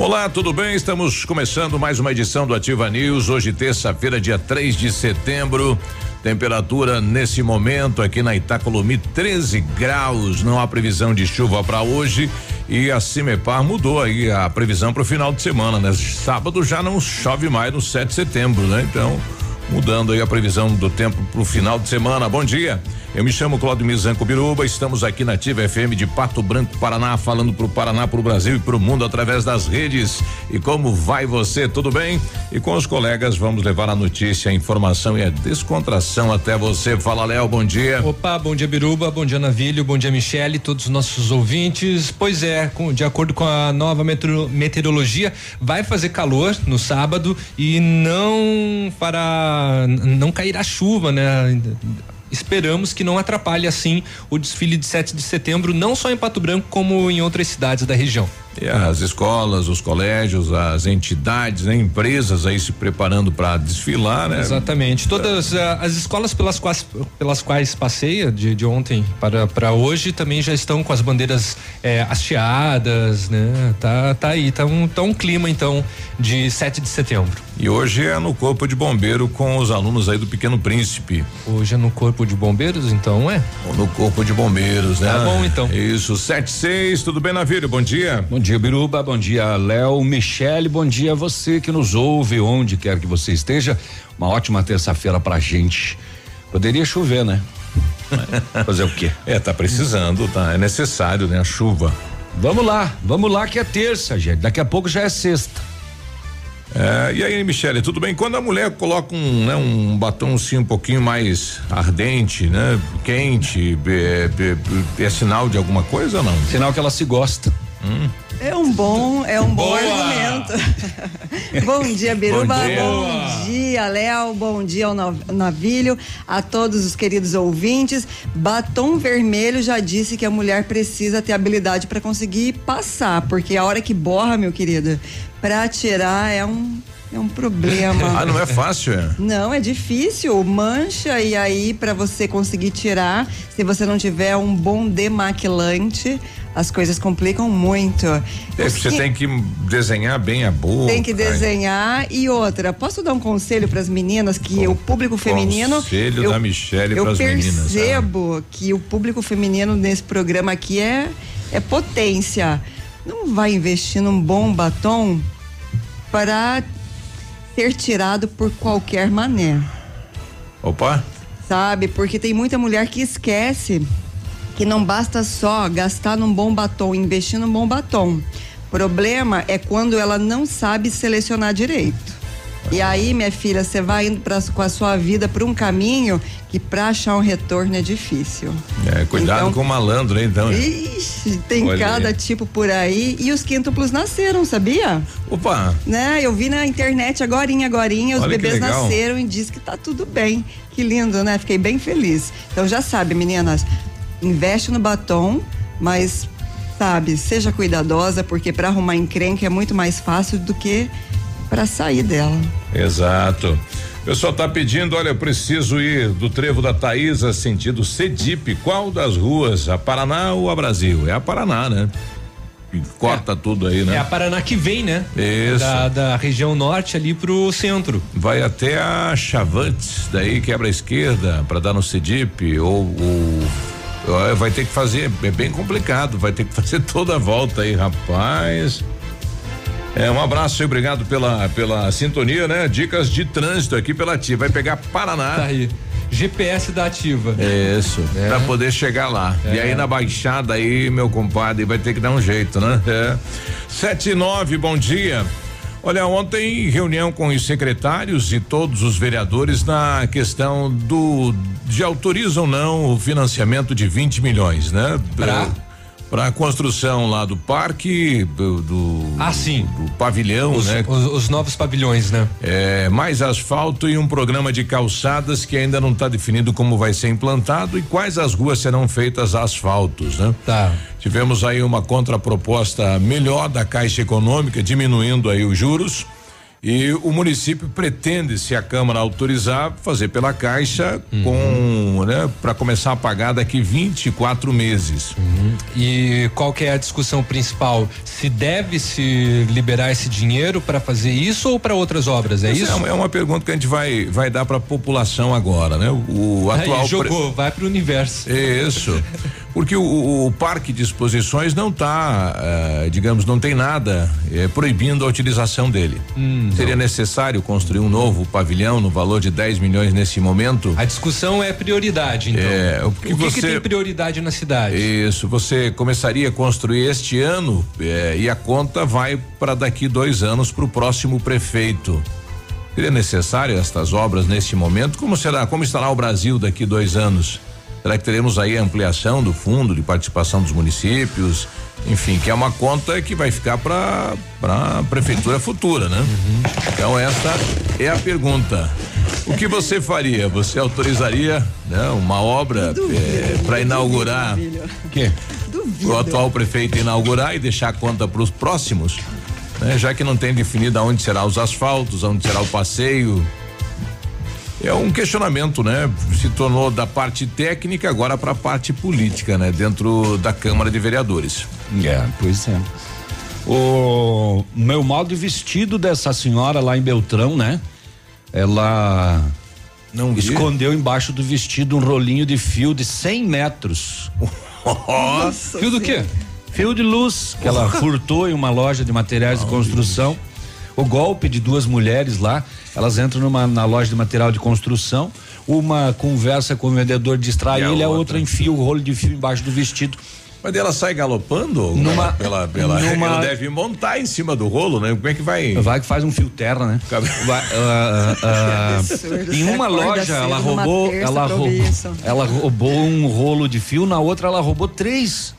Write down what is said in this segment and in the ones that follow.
Olá, tudo bem? Estamos começando mais uma edição do Ativa News. Hoje, terça-feira, dia 3 de setembro. Temperatura nesse momento aqui na Itacolomi 13 graus. Não há previsão de chuva para hoje e a Cimepar mudou aí a previsão para o final de semana, né? Sábado já não chove mais no 7 de setembro, né? Então, mudando aí a previsão do tempo para o final de semana. Bom dia. Eu me chamo Claudio Mizanco Biruba, estamos aqui na Ativa FM de Pato Branco, Paraná, falando pro Paraná, pro Brasil e pro mundo através das redes. E como vai você? Tudo bem? E com os colegas vamos levar a notícia, a informação e a descontração até você. Fala, Léo, bom dia. Opa, bom dia, Biruba, bom dia, Navilho, bom dia, Michele, todos os nossos ouvintes. Pois é, com, de acordo com a nova meteorologia, vai fazer calor no sábado e não não cairá chuva, né? esperamos que não atrapalhe assim o desfile de 7 de setembro, não só em Pato Branco, como em outras cidades da região. E as escolas, os colégios, as entidades, né, empresas aí se preparando para desfilar, né? Exatamente. Todas uh, as escolas pelas quais pelas quais passeia de, de ontem para para hoje também já estão com as bandeiras eh, hasteadas, né? Tá tá aí, tá um, tá um clima então de 7 de setembro. E hoje é no Corpo de Bombeiro com os alunos aí do Pequeno Príncipe. Hoje é no Corpo de Bombeiros, então é? Ou no Corpo de Bombeiros, né? Tá bom então. Isso, sete seis, tudo bem, Navírio? Bom dia. Bom dia, Biruba, bom dia, Léo, Michele, bom dia a você que nos ouve, onde quer que você esteja. Uma ótima terça-feira pra gente. Poderia chover, né? Fazer o quê? É, tá precisando, tá? É necessário, né? A chuva. Vamos lá, vamos lá que é terça, gente. Daqui a pouco já é sexta. É, e aí, Michele, tudo bem? Quando a mulher coloca um, né, um batom assim um pouquinho mais ardente, né? Quente, é, é, é sinal de alguma coisa ou não? Sinal que ela se gosta. Hum. É um bom, é um bom argumento. bom dia, Biruba. Bom dia, bom dia Léo. Bom dia ao Navilho, a todos os queridos ouvintes. Batom vermelho já disse que a mulher precisa ter habilidade para conseguir passar, porque a hora que borra, meu querido, para tirar é um é um problema. ah, não é fácil, é? Não, é difícil. Mancha e aí para você conseguir tirar, se você não tiver um bom demaquilante, as coisas complicam muito. É, você tem que desenhar bem a boca. Tem que desenhar e outra. Posso dar um conselho para as meninas que Com, o público feminino. Conselho eu, da Michelle para as meninas. Eu percebo ah. que o público feminino nesse programa aqui é é potência. Não vai investir num bom batom para ser tirado por qualquer mané. Opa. Sabe? Porque tem muita mulher que esquece que não basta só gastar num bom batom, investir num bom batom. Problema é quando ela não sabe selecionar direito. E aí, minha filha, você vai indo pra, com a sua vida para um caminho que para achar um retorno é difícil. É, cuidado então, com o malandro, hein, então. Ixi, tem Olha cada aí. tipo por aí. E os quíntuplos nasceram, sabia? Opa! Né? Eu vi na internet agorinha, agorinha, os Olha bebês nasceram e diz que tá tudo bem. Que lindo, né? Fiquei bem feliz. Então já sabe, meninas, investe no batom, mas sabe, seja cuidadosa, porque para arrumar encrenca é muito mais fácil do que para sair dela. Exato. O pessoal tá pedindo, olha, eu preciso ir do trevo da Taísa sentido Cedipe. Qual das ruas? A Paraná ou a Brasil? É a Paraná, né? E corta é, tudo aí, né? É a Paraná que vem, né? Isso. Da, da região norte ali pro centro. Vai até a Chavantes, daí quebra a esquerda para dar no Cedipe ou o Vai ter que fazer, é bem complicado, vai ter que fazer toda a volta aí, rapaz. É, um abraço e obrigado pela, pela sintonia, né? Dicas de trânsito aqui pela Ativa. Vai pegar Paraná. Tá aí. GPS da Ativa. Isso, é. pra poder chegar lá. É. E aí na baixada aí, meu compadre, vai ter que dar um jeito, né? É. Sete e nove, bom dia. Olha, ontem reunião com os secretários e todos os vereadores na questão do de autoriza ou não o financiamento de 20 milhões, né? Pra? Para a construção lá do parque do, do ah sim. do, do pavilhão os, né? os, os, novos pavilhões né? É mais asfalto e um programa de calçadas que ainda não está definido como vai ser implantado e quais as ruas serão feitas asfaltos né? Tá. Tivemos aí uma contraproposta melhor da Caixa Econômica diminuindo aí os juros E o município pretende, se a Câmara autorizar, fazer pela Caixa uhum. com, né, para começar a pagar daqui 24 meses. Uhum. E qual que é a discussão principal? Se deve se liberar esse dinheiro para fazer isso ou para outras obras? É isso? É uma pergunta que a gente vai vai dar para a população agora, né? O, o atual Aí jogou, pre... vai para o universo. Isso. Porque o, o, parque de exposições não está, uh, digamos, não tem nada uh, proibindo a utilização dele. Hum, Seria não. necessário construir um novo pavilhão no valor de 10 milhões nesse momento? A discussão é prioridade, então. É, o que, você, que tem prioridade na cidade? Isso, você começaria a construir este ano eh, e a conta vai para daqui dois anos para o próximo prefeito. Seria necessário estas obras neste momento? Como será? Como estará o Brasil daqui dois anos? Será que teremos aí a ampliação do fundo de participação dos municípios? Enfim, que é uma conta que vai ficar para para prefeitura futura, né? Uhum. Então essa é a pergunta. O que você faria? Você autorizaria né, uma obra é, para inaugurar? Que? O atual prefeito inaugurar e deixar a conta para os próximos? Né, já que não tem definido aonde será os asfaltos, aonde será o passeio, é um questionamento, né? Se tornou da parte técnica agora para a parte política, né? Dentro da Câmara de Vereadores. É, pois é. O meu modo de vestido dessa senhora lá em Beltrão, né? Ela não vi. escondeu embaixo do vestido um rolinho de fio de 100 metros. Nossa fio do quê? Fio de luz que ela furtou em uma loja de materiais de construção. O golpe de duas mulheres lá elas entram numa, na loja de material de construção, uma conversa com o vendedor distrai ele, a outra, outra enfia o rolo de fio embaixo do vestido. Mas ela sai galopando? Numa, pela, pela, numa, ela deve montar em cima do rolo, né? Como é que vai? Vai que faz um fio terra, né? Vai, uh, uh, uh, em uma loja ela roubou, ela roubou, ela roubou um rolo de fio, na outra ela roubou três.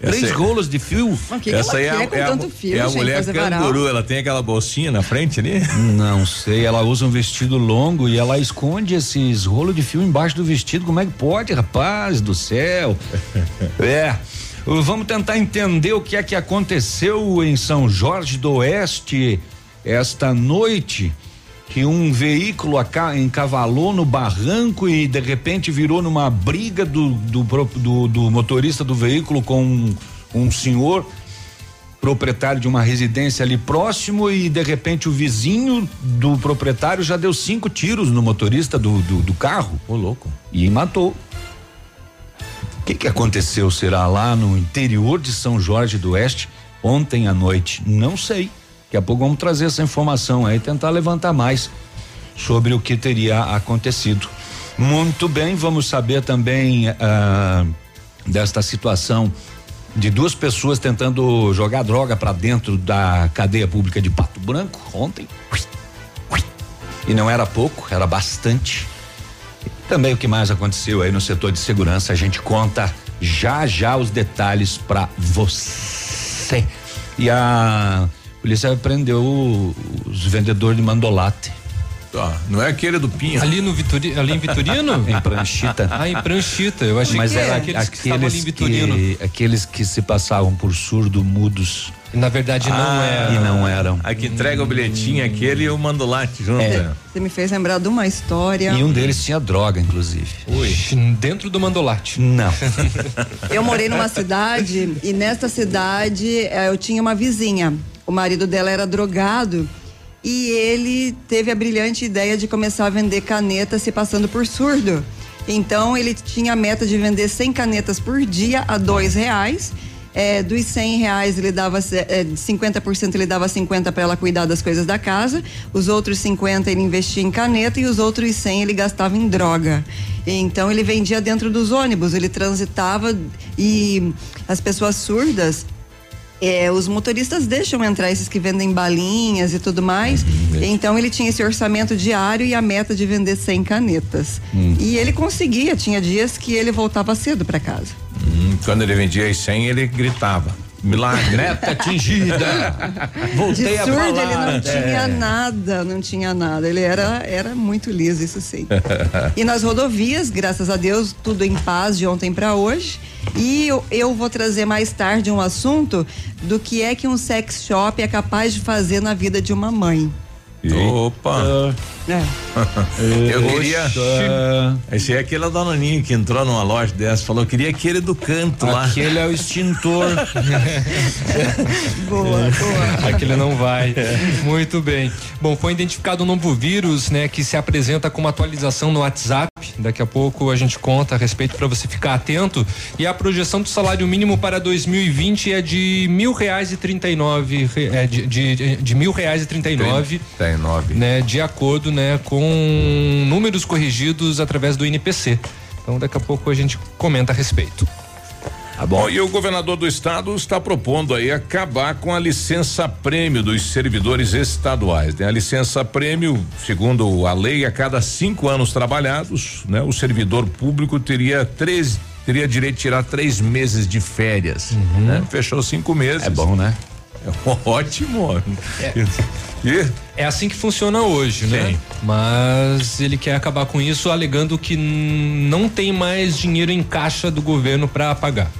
Três é, rolos de fio. Que essa aí é, é, é, a, fio, é a mulher canguru, ela tem aquela bolsinha na frente ali? Não sei, ela usa um vestido longo e ela esconde esses rolos de fio embaixo do vestido. Como é que pode, rapaz do céu? é. Vamos tentar entender o que é que aconteceu em São Jorge do Oeste esta noite que um veículo encavalou no barranco e de repente virou numa briga do, do, do, do motorista do veículo com um, um, senhor proprietário de uma residência ali próximo e de repente o vizinho do proprietário já deu cinco tiros no motorista do, do, do carro. Ô louco. E matou. O que que aconteceu será lá no interior de São Jorge do Oeste ontem à noite? Não sei. Daqui a pouco vamos trazer essa informação aí, tentar levantar mais sobre o que teria acontecido. Muito bem, vamos saber também ah, desta situação de duas pessoas tentando jogar droga para dentro da cadeia pública de Pato Branco ontem. E não era pouco, era bastante. Também o que mais aconteceu aí no setor de segurança, a gente conta já já os detalhes para você. E a a polícia prendeu os vendedores de mandolate. Ah, não é aquele do Pinha. Ali no Vitori, ali em Vitorino? em Pranchita. Ah, em Pranchita. Eu achei Mas que era aqueles, aqueles que estavam ali em Vitorino. Que, aqueles que se passavam por surdo mudos. Na verdade não ah, eram. E não eram. A que entrega hum. o bilhetinho, aquele e o mandolate junto. É. Você me fez lembrar de uma história. E um deles tinha droga, inclusive. Ui. Dentro do mandolate. Não. eu morei numa cidade e nesta cidade eh, eu tinha uma vizinha o marido dela era drogado e ele teve a brilhante ideia de começar a vender canetas se passando por surdo. Então ele tinha a meta de vender 100 canetas por dia a dois reais. É, dos 100 reais ele dava é, 50% ele dava 50 para ela cuidar das coisas da casa, os outros 50 ele investia em caneta e os outros 100 ele gastava em droga. Então ele vendia dentro dos ônibus, ele transitava e as pessoas surdas é, os motoristas deixam entrar esses que vendem balinhas e tudo mais. Uhum, então ele tinha esse orçamento diário e a meta de vender 100 canetas. Hum. E ele conseguia, tinha dias que ele voltava cedo para casa. Hum, quando ele vendia as 100, ele gritava. Milagre. Meta atingida. Voltei de surdo, a falar. ele não é. tinha nada, não tinha nada. Ele era, era muito liso, isso sim. e nas rodovias, graças a Deus, tudo em paz de ontem para hoje. E eu, eu vou trazer mais tarde um assunto do que é que um sex shop é capaz de fazer na vida de uma mãe. Opa! É. Eu queria. Esse é aquele da Naninha que entrou numa loja dessa, falou, queria aquele do canto aquele lá. Aquele é o extintor. boa, boa. Aquele não vai. Muito bem. Bom, foi identificado um novo vírus, né, que se apresenta como atualização no WhatsApp. Daqui a pouco a gente conta a respeito para você ficar atento. E a projeção do salário mínimo para 2020 é de mil reais e trinta e nove, é de, de, de mil reais e trinta e nove. Trinta e nove. Né, de acordo, né, com números corrigidos através do INPC. Então daqui a pouco a gente comenta a respeito. Tá bom. E o governador do estado está propondo aí acabar com a licença prêmio dos servidores estaduais. Né? A licença prêmio, segundo a lei, a cada cinco anos trabalhados, né? O servidor público teria três teria direito de tirar três meses de férias. Uhum. Né? Fechou cinco meses. É bom, né? É ótimo. É. É assim que funciona hoje, né? Sim. né? Mas ele quer acabar com isso alegando que não tem mais dinheiro em caixa do governo para pagar.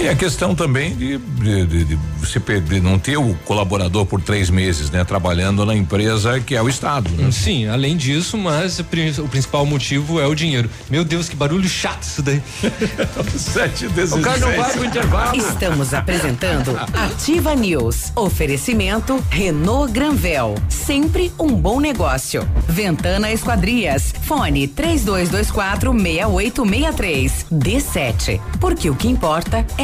E a questão também de, de, de, de você de não ter o colaborador por três meses, né? Trabalhando na empresa que é o Estado. Né? Sim, além disso, mas o principal motivo é o dinheiro. Meu Deus, que barulho chato isso daí. Sete O cara não vai pro intervalo. Estamos apresentando Ativa News. Oferecimento Renault Granvel. Sempre um bom negócio. Ventana Esquadrias. Fone 3224 6863. D7. Porque o que importa é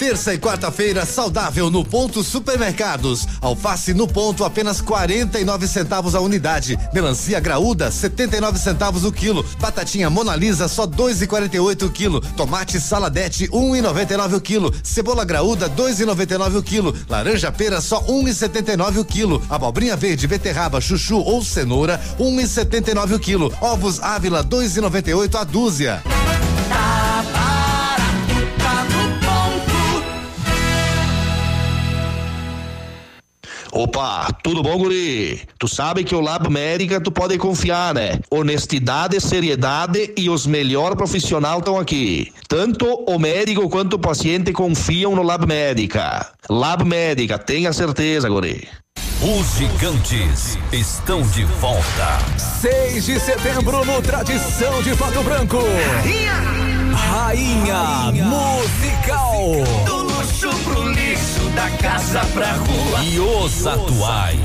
Terça e quarta-feira saudável no Ponto Supermercados. Alface no ponto apenas 49 centavos a unidade. Melancia graúda 79 centavos o quilo. Batatinha Mona Lisa só 2,48 o quilo. Tomate saladete 1,99 o quilo. Cebola graúda 2,99 o quilo. Laranja pera só 1,79 o quilo. Abobrinha verde, beterraba, chuchu ou cenoura 1,79 o quilo. Ovos Ávila 2,98 a dúzia. Opa, tudo bom, guri? Tu sabe que o Lab Médica tu pode confiar, né? Honestidade, seriedade e os melhores profissionais estão aqui. Tanto o médico quanto o paciente confiam no Lab Médica. Lab Médica, tenha certeza, guri. Os gigantes estão de volta. 6 de setembro no Tradição de Pato Branco. Rainha, Rainha Musical. Do luxo pro lixo da casa pra rua. E os atuais.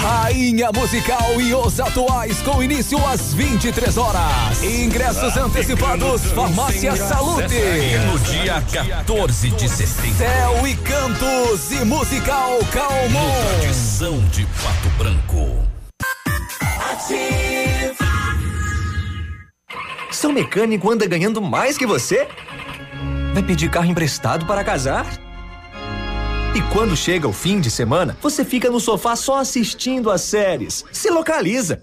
Rainha Musical e os atuais com início às 23 horas. Ingressos antecipados, Farmácia Salute. No dia 14 de setembro. Céu e Cantos e Musical Calmon. No Tradição de Pato Branco. Ativa. Seu mecânico anda ganhando mais que você? Vai pedir carro emprestado para casar? E quando chega o fim de semana, você fica no sofá só assistindo as séries. Se localiza!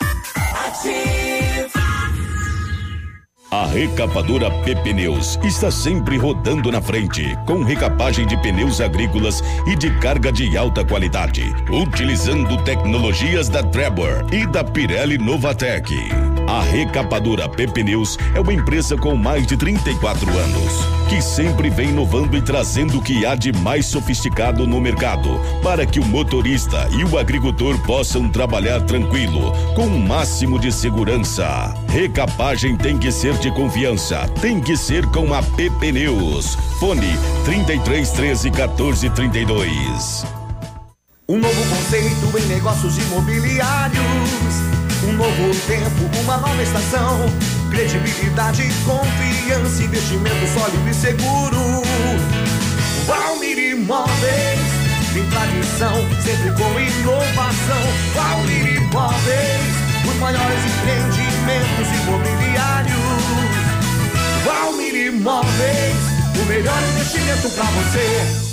see. A recapadora PP está sempre rodando na frente, com recapagem de pneus agrícolas e de carga de alta qualidade, utilizando tecnologias da Trevor e da Pirelli Novatec. A Recapadora Neus é uma empresa com mais de 34 anos, que sempre vem inovando e trazendo o que há de mais sofisticado no mercado, para que o motorista e o agricultor possam trabalhar tranquilo, com o máximo de segurança. Recapagem tem que ser de confiança, tem que ser com a Pepe Neus. Fone 33 13 14 32. Um novo conceito em negócios imobiliários um novo tempo, uma nova estação. Credibilidade, confiança, investimento sólido e seguro. Valmir Imóveis, tem tradição, sempre com inovação. Valmir Imóveis, os maiores empreendimentos imobiliários. Valmir Imóveis, o melhor investimento para você.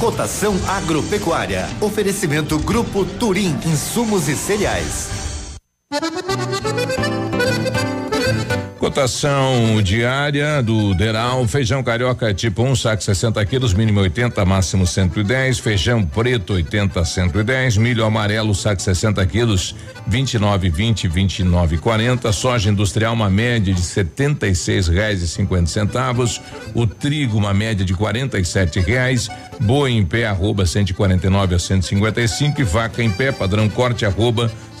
Cotação agropecuária. Oferecimento Grupo Turim, insumos e cereais. Cotação diária do Deral, feijão carioca tipo 1, um, saco 60 quilos, mínimo 80, máximo 110. Feijão preto 80, 110. Milho amarelo, saco 60 quilos, 29, 20, 29, 40. Soja industrial, uma média de 76 reais e 50 centavos. O trigo, uma média de 47 reais. Boi em pé, arroba 149 a 155. E vaca em pé, padrão corte, arroba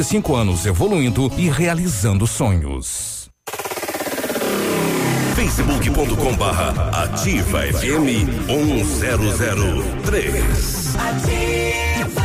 25 anos evoluindo e realizando sonhos. facebook.com barra ativa FM 1003 Ativa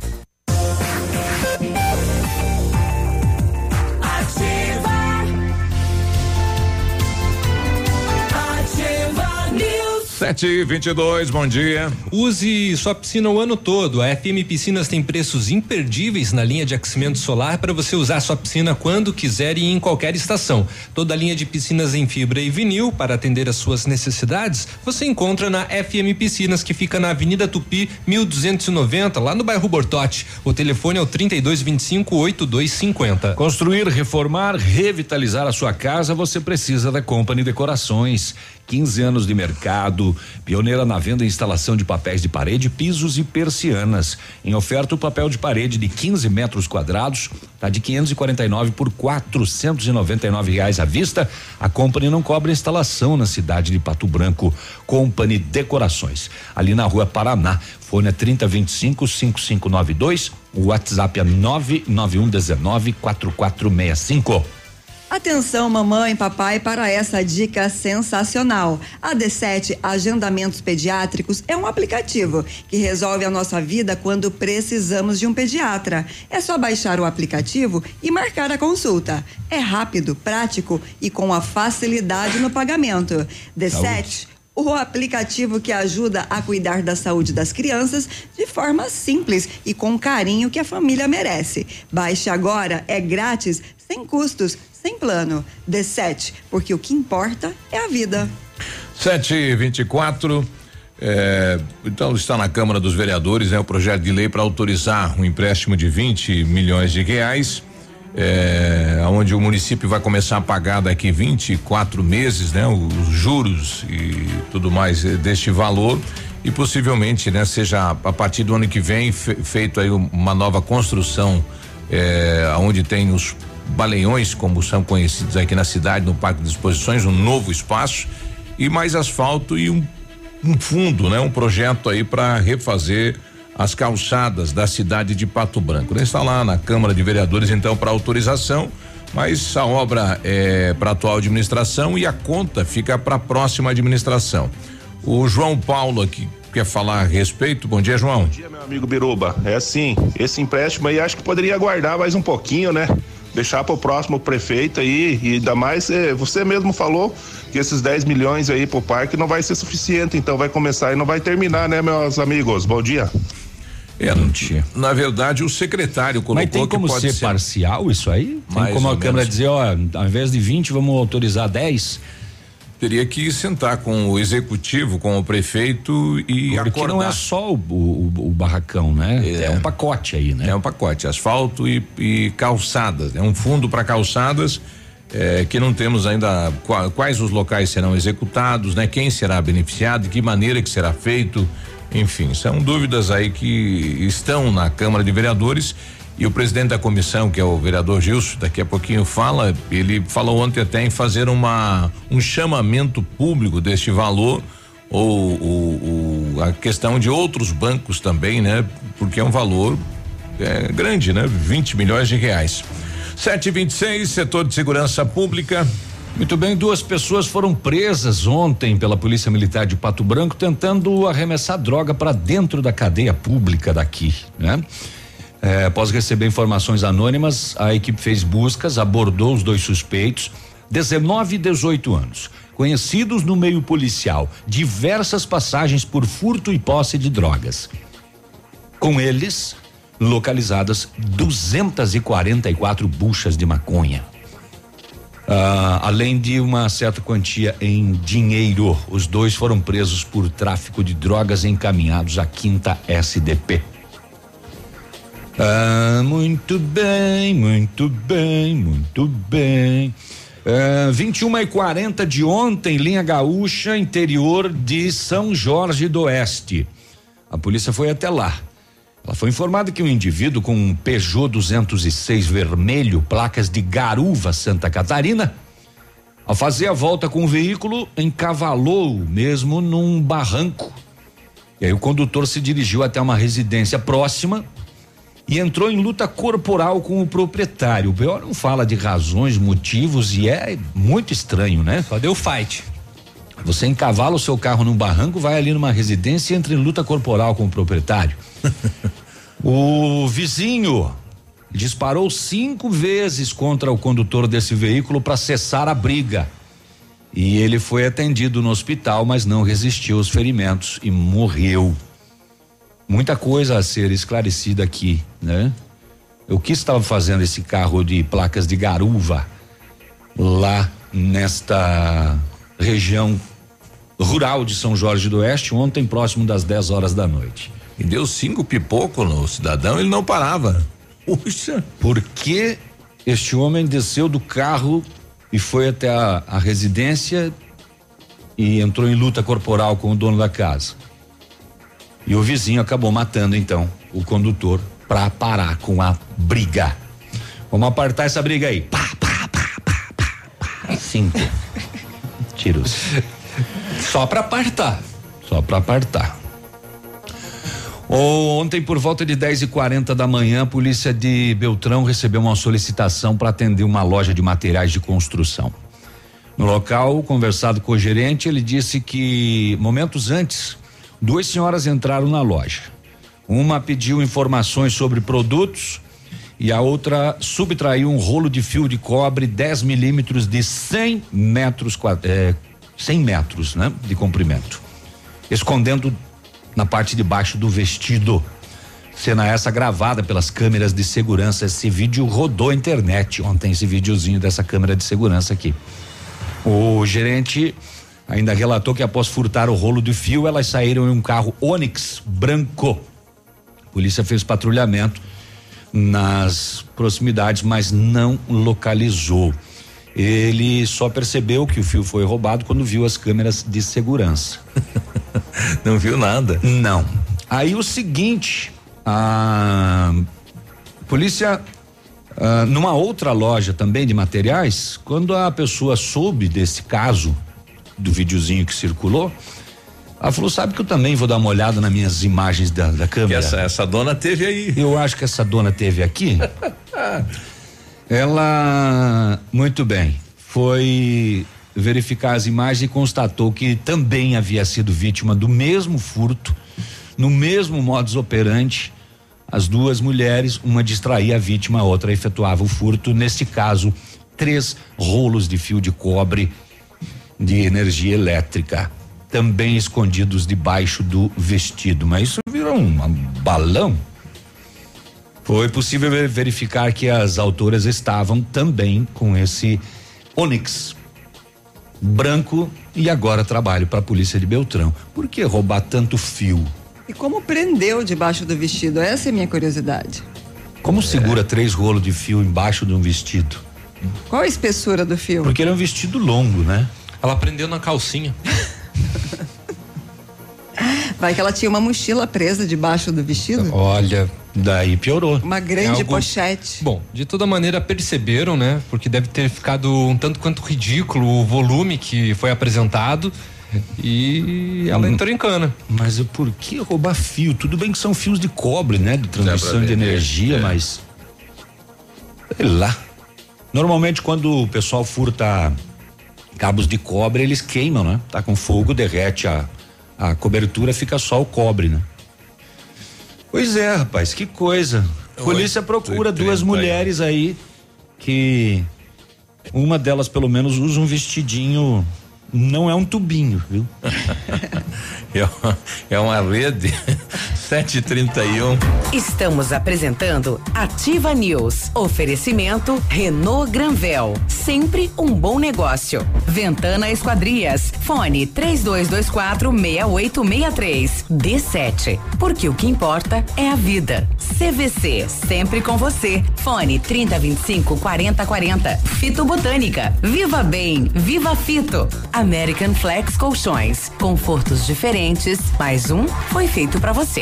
Sete e vinte e dois, bom dia. Use sua piscina o ano todo. A FM Piscinas tem preços imperdíveis na linha de aquecimento solar para você usar sua piscina quando quiser e em qualquer estação. Toda a linha de piscinas em fibra e vinil para atender às suas necessidades você encontra na FM Piscinas que fica na Avenida Tupi 1290 lá no bairro Bortote. O telefone é o 3225 8250. Construir, reformar, revitalizar a sua casa você precisa da Company Decorações. 15 anos de mercado, pioneira na venda e instalação de papéis de parede, pisos e persianas. Em oferta, o papel de parede de 15 metros quadrados está de 549 por 499 reais à vista. A Company não cobra instalação na cidade de Pato Branco. Company Decorações, ali na rua Paraná. Fone é 3025 5592, o WhatsApp é 99119 4465. Atenção, mamãe, papai, para essa dica sensacional. A D7 Agendamentos Pediátricos é um aplicativo que resolve a nossa vida quando precisamos de um pediatra. É só baixar o aplicativo e marcar a consulta. É rápido, prático e com a facilidade no pagamento. D7 o aplicativo que ajuda a cuidar da saúde das crianças de forma simples e com carinho que a família merece. Baixe agora, é grátis, sem custos sem plano. D7, porque o que importa é a vida. 7 e 24 é, então está na Câmara dos Vereadores né, o projeto de lei para autorizar um empréstimo de 20 milhões de reais, é, onde o município vai começar a pagar daqui 24 meses, né, os juros e tudo mais deste valor e possivelmente, né, seja a partir do ano que vem fe, feito aí uma nova construção, é, onde tem os Baleiões, como são conhecidos aqui na cidade, no Parque de Exposições, um novo espaço e mais asfalto e um um fundo, né? Um projeto aí para refazer as calçadas da cidade de Pato Branco. Está lá na Câmara de Vereadores então para autorização, mas a obra é para a atual administração e a conta fica para a próxima administração. O João Paulo aqui quer falar a respeito. Bom dia, João. Bom dia, meu amigo Biruba. É assim, esse empréstimo aí acho que poderia aguardar mais um pouquinho, né? Deixar para o próximo prefeito aí, e ainda mais, eh, você mesmo falou que esses 10 milhões aí pro parque não vai ser suficiente, então vai começar e não vai terminar, né, meus amigos? Bom dia. É, não tinha. Na verdade, o secretário colocou Mas tem como que pode ser, ser parcial isso aí? Tem Mais como a Câmara menos. dizer, ó, ao invés de 20, vamos autorizar 10? Teria que sentar com o executivo, com o prefeito e Porque acordar. não é só o, o- o barracão, né? É. um pacote aí, né? É um pacote, asfalto e, e calçadas. É um fundo para calçadas eh, que não temos ainda qua- quais os locais serão executados, né? Quem será beneficiado, de que maneira que será feito, enfim, são dúvidas aí que estão na Câmara de Vereadores e o presidente da comissão, que é o vereador Gilson, daqui a pouquinho fala, ele falou ontem até em fazer uma um chamamento público deste valor ou, o- o- a questão de outros bancos também, né? Porque é um valor é, grande, né? 20 milhões de reais. 726, setor de segurança pública. Muito bem, duas pessoas foram presas ontem pela Polícia Militar de Pato Branco tentando arremessar droga para dentro da cadeia pública daqui, né? É, após receber informações anônimas, a equipe fez buscas, abordou os dois suspeitos, 19 e 18 anos, conhecidos no meio policial, diversas passagens por furto e posse de drogas. Com eles, localizadas 244 buchas de maconha. Ah, além de uma certa quantia em dinheiro. Os dois foram presos por tráfico de drogas encaminhados à quinta SDP. Ah, muito bem, muito bem, muito bem. Ah, 21 e 40 de ontem, linha gaúcha, interior de São Jorge do Oeste. A polícia foi até lá. Ela foi informada que um indivíduo com um Peugeot 206 vermelho, placas de Garuva, Santa Catarina, ao fazer a volta com o veículo, encavalou mesmo num barranco. E aí o condutor se dirigiu até uma residência próxima e entrou em luta corporal com o proprietário. O pior não fala de razões, motivos e é muito estranho, né? Só deu fight. Você encavala o seu carro num barranco, vai ali numa residência e entra em luta corporal com o proprietário. o vizinho disparou cinco vezes contra o condutor desse veículo para cessar a briga. E ele foi atendido no hospital, mas não resistiu aos ferimentos e morreu. Muita coisa a ser esclarecida aqui, né? O que estava fazendo esse carro de placas de garuva lá nesta região rural de São Jorge do Oeste ontem próximo das 10 horas da noite. E deu cinco pipocos no cidadão, ele não parava. Puxa. Por que este homem desceu do carro e foi até a, a residência e entrou em luta corporal com o dono da casa? E o vizinho acabou matando então o condutor para parar com a briga. Vamos apartar essa briga aí. Pá, pá, pá, pá, pá, pá. Cinco tiros. Só para apartar. Só para apartar. Ontem, por volta de 10 e 40 da manhã, a polícia de Beltrão recebeu uma solicitação para atender uma loja de materiais de construção. No local, conversado com o gerente, ele disse que momentos antes, duas senhoras entraram na loja. Uma pediu informações sobre produtos e a outra subtraiu um rolo de fio de cobre 10 milímetros de 100 metros eh, 100 metros, né, de comprimento, escondendo na parte de baixo do vestido. Cena essa gravada pelas câmeras de segurança. Esse vídeo rodou a internet ontem, esse videozinho dessa câmera de segurança aqui. O gerente ainda relatou que após furtar o rolo de fio, elas saíram em um carro Onix branco. A polícia fez patrulhamento nas proximidades, mas não localizou. Ele só percebeu que o fio foi roubado quando viu as câmeras de segurança. Não viu nada? Não. Aí o seguinte, a polícia ah, numa outra loja também de materiais, quando a pessoa soube desse caso do videozinho que circulou, Ela falou, sabe que eu também vou dar uma olhada nas minhas imagens da, da câmera. Essa, essa dona teve aí. Eu acho que essa dona teve aqui. Ela, muito bem, foi verificar as imagens e constatou que também havia sido vítima do mesmo furto, no mesmo modus operandi. As duas mulheres, uma distraía a vítima, a outra efetuava o furto. Neste caso, três rolos de fio de cobre de energia elétrica, também escondidos debaixo do vestido. Mas isso virou um balão. Foi possível verificar que as autoras estavam também com esse Onix branco e agora trabalho para a polícia de Beltrão. Por que roubar tanto fio? E como prendeu debaixo do vestido? Essa é a minha curiosidade. Como segura três rolos de fio embaixo de um vestido? Qual a espessura do fio? Porque ele é um vestido longo, né? Ela prendeu na calcinha. Vai que ela tinha uma mochila presa debaixo do vestido? Olha, daí piorou. Uma grande É algo- pochete. Bom, de toda maneira perceberam, né? Porque deve ter ficado um tanto quanto ridículo o volume que foi apresentado e ela Hum. entrou em cana. Mas por que roubar fio? Tudo bem que são fios de cobre, né? De transmissão de ver, energia, é. mas. Sei lá. Normalmente quando o pessoal furta cabos de cobre, eles queimam, né? Tá com fogo, derrete a, a cobertura, fica só o cobre, né? Pois é, rapaz, que coisa. Polícia procura duas mulheres aí que uma delas pelo menos usa um vestidinho, não é um tubinho, viu? É uma- É uma rede. 731. Estamos apresentando Ativa News. Oferecimento Renault Granvel. Sempre um bom negócio. Ventana Esquadrias. Fone 3224 6863. D7. Porque o que importa é a vida. CVC. Sempre com você. Fone 3025 4040. Fito Botânica. Viva Bem. Viva Fito. American Flex Colchões. Confortos diferentes. Mais um foi feito pra você.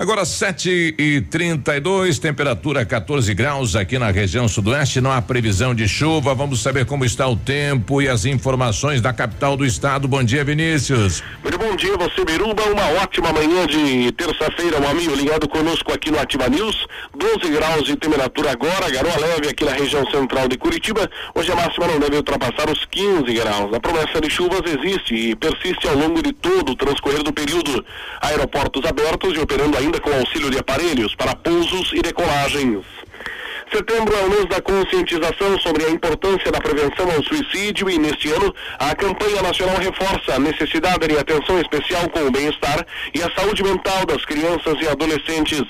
Agora 7 e 32 temperatura 14 graus aqui na região sudoeste. Não há previsão de chuva. Vamos saber como está o tempo e as informações da capital do estado. Bom dia, Vinícius. Muito bom dia, você Biruba. Uma ótima manhã de terça-feira, um amigo ligado conosco aqui no Ativa News. 12 graus de temperatura agora, garoa leve aqui na região central de Curitiba. Hoje a máxima não deve ultrapassar os 15 graus. A promessa de chuvas existe e persiste ao longo de todo o transcorrer do período. Aeroportos abertos e operando ainda com auxílio de aparelhos para pousos e decolagens. Setembro é o mês da conscientização sobre a importância da prevenção ao suicídio e neste ano a campanha nacional reforça a necessidade de atenção especial com o bem-estar e a saúde mental das crianças e adolescentes.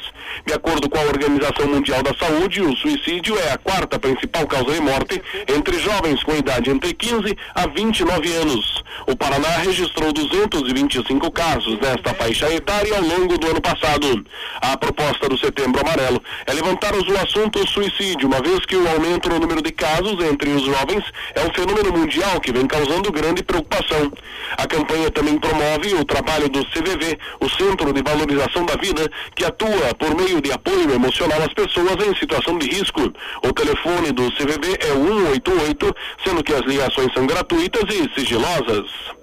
De acordo com a Organização Mundial da Saúde, o suicídio é a quarta principal causa de morte entre jovens com idade entre 15 a 29 anos. O Paraná registrou 225 casos nesta faixa etária ao longo do ano passado. A proposta do Setembro Amarelo é levantarmos o assunto suicídio, uma vez que o aumento no número de casos entre os jovens é um fenômeno mundial que vem causando grande preocupação. A campanha também promove o trabalho do CVV, o Centro de Valorização da Vida, que atua por meio de apoio emocional às pessoas em situação de risco. O telefone do CVV é o 188, sendo que as ligações são gratuitas e sigilosas.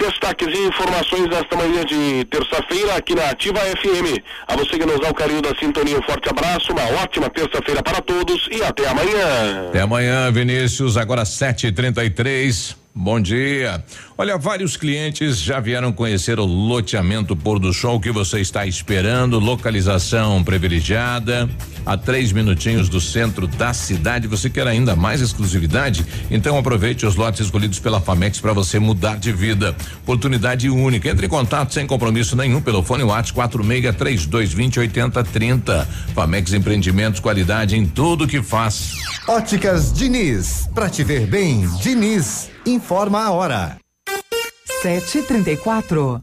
Destaques e informações desta manhã de terça-feira aqui na Ativa FM. A você que nos dá o carinho da sintonia, um forte abraço, uma ótima terça-feira para todos e até amanhã. Até amanhã, Vinícius. Agora 7h33. Bom dia. Olha, vários clientes já vieram conhecer o loteamento Pôr do Sol que você está esperando. Localização privilegiada, a três minutinhos do centro da cidade. Você quer ainda mais exclusividade? Então aproveite os lotes escolhidos pela Famex para você mudar de vida. Oportunidade única. Entre em contato sem compromisso nenhum pelo fone WhatsApp 46 3220 8030. Famex Empreendimentos, qualidade em tudo que faz. Óticas Diniz, pra te ver bem, Diniz, informa a hora. 734.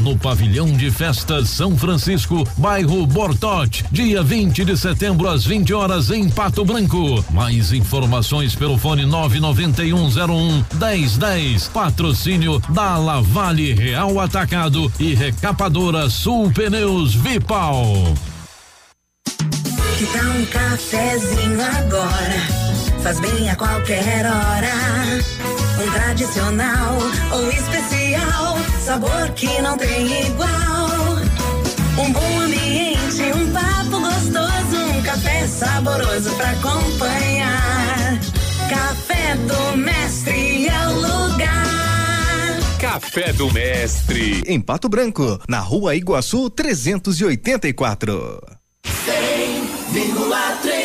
no pavilhão de festas São Francisco, bairro Bortote, dia 20 de setembro às 20 horas em Pato Branco. Mais informações pelo fone 99101 1010. Patrocínio da Lavale Real Atacado e Recapadora Sul Pneus Vipal. Que tal um cafezinho agora? Faz bem a qualquer hora. Um tradicional ou especial, sabor que não tem igual. Um bom ambiente, um papo gostoso, um café saboroso pra acompanhar. Café do Mestre é o lugar. Café do Mestre. Em Pato Branco, na rua Iguaçu 384. 100,3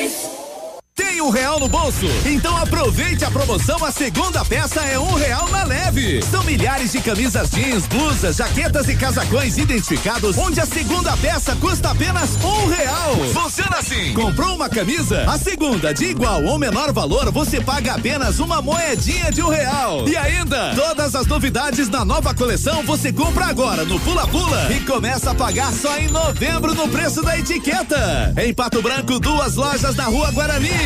Tem um real no bolso? Então aproveite a promoção. A segunda peça é um real na leve. São milhares de camisas jeans, blusas, jaquetas e casacões identificados, onde a segunda peça custa apenas um real. Funciona assim: comprou uma camisa, a segunda de igual ou menor valor, você paga apenas uma moedinha de um real. E ainda, todas as novidades na nova coleção você compra agora no Pula Pula e começa a pagar só em novembro no preço da etiqueta. Em Pato Branco, duas lojas na Rua Guarani.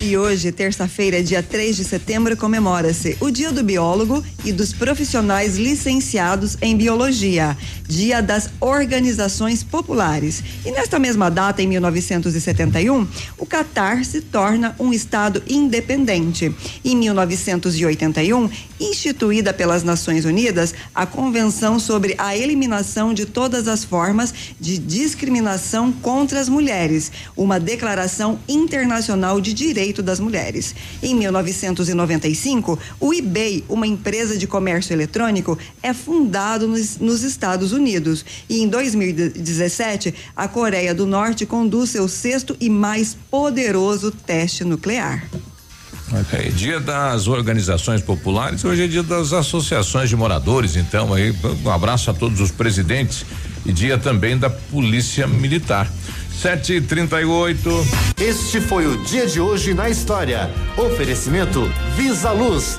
E hoje, terça-feira, dia 3 de setembro, comemora-se o Dia do Biólogo e dos Profissionais Licenciados em Biologia, Dia das Organizações Populares. E nesta mesma data, em 1971, o Catar se torna um Estado independente. Em 1981, instituída pelas Nações Unidas a Convenção sobre a Eliminação de Todas as Formas de Discriminação contra as Mulheres, uma declaração internacional de direito das mulheres. Em 1995, o eBay, uma empresa de comércio eletrônico, é fundado nos, nos Estados Unidos. E em 2017, a Coreia do Norte conduz seu sexto e mais poderoso teste nuclear. Ok, dia das organizações populares, hoje é dia das associações de moradores, então aí um abraço a todos os presidentes e dia também da polícia militar. Sete e trinta e oito. Este foi o dia de hoje na história. Oferecimento Visa Luz.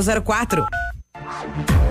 6004.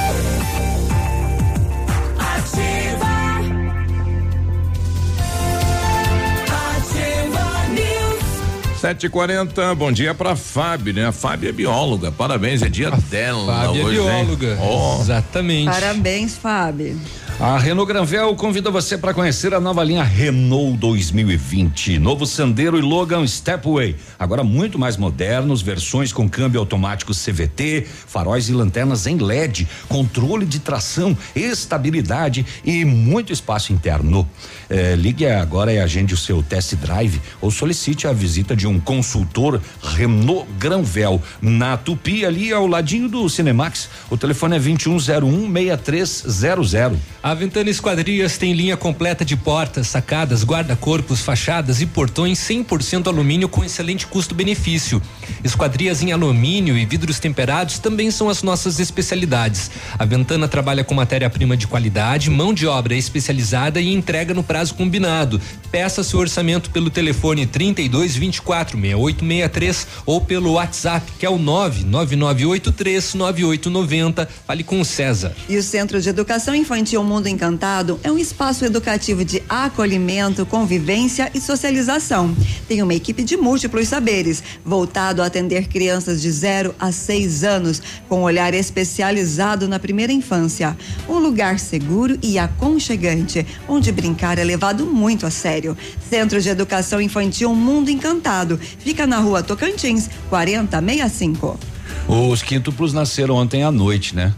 Sete e quarenta, bom dia pra Fábio, né? A Fábio é bióloga, parabéns, é dia dela Fábio é hoje, hein? bióloga. Ó. Exatamente. Parabéns, Fábio. A Renault Granvel convida você para conhecer a nova linha Renault 2020. Novo Sandero e Logan Stepway. Agora muito mais modernos, versões com câmbio automático CVT, faróis e lanternas em LED, controle de tração, estabilidade e muito espaço interno. Eh, ligue agora e agende o seu test drive ou solicite a visita de um consultor Renault Granvel na Tupi ali ao ladinho do Cinemax. O telefone é 2101 6300. A Ventana Esquadrias tem linha completa de portas, sacadas, guarda-corpos, fachadas e portões 100% alumínio com excelente custo-benefício. Esquadrias em alumínio e vidros temperados também são as nossas especialidades. A Ventana trabalha com matéria-prima de qualidade, mão de obra especializada e entrega no prazo combinado. Peça seu orçamento pelo telefone 32 24 6863 ou pelo WhatsApp que é o 99983 9890. Fale com o César. E o Centro de Educação Infantil Mundo Encantado é um espaço educativo de acolhimento, convivência e socialização. Tem uma equipe de múltiplos saberes, voltado a atender crianças de 0 a 6 anos, com um olhar especializado na primeira infância. Um lugar seguro e aconchegante, onde brincar é levado muito a sério. Centro de Educação Infantil Mundo Encantado. Fica na rua Tocantins, 4065. Os quíntuplos nasceram ontem à noite, né?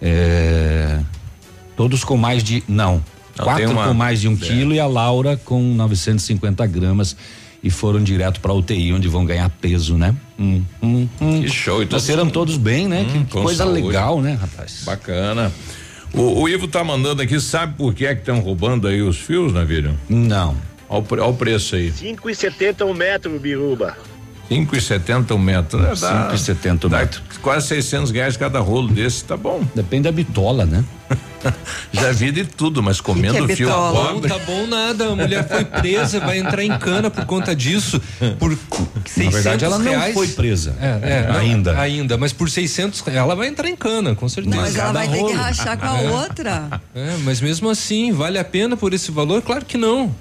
É, todos com mais de. Não. Não, quatro uma- com mais de um é. quilo e a Laura com 950 gramas. E foram direto para UTI, onde vão ganhar peso, né? Hum, hum, hum. Que show. E todos- Nasceram todos bem, né? Hum, que coisa saúde. legal, né, rapaz? Bacana. O, o Ivo tá mandando aqui, sabe por que é que estão roubando aí os fios, Navírio? Não. Olha o, olha o preço aí. 5,70 um metro, Biruba. 5,70 um metro. né? Dá- 5,70 um dá metro. Quase 600 reais cada rolo desse, tá bom. Depende da bitola, né? Já vi de tudo, mas comendo que é fio bitola? Não tá bom nada. A mulher foi presa, vai entrar em cana por conta disso. Por 600 Na verdade, ela não reais. foi presa. É, é, não, Ainda. Ainda, mas por 600 ela vai entrar em cana, com certeza. Mas ela vai ter que rolo. rachar com a É. outra. É, mas mesmo assim, vale a pena por esse valor? Claro que não.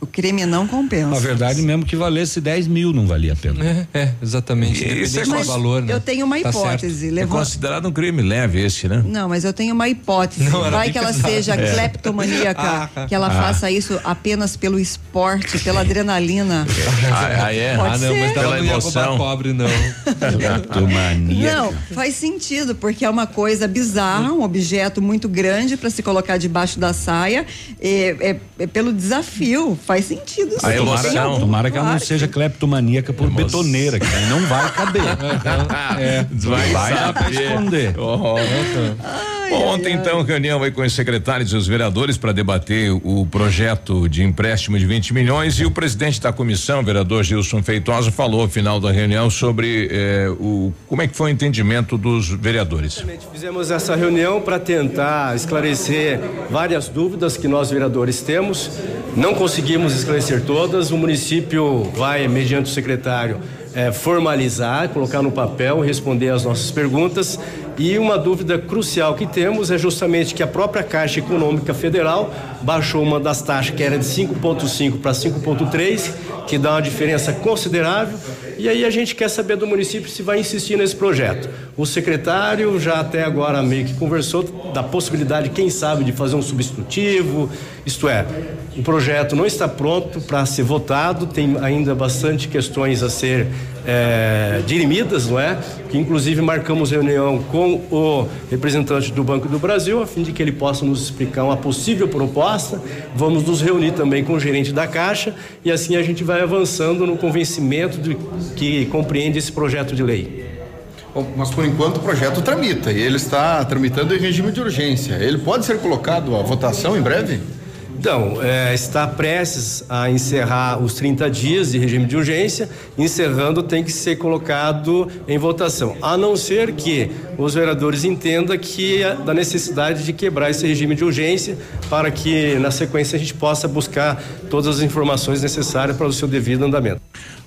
O crime não compensa. Na verdade, mesmo que valesse 10 mil, não valia a pena. É, é exatamente. Isso é Mas valor, né? eu tenho uma Tá hipótese. É levant- considerado um crime leve esse, né? Não, mas eu tenho uma hipótese. Não, Vai que ela pesado. seja É. cleptomaníaca, que ela faça isso apenas pelo esporte, pela adrenalina. Ah, ah, é? Pode Ah, não, mas ser. ela Pela não ia emoção. roubar pobre, não. Cleptomania. Não, faz sentido, porque é uma coisa bizarra, um objeto muito grande para se colocar debaixo da saia. É, é- é pelo desafio, faz sentido. A emoção. Algum- Tomara que ela não seja cleptomaníaca por Emoção. betoneira, que aí não vai caber. É, vai, Vai dar pra esconder. Oh. Bom, ontem então reunião aí com os secretários e os vereadores para debater o projeto de empréstimo de 20 milhões e o presidente da comissão, vereador Gilson Feitosa, falou ao final da reunião sobre eh, o como é que foi o entendimento dos vereadores. Fizemos essa reunião para tentar esclarecer várias dúvidas que nós vereadores temos. Não conseguimos esclarecer todas. O município vai, mediante o secretário, eh, formalizar, colocar no papel, responder às nossas perguntas. E uma dúvida crucial que temos é justamente que a própria Caixa Econômica Federal baixou uma das taxas que era de 5,5 para 5,3, que dá uma diferença considerável. E aí a gente quer saber do município se vai insistir nesse projeto. O secretário já até agora meio que conversou da possibilidade, quem sabe, de fazer um substitutivo. Isto é, o projeto não está pronto para ser votado, tem ainda bastante questões a ser é, dirimidas, não é? Que inclusive marcamos reunião com o representante do Banco do Brasil, a fim de que ele possa nos explicar uma possível proposta. Vamos nos reunir também com o gerente da Caixa e assim a gente vai avançando no convencimento de que compreende esse projeto de lei. Bom, mas por enquanto o projeto tramita e ele está tramitando em regime de urgência. Ele pode ser colocado à votação em breve? Então, é, está prestes a encerrar os 30 dias de regime de urgência. Encerrando, tem que ser colocado em votação. A não ser que os vereadores entendam que é da necessidade de quebrar esse regime de urgência para que, na sequência, a gente possa buscar todas as informações necessárias para o seu devido andamento.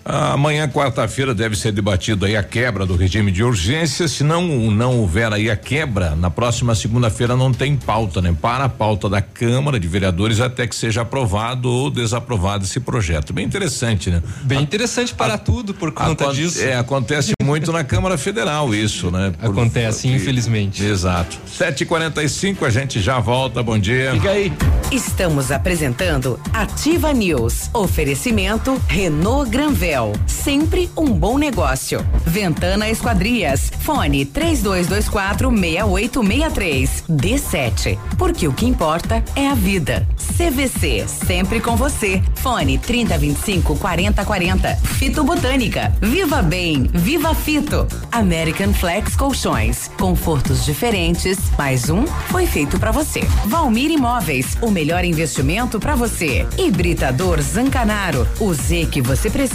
Amanhã, quarta-feira, deve ser debatido aí a quebra do regime de urgência. Se não, não houver aí a quebra, na próxima segunda-feira não tem pauta, né? Para a pauta da Câmara de Vereadores até que seja aprovado ou desaprovado esse projeto. Bem interessante, né? Bem interessante para a, tudo por conta disso. É, acontece muito na Câmara Federal isso, né? Por, acontece, infelizmente. Exato. 7h45, a gente já volta. Bom dia. Fica aí. Estamos apresentando Ativa News. Oferecimento Renault Granvel. Sempre um bom negócio. Ventana Esquadrias. Fone 3224 6863. D7. Porque o que importa é a vida. CVC. Sempre com você. Fone 3025 4040. Fito Botânica. Viva Bem. Viva Fito. American Flex Colchões. Confortos diferentes. Mais um foi feito para você. Valmir Imóveis. O melhor investimento para você. Hibridador Zancanaro. O Z que você precisa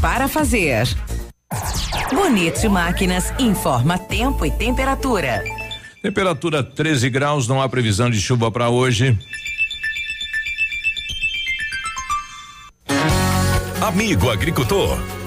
para fazer. Bonito Máquinas informa tempo e temperatura. Temperatura 13 graus, não há previsão de chuva para hoje. Amigo agricultor,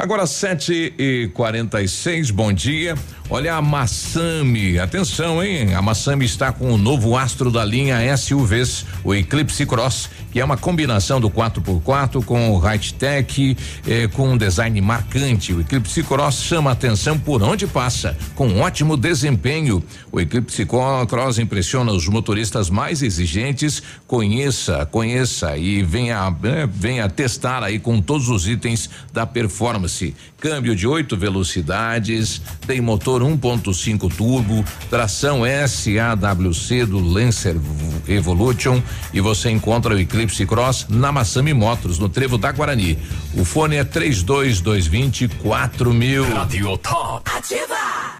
Agora 7 e 46 bom dia. Olha a Massami, atenção, hein? A Massami está com o novo astro da linha SUVs, o Eclipse Cross, que é uma combinação do 4x4 com o high-tech, eh, com um design marcante. O Eclipse Cross chama atenção por onde passa, com ótimo desempenho. O Eclipse Cross impressiona os motoristas mais exigentes. Conheça, conheça e venha, eh, venha testar aí com todos os itens da performance. Câmbio de oito velocidades, tem motor 1.5 turbo, tração SAWC do Lancer Evolution e você encontra o Eclipse Cross na Massami Motors, no Trevo da Guarani. O fone é 32220 4000. Radio Top. Ativa!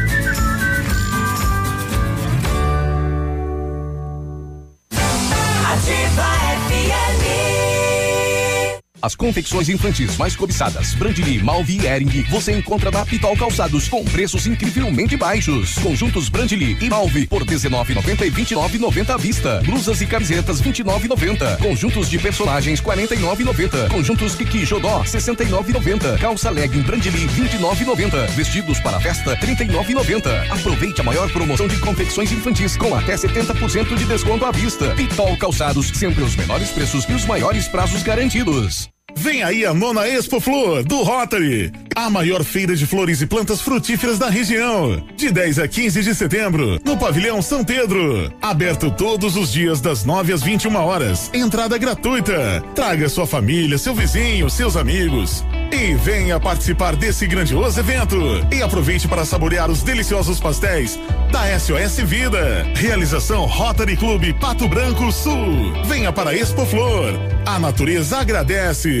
Ativa FM. As confecções infantis mais cobiçadas, Brandly, Malvi e Ering, você encontra na Pitol Calçados com preços incrivelmente baixos. Conjuntos Brandly e Malvi por 19,90 e 29,90 à vista. Blusas e camisetas 29,90. Conjuntos de personagens 49,90. Conjuntos Kiki Xodó 69,90. Calça legging Brandly 29,90. Vestidos para festa 39,90. Aproveite a maior promoção de confecções infantis com até 70% de desconto à vista. Pitol Calçados, sempre os menores preços e os maiores prazos garantidos. Vem aí a nona Expo Flor do Rotary, a maior feira de flores e plantas frutíferas da região. De 10 a 15 de setembro, no Pavilhão São Pedro. Aberto todos os dias das 9 às 21 horas. Entrada gratuita. Traga sua família, seu vizinho, seus amigos. E venha participar desse grandioso evento. E aproveite para saborear os deliciosos pastéis da SOS Vida. Realização Rotary Clube Pato Branco Sul. Venha para a Expo Flor. A natureza agradece.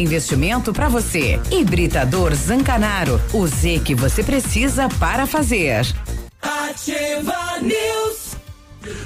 investimento para você. Hibridador Zancanaro. O Z que você precisa para fazer. Ativa News.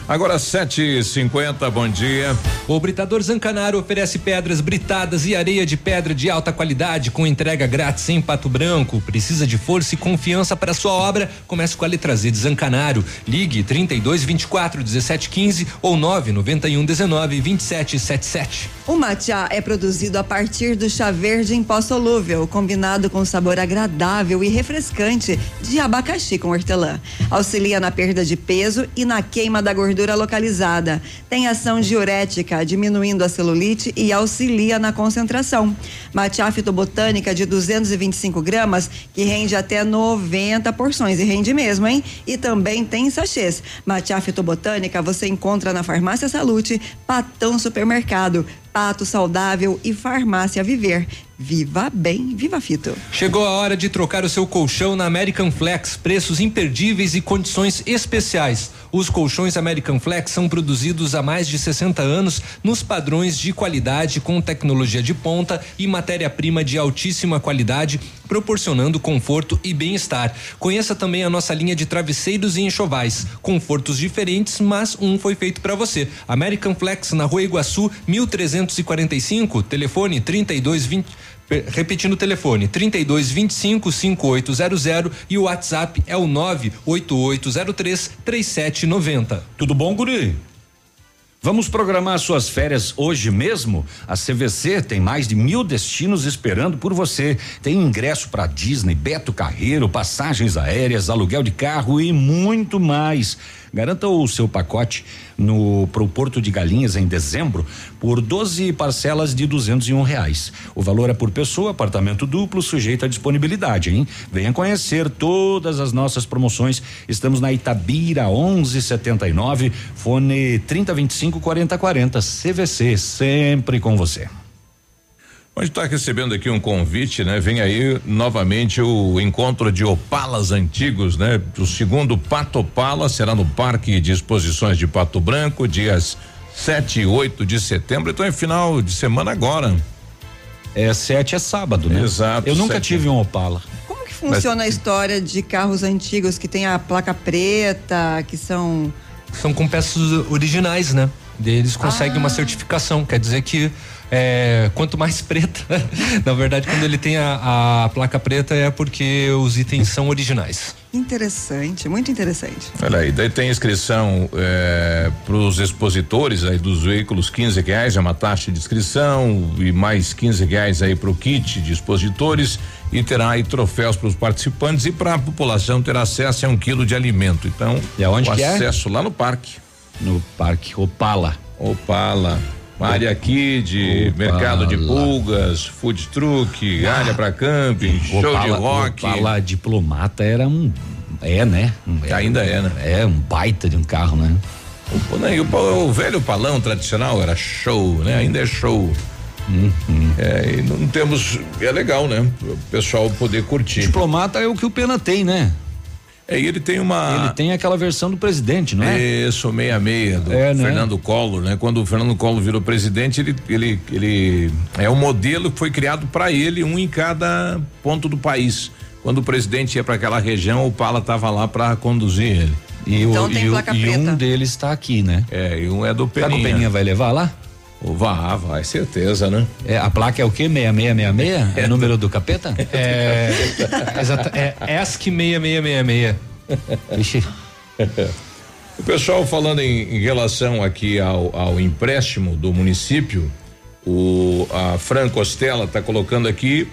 Agora 7h50, bom dia. O Britador Zancanaro oferece pedras britadas e areia de pedra de alta qualidade com entrega grátis em Pato Branco. Precisa de força e confiança para sua obra? Comece com a letra Z de Zancanaro. Ligue 32 24 17 15 ou 991 19 27 77. O matcha é produzido a partir do chá verde em pó solúvel, combinado com sabor agradável e refrescante de abacaxi com hortelã. Auxilia na perda de peso e na queima da gordura localizada. Tem ação diurética, diminuindo a celulite e auxilia na concentração. Matcha fitobotânica de 225 gramas, que rende até 90 porções. E rende mesmo, hein? E também tem sachês. Matcha fitobotânica você encontra na Farmácia Salute, Patão Supermercado, Pato Saudável e Farmácia Viver. Viva bem, viva fito. Chegou a hora de trocar o seu colchão na American Flex, preços imperdíveis e condições especiais. Os colchões American Flex são produzidos há mais de 60 anos nos padrões de qualidade com tecnologia de ponta e matéria-prima de altíssima qualidade, proporcionando conforto e bem-estar. Conheça também a nossa linha de travesseiros e enxovais, confortos diferentes, mas um foi feito para você. American Flex na Rua Iguaçu, 1345, telefone 3220 Repetindo o telefone, 32 25 5800 e o WhatsApp é o 98803 3790. Tudo bom, Guri? Vamos programar suas férias hoje mesmo? A CVC tem mais de mil destinos esperando por você. Tem ingresso para Disney, Beto Carreiro, passagens aéreas, aluguel de carro e muito mais. Garanta o seu pacote no pro Porto de Galinhas em dezembro por 12 parcelas de duzentos e um reais. O valor é por pessoa, apartamento duplo, sujeito à disponibilidade, hein? Venha conhecer todas as nossas promoções. Estamos na Itabira 1179, fone 3025 4040 CVC, sempre com você. A gente está recebendo aqui um convite, né? Vem aí novamente o encontro de Opalas antigos, né? O segundo Pato Opala será no Parque de Exposições de Pato Branco, dias 7 e 8 de setembro. Então é final de semana agora. É 7 é sábado, né? Exato. Eu nunca sete. tive um Opala. Como que funciona a história de carros antigos que tem a placa preta, que são São com peças originais, né? Eles conseguem uma certificação, quer dizer que é, quanto mais preta, na verdade, quando ele tem a, a placa preta é porque os itens são originais. Interessante, muito interessante. Olha aí, daí tem inscrição é, para os expositores aí dos veículos 15 reais é uma taxa de inscrição e mais 15 reais aí para o kit de expositores e terá aí troféus para os participantes e para a população ter acesso a um quilo de alimento. Então, e aonde o que é? acesso lá no parque. No parque Opala. Opala. Uma área aqui de Opala. mercado de pulgas, food truck, área para camping, show de rock. Opala diplomata era um. É, né? Um- Ainda é, né? É, um baita de um carro, né? O, né, o, o velho palão tradicional era show, né? Ainda é show. É, e não temos. É legal, né? O pessoal poder curtir. Diplomata é o que o Pena tem, né? É, e ele tem uma. Ele tem aquela versão do presidente, não é? Isso, meia meia do É, né? Fernando Collor, né? Quando o Fernando Collor virou presidente, ele ele ele é um modelo que foi criado para ele, um em cada ponto do país. Quando o presidente ia para aquela região, o Pala estava lá para conduzir ele. E, Então o, tem e, o- placa e preta. um deles está aqui, né? É, e um é do Será que o Peninha. Peninha vai levar lá? Vai, vai, certeza, né? É, a placa é o quê? 6666? É o número do capeta? É. exata, é ESC 6666. Ixi. O pessoal falando em, em relação aqui ao, ao empréstimo do município, o a Fran Costela está colocando aqui,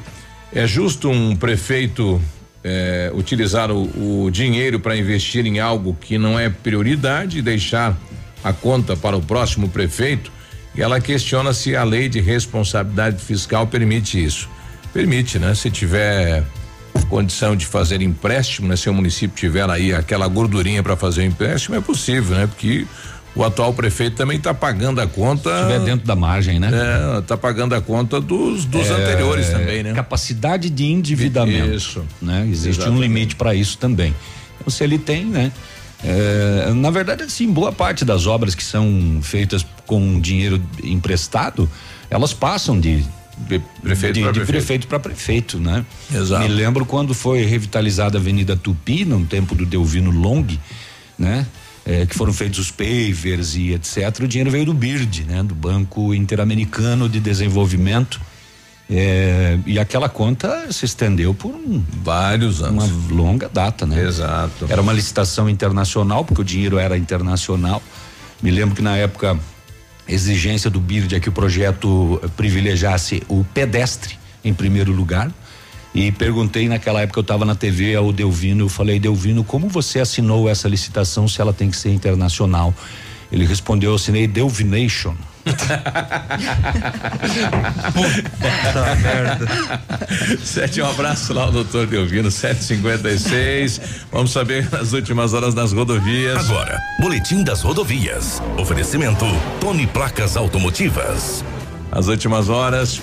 é justo um prefeito eh, utilizar o, o dinheiro para investir em algo que não é prioridade e deixar a conta para o próximo prefeito? E ela questiona se a lei de responsabilidade fiscal permite isso. Permite, né? Se tiver condição de fazer empréstimo, né? Se o município tiver aí aquela gordurinha para fazer o empréstimo, é possível, né? Porque o atual prefeito também está pagando a conta. Se tiver dentro da margem, né? É, tá pagando a conta dos, dos É, anteriores também, né? Capacidade de endividamento. Isso. Né? Existe um Exatamente. limite para isso também. Então, se ele tem, né? É, na verdade, assim, boa parte das obras que são feitas com dinheiro emprestado, elas passam de prefeito de, de prefeito. prefeito para prefeito, né? Exato. Me lembro quando foi revitalizada a Avenida Tupi, no tempo do Delvino Long, né? É, que foram feitos os pavers e etc. O dinheiro veio do BIRD, né? Do Banco Interamericano de Desenvolvimento. É, e aquela conta se estendeu por um, vários anos. Uma longa data, né? Exato. Era uma licitação internacional, porque o dinheiro era internacional. Me lembro que na época a exigência do BIRD é que o projeto eh, privilegiasse o pedestre em primeiro lugar. E perguntei naquela época eu estava na TV ao Delvino, eu falei Delvino, como você assinou essa licitação se ela tem que ser internacional? Ele respondeu, eu assinei Delvination. Puta merda. Sete, um abraço lá ao doutor Delvino, 756. Vamos saber as últimas horas das rodovias. Agora, Boletim das Rodovias. Oferecimento Tony Placas Automotivas. As últimas horas.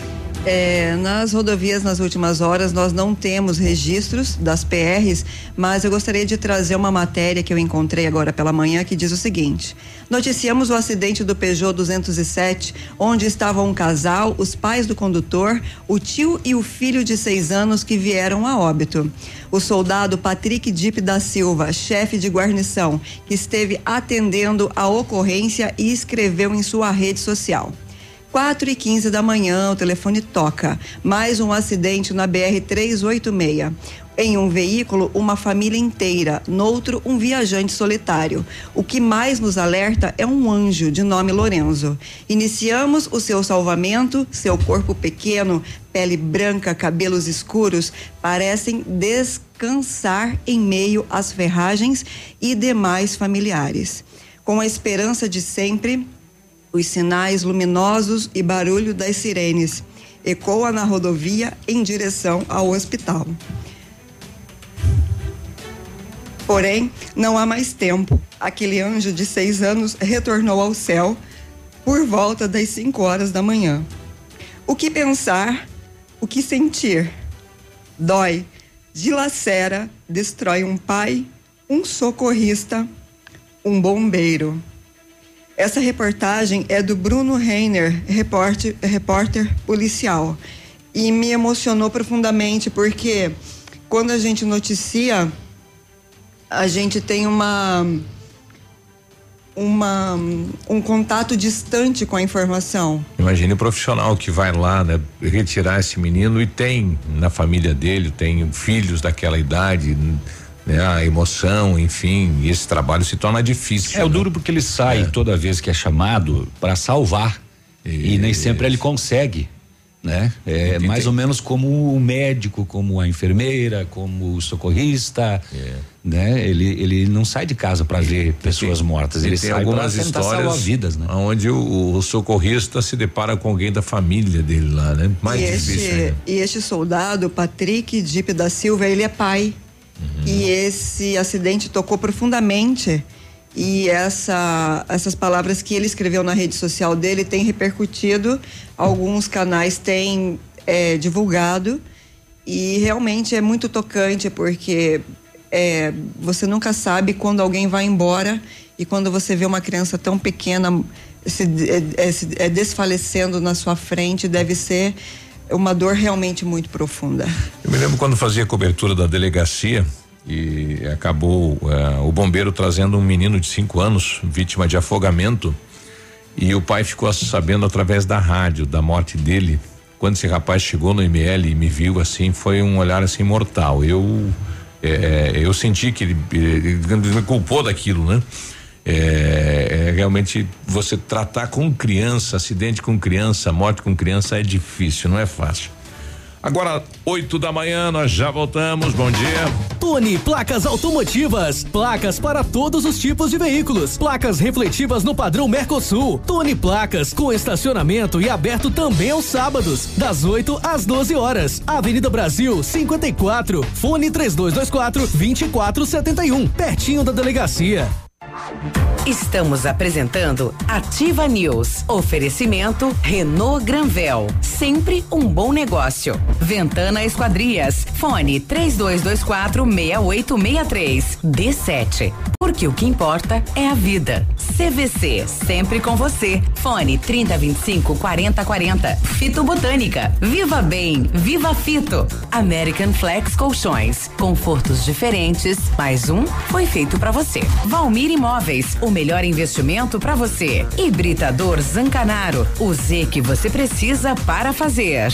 É, nas rodovias, nas últimas horas, nós não temos registros das PRs, mas eu gostaria de trazer uma matéria que eu encontrei agora pela manhã que diz o seguinte: Noticiamos o acidente do Peugeot 207, onde estavam um casal, os pais do condutor, o tio e o filho de seis anos que vieram a óbito. O soldado Patrick Dip da Silva, chefe de guarnição, que esteve atendendo a ocorrência e escreveu em sua rede social. 4 e 15 da manhã, o telefone toca. Mais um acidente na BR-386. Em um veículo, uma família inteira. Noutro, um viajante solitário. O que mais nos alerta é um anjo de nome Lorenzo. Iniciamos o seu salvamento. Seu corpo pequeno, pele branca, cabelos escuros, parecem descansar em meio às ferragens e demais familiares. Com a esperança de sempre, os sinais luminosos e barulho das sirenes ecoa na rodovia em direção ao hospital. Porém, não há mais tempo. Aquele anjo de seis anos retornou ao céu por volta das 5 horas da manhã. O que pensar, o que sentir? Dói, dilacera, destrói um pai, um socorrista, um bombeiro. Essa reportagem é do Bruno Reiner, repórter, repórter policial. E me emocionou profundamente porque quando a gente noticia, a gente tem uma, uma um contato distante com a informação. Imagine o profissional que vai lá, né, retirar esse menino e tem na família dele, tem filhos daquela idade, né, a emoção, enfim, esse trabalho se torna difícil. É o né? duro porque ele sai toda vez que é chamado para salvar e nem sempre ele consegue, né? É Entendi. mais ou menos como o médico, como a enfermeira, como o socorrista, É. né? Ele ele não sai de casa para ver pessoas mortas, ele tem sai para algumas histórias salvar vidas, né? onde o, o socorrista se depara com alguém da família dele lá, né? Mais e, difícil. este, e este soldado, Patrick Dipe da Silva, ele é pai. Uhum. E esse acidente tocou profundamente. E essa, essas palavras que ele escreveu na rede social dele têm repercutido, alguns canais têm é, divulgado. E realmente é muito tocante, porque é, você nunca sabe quando alguém vai embora e quando você vê uma criança tão pequena se, é, é, se- é desfalecendo na sua frente, deve ser uma dor realmente muito profunda. Eu me lembro quando fazia cobertura da delegacia e acabou eh, o bombeiro trazendo um menino de cinco anos, vítima de afogamento, e o pai ficou sabendo através da rádio da morte dele. Quando esse rapaz chegou no ML e me viu assim, foi um olhar assim mortal. Eu eh, eu senti que ele, ele me culpou daquilo, né? É, é, realmente você tratar com criança, acidente com criança, morte com criança é difícil, não é fácil. Agora, 8 da manhã, nós já voltamos. Bom dia. Tune Placas Automotivas. Placas para todos os tipos de veículos. Placas refletivas no padrão Mercosul. Tune Placas com estacionamento e aberto também aos sábados, das 8 às 12 horas. Avenida Brasil, 54. Fone 3224 2471. Pertinho da delegacia. Estamos apresentando Ativa News. Oferecimento Renault Granvel. Sempre um bom negócio. Ventana Esquadrias. Fone 3224 6863. D7. Porque o que importa é a vida. CVC. Sempre com você. Fone 3025 4040. Fito Botânica. Viva Bem. Viva Fito. American Flex Colchões. Confortos diferentes. Mais um foi feito para você. Valmir Imóveis. O melhor investimento para você. Hibridador Zancanaro. O Z que você precisa para fazer.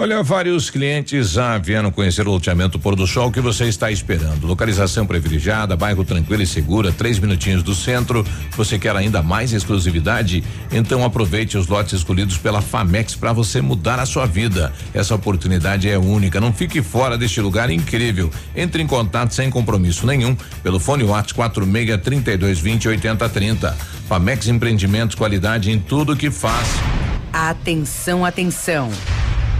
Olha, vários clientes já vieram conhecer o loteamento Pôr do Sol. Que você está esperando? Localização privilegiada, bairro tranquilo e segura, três minutinhos do centro. Você quer ainda mais exclusividade? Então aproveite os lotes escolhidos pela Famex para você mudar a sua vida. Essa oportunidade é única. Não fique fora deste lugar incrível. Entre em contato sem compromisso nenhum pelo fone WhatsApp 46 32 20 80 30. Famex Empreendimentos, qualidade em tudo que faz. Atenção, atenção.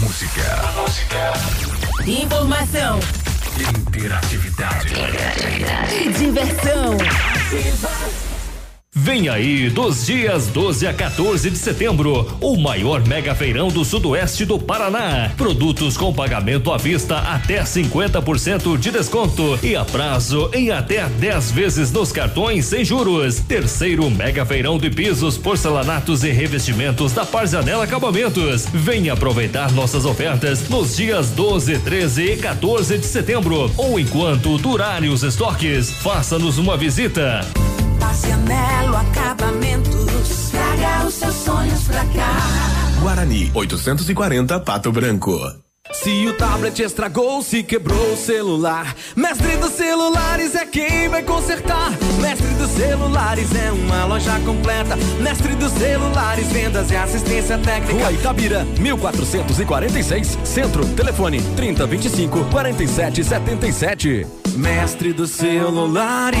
Música. Informação Interatividade. e diversão. Vem aí, dos dias 12 a 14 de setembro, o maior mega feirão do sudoeste do Paraná. Produtos com pagamento à vista até 50% de desconto e a prazo em até 10 vezes nos cartões sem juros. Terceiro mega feirão de pisos, porcelanatos e revestimentos da Parzanela Acabamentos. Venha aproveitar nossas ofertas nos dias 12, 13 e 14 de setembro ou enquanto durarem os estoques. Faça-nos uma visita. Pacianelo Acabamentos. Traga os seus sonhos pra cá. Guarani, 840 Pato Branco. Se o tablet estragou, se quebrou o celular, Mestre dos Celulares é quem vai consertar. Mestre dos Celulares é uma loja completa. Mestre dos Celulares, vendas e assistência técnica. Rua Itabira, 1446, Centro, telefone 3025 4777. Mestre dos Celulares.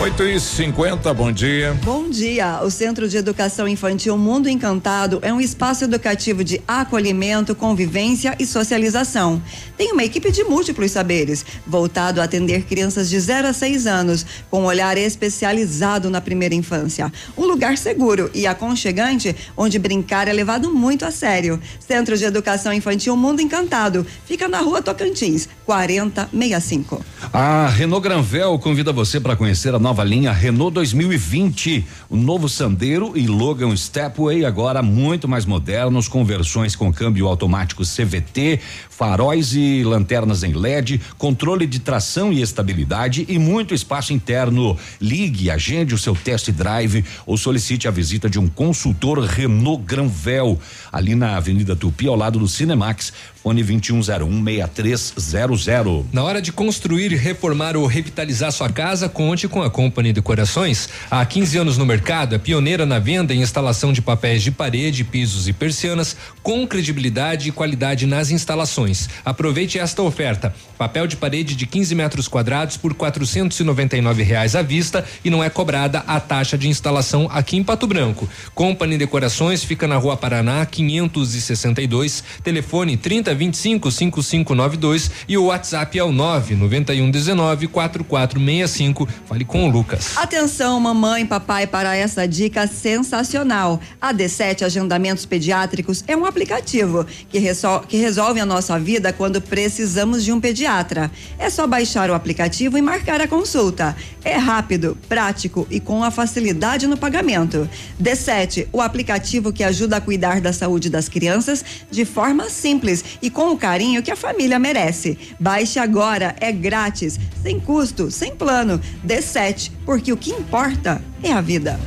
8 e 50 bom dia. Bom dia. O Centro de Educação Infantil Mundo Encantado é um espaço educativo de acolhimento, convivência e socialização. Tem uma equipe de múltiplos saberes, voltado a atender crianças de 0 a 6 anos, com um olhar especializado na primeira infância. Um lugar seguro e aconchegante, onde brincar é levado muito a sério. Centro de Educação Infantil Mundo Encantado. Fica na rua Tocantins, 4065. A Renault Granvel convida você para conhecer a nova linha Renault 2020. O novo Sandero e Logan Stepway, agora muito mais modernos, com versões com câmbio automático CVT, faróis e lanternas em LED, controle de tração e estabilidade e muito espaço interno. Ligue, agende o seu test drive ou solicite a visita de um consultor Renault Granvel, ali na Avenida Tupi, ao lado do Cinemax. Fone 21016300. Na hora de construir, reformar ou revitalizar sua casa, conte com a Company Decorações. Há 15 anos no mercado, é pioneira na venda e instalação de papéis de parede, pisos e persianas, com credibilidade e qualidade nas instalações. Aproveite esta oferta: papel de parede de 15 metros quadrados por 499 reais à vista e não é cobrada a taxa de instalação aqui em Pato Branco. Company Decorações fica na Rua Paraná, 562, telefone 3025 5592 e o WhatsApp é o 99119 4465. Fale com o Lucas. Atenção, mamãe e papai, para essa dica sensacional. A D7 Agendamentos Pediátricos é um aplicativo que, resol- que resolve a nossa vida quando precisamos de um pediatra. É só baixar o aplicativo e marcar a consulta. É rápido, prático e com a facilidade no pagamento. D7, o aplicativo que ajuda a cuidar da saúde das crianças de forma simples e com o carinho que a família merece. Baixe agora, é grátis, sem custo, sem plano. D7, porque o que importa é a vida.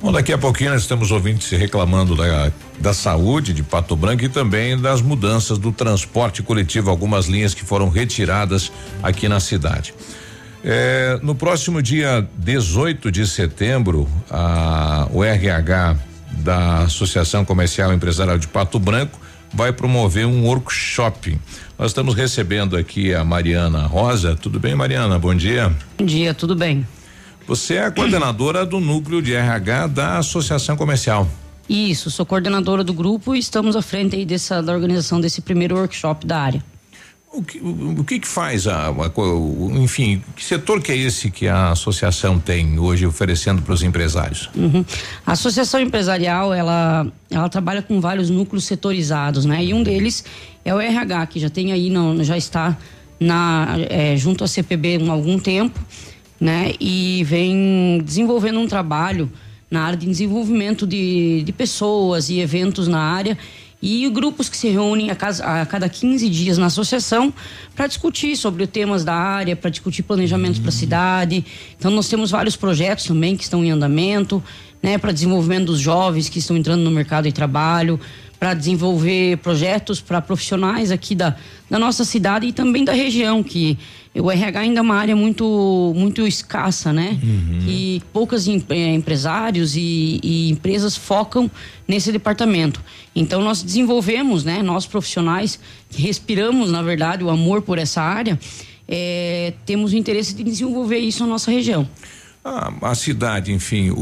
Bom, daqui a pouquinho nós temos ouvintes se reclamando da, da saúde de Pato Branco e também das mudanças do transporte coletivo, algumas linhas que foram retiradas aqui na cidade. É, no próximo dia 18 de setembro, a, o RH da Associação Comercial Empresarial de Pato Branco vai promover um workshop. Nós estamos recebendo aqui a Mariana Rosa. Tudo bem, Mariana? Bom dia. Bom dia, tudo bem? Você é a coordenadora do núcleo de RH da Associação Comercial. Isso, sou coordenadora do grupo e estamos à frente aí dessa, da organização desse primeiro workshop da área. O que, o, que que faz a, a, o- enfim, que setor que é esse que a associação tem hoje oferecendo para os empresários? Uhum. A associação empresarial ela ela trabalha com vários núcleos setorizados, né? E um deles é o RH que já tem aí não já está na eh, junto à CPB há algum tempo, né? E vem desenvolvendo um trabalho na área de desenvolvimento de, de pessoas e eventos na área e grupos que se reúnem a, casa- a cada 15 dias na associação para discutir sobre temas da área, para discutir planejamentos para a cidade. Então nós temos vários projetos também que estão em andamento, né, para desenvolvimento dos jovens que estão entrando no mercado de trabalho, para desenvolver projetos para profissionais aqui da, da nossa cidade e também da região, que o RH ainda é uma área muito muito escassa, né? E poucos empresários e, e empresas focam nesse departamento. Então nós desenvolvemos, né? Nós profissionais que respiramos, na verdade, o amor por essa área, eh, temos o interesse de desenvolver isso na nossa região. A, a cidade, enfim, o,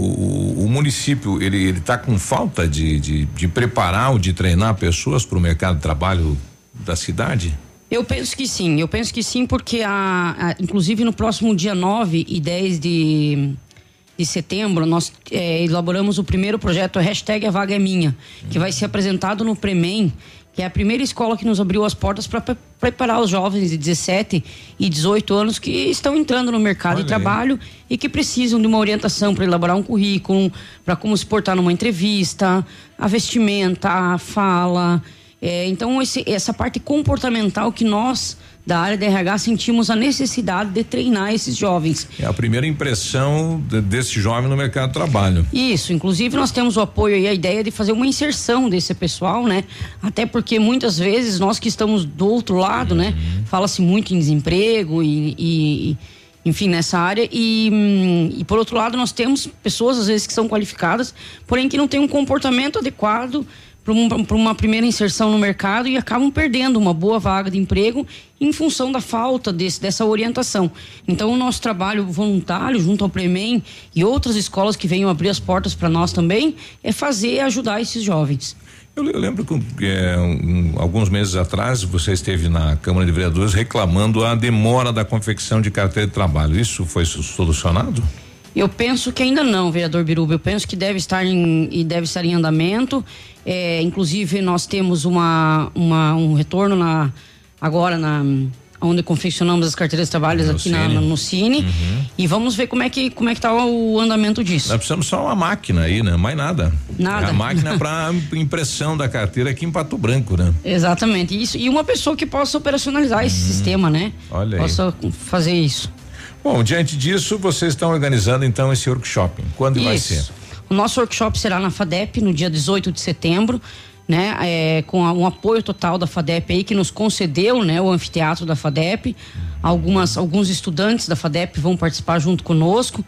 o, município, ele ele está com falta de, de, de preparar ou de treinar pessoas para o mercado de trabalho da cidade? Eu penso que sim, eu penso que sim, porque a, a- inclusive no próximo dia 9 e 10 de, de setembro, nós eh, elaboramos o primeiro projeto, hashtag A Vaga é Minha, que vai ser apresentado no Premem, que é a primeira escola que nos abriu as portas para preparar os jovens de 17 e 18 anos que estão entrando no mercado de trabalho e que precisam de uma orientação para elaborar um currículo, para como se portar numa entrevista, a vestimenta, a fala. É, então, esse- essa parte comportamental que nós, da área da RH, sentimos a necessidade de treinar esses jovens. É a primeira impressão de- desse jovem no mercado de trabalho. Isso, inclusive nós temos o apoio e a ideia de fazer uma inserção desse pessoal, né? Até porque muitas vezes nós que estamos do outro lado, né? Fala-se muito em desemprego e, e- e, enfim, nessa área. E, hum, e por outro lado, nós temos pessoas, às vezes, que são qualificadas, porém que não têm um comportamento adequado para um, uma primeira inserção no mercado e acabam perdendo uma boa vaga de emprego em função da falta desse, dessa orientação. Então, o nosso trabalho voluntário junto ao Premem e outras escolas que venham abrir as portas para nós também é fazer e ajudar esses jovens. Eu, eu lembro que é, um- alguns meses atrás você esteve na Câmara de Vereadores reclamando a demora da confecção de carteira de trabalho. Isso foi so- solucionado? Eu penso que ainda não, vereador Biruba. Eu penso que deve estar em, e deve estar em andamento. É, inclusive, nós temos uma, uma- um retorno na, agora na onde confeccionamos as carteiras de trabalho No aqui na, Cine. no Cine. E vamos ver como é que como é que tá o andamento disso. Nós precisamos só uma máquina aí, né? Mais nada. Nada. É a máquina para impressão da carteira aqui em Pato Branco, né? Exatamente. Isso. E uma pessoa que possa operacionalizar esse sistema, né? Olha aí. Possa fazer isso. Bom, diante disso, vocês estão organizando então esse workshop. Quando vai Isso. ser? O nosso workshop será na FADEP no dia 18 de setembro, né? É, com a- um apoio total da FADEP aí que nos concedeu, né? O anfiteatro da FADEP. Algumas, alguns estudantes da FADEP vão participar junto conosco.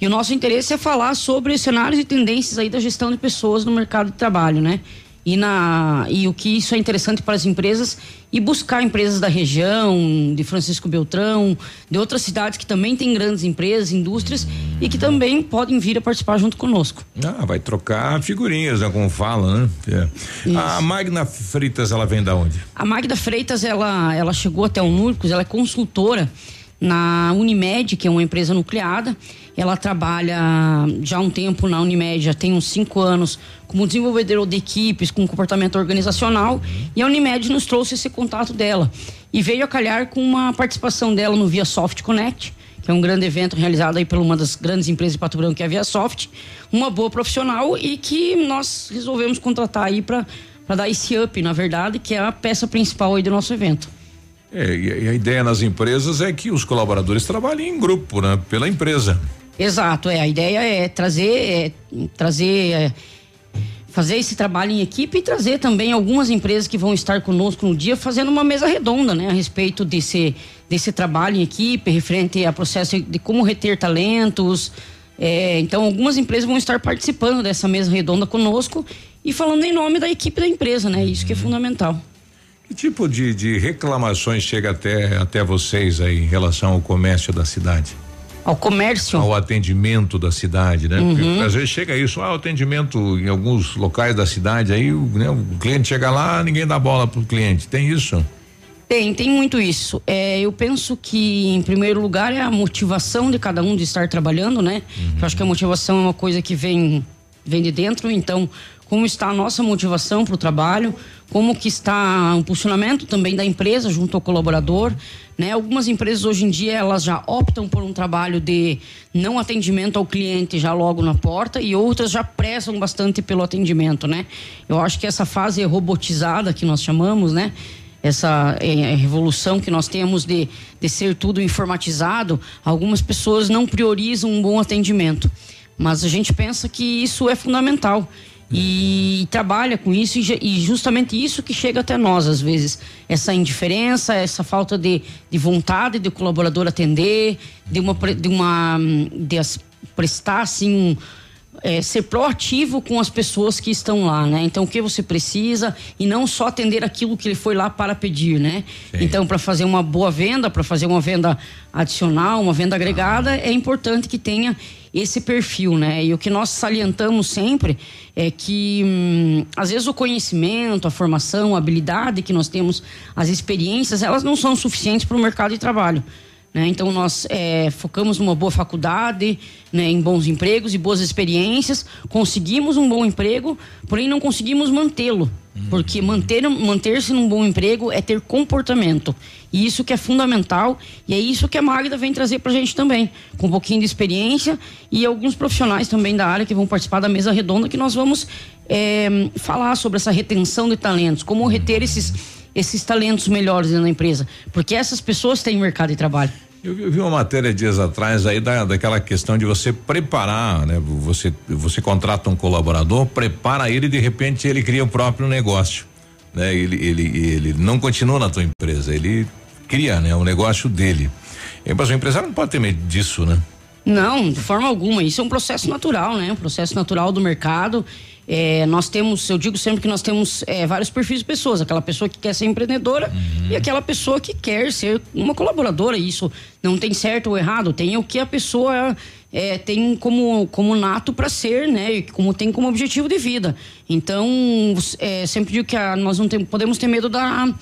E o nosso interesse é falar sobre cenários e tendências aí da gestão de pessoas no mercado de trabalho, né? E, na, e o que isso é interessante para as empresas e buscar empresas da região, de Francisco Beltrão, de outras cidades que também têm grandes empresas, indústrias e que também podem vir a participar junto conosco. Ah, vai trocar figurinhas, né? Como fala, né? É. A Magna Fritas, ela vem da onde? A Magda Freitas, ela, ela chegou até o Núricos, ela é consultora na Unimed, que é uma empresa nucleada. Ela trabalha já há um tempo na Unimed, já tem uns cinco anos, como desenvolvedora de equipes, com comportamento organizacional. E a Unimed nos trouxe esse contato dela. E veio a calhar com uma participação dela no Via Soft Connect, que é um grande evento realizado aí por uma das grandes empresas de Pato Branco, que é a Via Soft. Uma boa profissional e que nós resolvemos contratar aí para dar esse up, na verdade, que é a peça principal aí do nosso evento. É, e, e a ideia nas empresas é que os colaboradores trabalhem em grupo, né? Pela empresa. Exato, é. A ideia é trazer, é, trazer, é, fazer esse trabalho em equipe e trazer também algumas empresas que vão estar conosco no dia fazendo uma mesa redonda, né, a respeito desse desse trabalho em equipe, referente a processo de como reter talentos. É, então, algumas empresas vão estar participando dessa mesa redonda conosco e falando em nome da equipe da empresa, né? Isso que é fundamental. Que tipo de, de reclamações chega até, até vocês aí em relação ao comércio da cidade? Ao comércio. Ao atendimento da cidade, né? Uhum. Porque às vezes chega isso, ah, o atendimento em alguns locais da cidade, aí né, o cliente chega lá, ninguém dá bola pro cliente. Tem isso? Tem, tem muito isso. É, eu penso que, em primeiro lugar, é a motivação de cada um de estar trabalhando, né? Eu acho que a motivação é uma coisa que vem, vem de dentro, então, como está a nossa motivação para o trabalho, como que está o impulsionamento também da empresa junto ao colaborador, né? Algumas empresas hoje em dia elas já optam por um trabalho de não atendimento ao cliente já logo na porta e outras já pressam bastante pelo atendimento, né? Eu acho que essa fase robotizada que nós chamamos, né? essa eh, revolução que nós temos de, de ser tudo informatizado, algumas pessoas não priorizam um bom atendimento. Mas a gente pensa que isso é fundamental e, trabalha com isso e, e justamente isso que chega até nós às vezes. Essa indiferença essa falta de, de vontade de o colaborador atender de uma de uma hum, de as- prestar assim um, é, ser proativo com as pessoas que estão lá, né? Então, o que você precisa e não só atender aquilo que ele foi lá para pedir, né? Então, para fazer uma boa venda, para fazer uma venda adicional, uma venda agregada, é importante que tenha esse perfil, né? E o que nós salientamos sempre é que hum, às vezes o conhecimento, a formação, a habilidade que nós temos, as experiências, elas não são suficientes para o mercado de trabalho. Né? Então nós eh, focamos numa boa faculdade, né, em bons empregos e boas experiências, conseguimos um bom emprego, porém não conseguimos mantê-lo, porque manter manter-se num bom emprego é ter comportamento. E isso que é fundamental e é isso que a Magda vem trazer para a gente também, com um pouquinho de experiência e alguns profissionais também da área que vão participar da mesa redonda que nós vamos eh, falar sobre essa retenção de talentos, como reter esses esses talentos melhores da empresa, porque essas pessoas têm mercado de trabalho. Eu vi, eu vi uma matéria dias atrás aí da, daquela questão de você preparar, né? Você, você contrata um colaborador, prepara ele e de repente ele cria o próprio negócio, né? Ele, ele, ele não continua na tua empresa, ele cria, né? O negócio dele. E, mas o empresário não pode ter medo disso, né? Não, de forma alguma. Isso é um processo natural, né? Um processo natural do mercado. É, nós temos, eu digo sempre que nós temos é, vários perfis de pessoas. Aquela pessoa que quer ser empreendedora e aquela pessoa que quer ser uma colaboradora. Isso não tem certo ou errado. Tem o que a pessoa é, tem como, como nato para ser, né? E como tem como objetivo de vida. Então, é, sempre digo que a- nós não tem- podemos ter medo da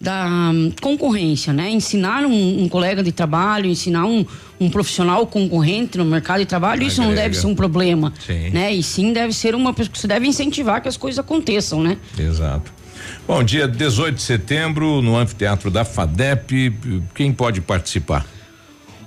da hum, concorrência, né? Ensinar um, um colega de trabalho, ensinar um, um profissional concorrente no mercado de trabalho, isso não deve ser um problema, Sim. né? E sim deve ser uma você deve incentivar que as coisas aconteçam, né? Exato. Bom, dia 18 de setembro, no anfiteatro da FADEP, quem pode participar?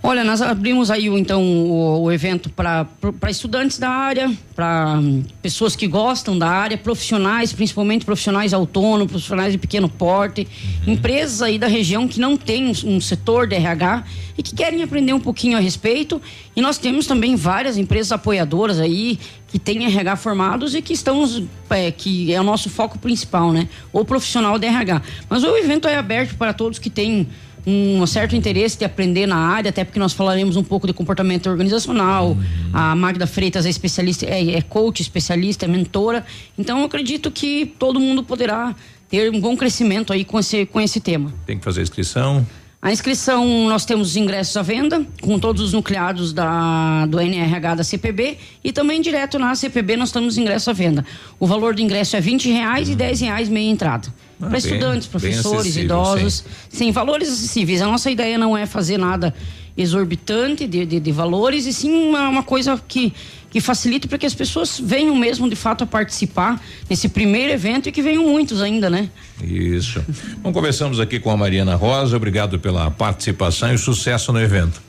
Olha, nós abrimos aí o, então o, o evento para estudantes da área, para pessoas que gostam da área, profissionais, principalmente profissionais autônomos, profissionais de pequeno porte, empresas aí da região que não têm um, um setor de RH e que querem aprender um pouquinho a respeito. E nós temos também várias empresas apoiadoras aí que têm RH formados e que estamos, é, que é o nosso foco principal, né? O profissional de RH. Mas o evento é aberto para todos que têm um certo interesse de aprender na área, até porque nós falaremos um pouco de comportamento organizacional. A Magda Freitas é especialista, é, é coach, especialista, é mentora. Então eu acredito que todo mundo poderá ter um bom crescimento aí com esse, com esse tema. Tem que fazer inscrição? A inscrição, nós temos os ingressos à venda, com todos os nucleados da, do NRH da CPB e também direto na CPB nós temos ingresso à venda. O valor do ingresso é 20 reais e 10 reais meia entrada. Ah, Para estudantes, professores, idosos. Sim. valores acessíveis. A nossa ideia não é fazer nada exorbitante de, de, de valores, e sim uma, uma coisa que, que facilite para que as pessoas venham mesmo de fato a participar nesse primeiro evento e que venham muitos ainda, né? Isso. Bom, conversamos aqui com a Mariana Rosa, obrigado pela participação e sucesso no evento.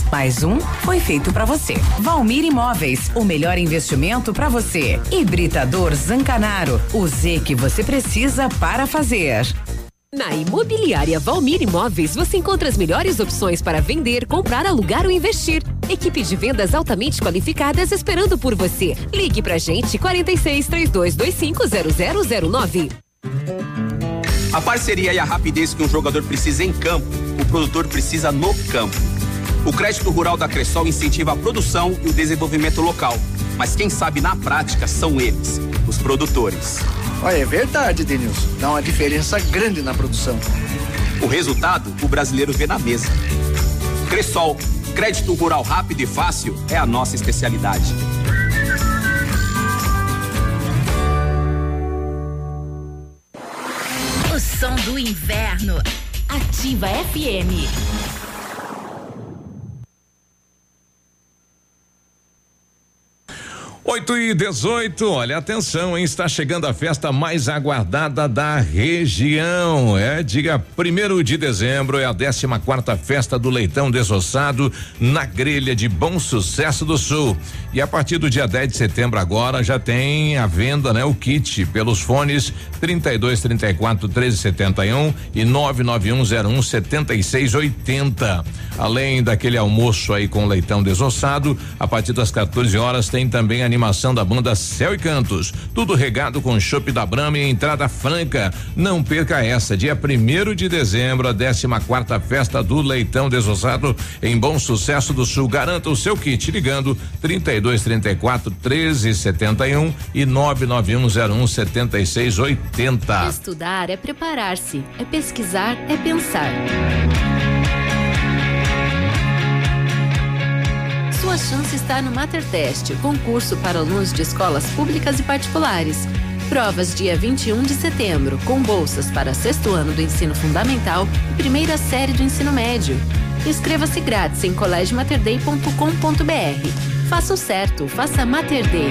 Mais um foi feito para você. Valmir Imóveis. O melhor investimento para você. Hibridador Zancanaro. O Z que você precisa para fazer. Na Imobiliária Valmir Imóveis, você encontra as melhores opções para vender, comprar, alugar ou investir. Equipe de vendas altamente qualificadas esperando por você. Ligue pra gente 46 3225 0009. A parceria e a rapidez que um jogador precisa em campo, o produtor precisa no campo. O crédito rural da Cressol incentiva a produção e o desenvolvimento local. Mas quem sabe na prática são eles, os produtores. Olha, é verdade, Denilson. Dá uma diferença grande na produção. O resultado, o brasileiro vê na mesa. Cressol, crédito rural rápido e fácil é a nossa especialidade. O som do inverno. Ativa FM. 8 e 18, olha, atenção, hein? Está chegando a festa mais aguardada da região. É, diga, primeiro de dezembro é a 14 quarta festa do leitão desossado na grelha de Bom Sucesso do Sul. E a partir do dia 10 de setembro agora já tem a venda, né? O kit pelos fones 32 34 13 71 e 99101 76 80. Além daquele almoço aí com leitão desossado, a partir das 14 horas tem também a animação da banda Céu e Cantos. Tudo regado com chopp da Brama e entrada franca. Não perca essa, dia primeiro de dezembro, a 14 quarta festa do Leitão Desossado em Bom Sucesso do Sul. Garanta o seu kit ligando 32 34 13 71 e 99101 76 80. Estudar é preparar-se, é pesquisar, é pensar. Sua chance está no Mater Test, concurso para alunos de escolas públicas e particulares. Provas dia 21 de setembro, com bolsas para sexto ano do ensino fundamental e primeira série do ensino médio. Inscreva-se grátis em colégiomaterday.com.br. Faça o certo, faça Mater Day.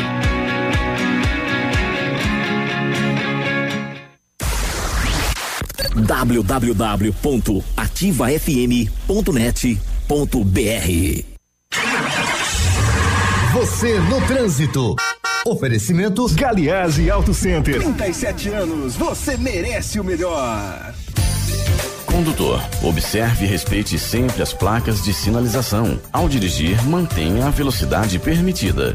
www.ativafm.net.br Você no trânsito. Oferecimento Galiase Auto Center. 37 anos, você merece o melhor. Condutor, observe e respeite sempre as placas de sinalização. Ao dirigir, mantenha a velocidade permitida.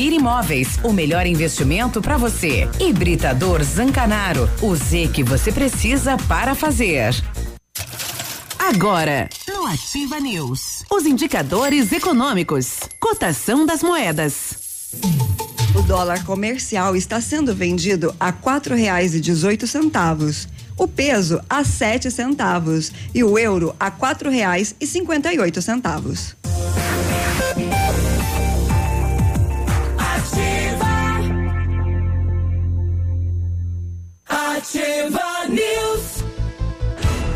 Imóveis. O melhor investimento para você. Hibridador Zancanaro. O Z que você precisa para fazer. Agora, no Ativa News, os indicadores econômicos, cotação das moedas. O dólar comercial está sendo vendido a quatro reais e dezoito centavos. O peso a sete centavos e o euro a quatro reais e cinquenta e oito centavos. Ativa News.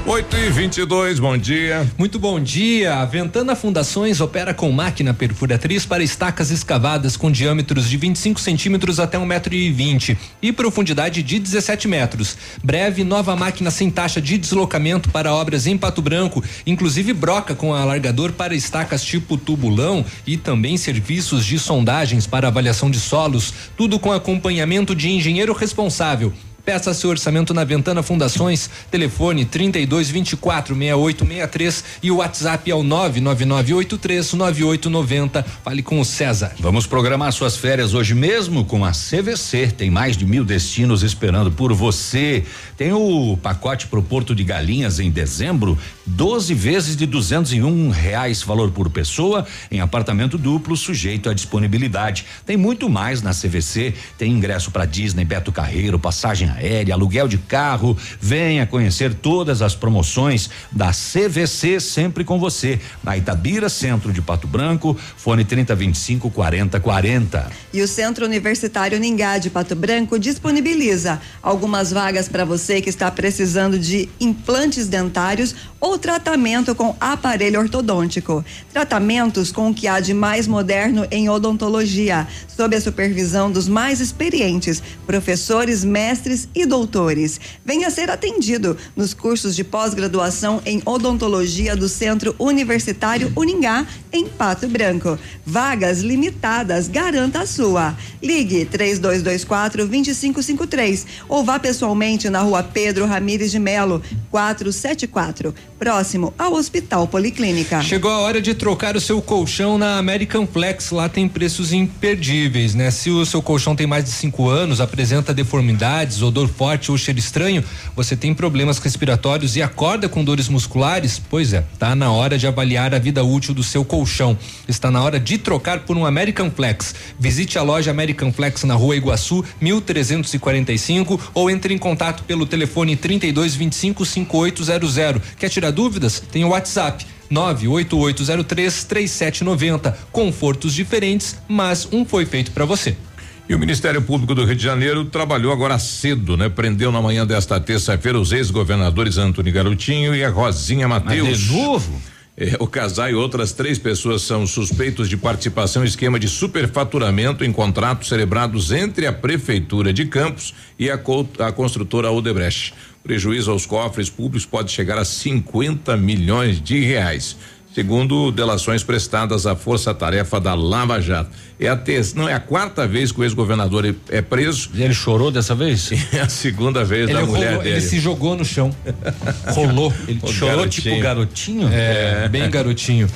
8 e 22 bom dia. Muito bom dia. A Ventana Fundações opera com máquina perfuratriz para estacas escavadas com diâmetros de 25 centímetros até um metro e vinte e profundidade de 17 metros. Breve nova máquina sem taxa de deslocamento para obras em Pato Branco, inclusive broca com alargador para estacas tipo tubulão e também serviços de sondagens para avaliação de solos, tudo com acompanhamento de engenheiro responsável. Peça seu orçamento na Ventana Fundações, telefone 3224 6863 e o WhatsApp é o 99983 9890. Fale com o César. Vamos programar suas férias hoje mesmo com a CVC. Tem mais de mil destinos esperando por você. Tem o pacote pro Porto de Galinhas em dezembro, 12 vezes de duzentos e um reais valor por pessoa em apartamento duplo sujeito à disponibilidade. Tem muito mais na CVC. Tem ingresso para Disney, Beto Carreiro, passagem aérea, aluguel de carro. Venha conhecer todas as promoções da CVC sempre com você. Na Itabira, centro de Pato Branco, fone 3025 4040. E o Centro Universitário Ningá de Pato Branco disponibiliza algumas vagas para você que está precisando de implantes dentários ou tratamento com aparelho ortodôntico. Tratamentos com o que há de mais moderno em odontologia, sob a supervisão dos mais experientes, professores, mestres e doutores. Venha ser atendido nos cursos de pós-graduação em odontologia do Centro Universitário Uningá, em Pato Branco. Vagas limitadas, garanta a sua. Ligue 3224 2553 ou vá pessoalmente na rua Pedro Ramires de Melo, 474, próximo ao Hospital Policlínica. Chegou a hora de trocar o seu colchão na American Flex. Lá tem preços imperdíveis, né? Se o seu colchão tem mais de cinco anos, apresenta deformidades, odor forte ou cheiro estranho, você tem problemas respiratórios e acorda com dores musculares, pois é, tá na hora de avaliar a vida útil do seu colchão. Está na hora de trocar por um American Flex. Visite a loja American Flex na Rua Iguaçu, 1345 ou entre em contato pelo telefone 3225 5800. Quer tirar dúvidas? Tem o WhatsApp 988033790. Confortos diferentes, mas um foi feito para você. E o Ministério Público do Rio de Janeiro trabalhou agora cedo, né? Prendeu na manhã desta terça-feira os ex-governadores Antônio Garotinho e a Rosinha Mateus. de novo? É, o casal e outras três pessoas são suspeitos de participação em esquema de superfaturamento em contratos celebrados entre a Prefeitura de Campos e a, a construtora Odebrecht. Prejuízo aos cofres públicos pode chegar a 50 milhões de reais. Segundo delações prestadas à Força Tarefa da Lava Jato. É a ter, não é a quarta vez que o ex-governador é, é preso. E ele chorou dessa vez? É a segunda vez ele da mulher dele. Ele se jogou no chão. Rolou. Ele O chorou garotinho. tipo garotinho? É, bem garotinho.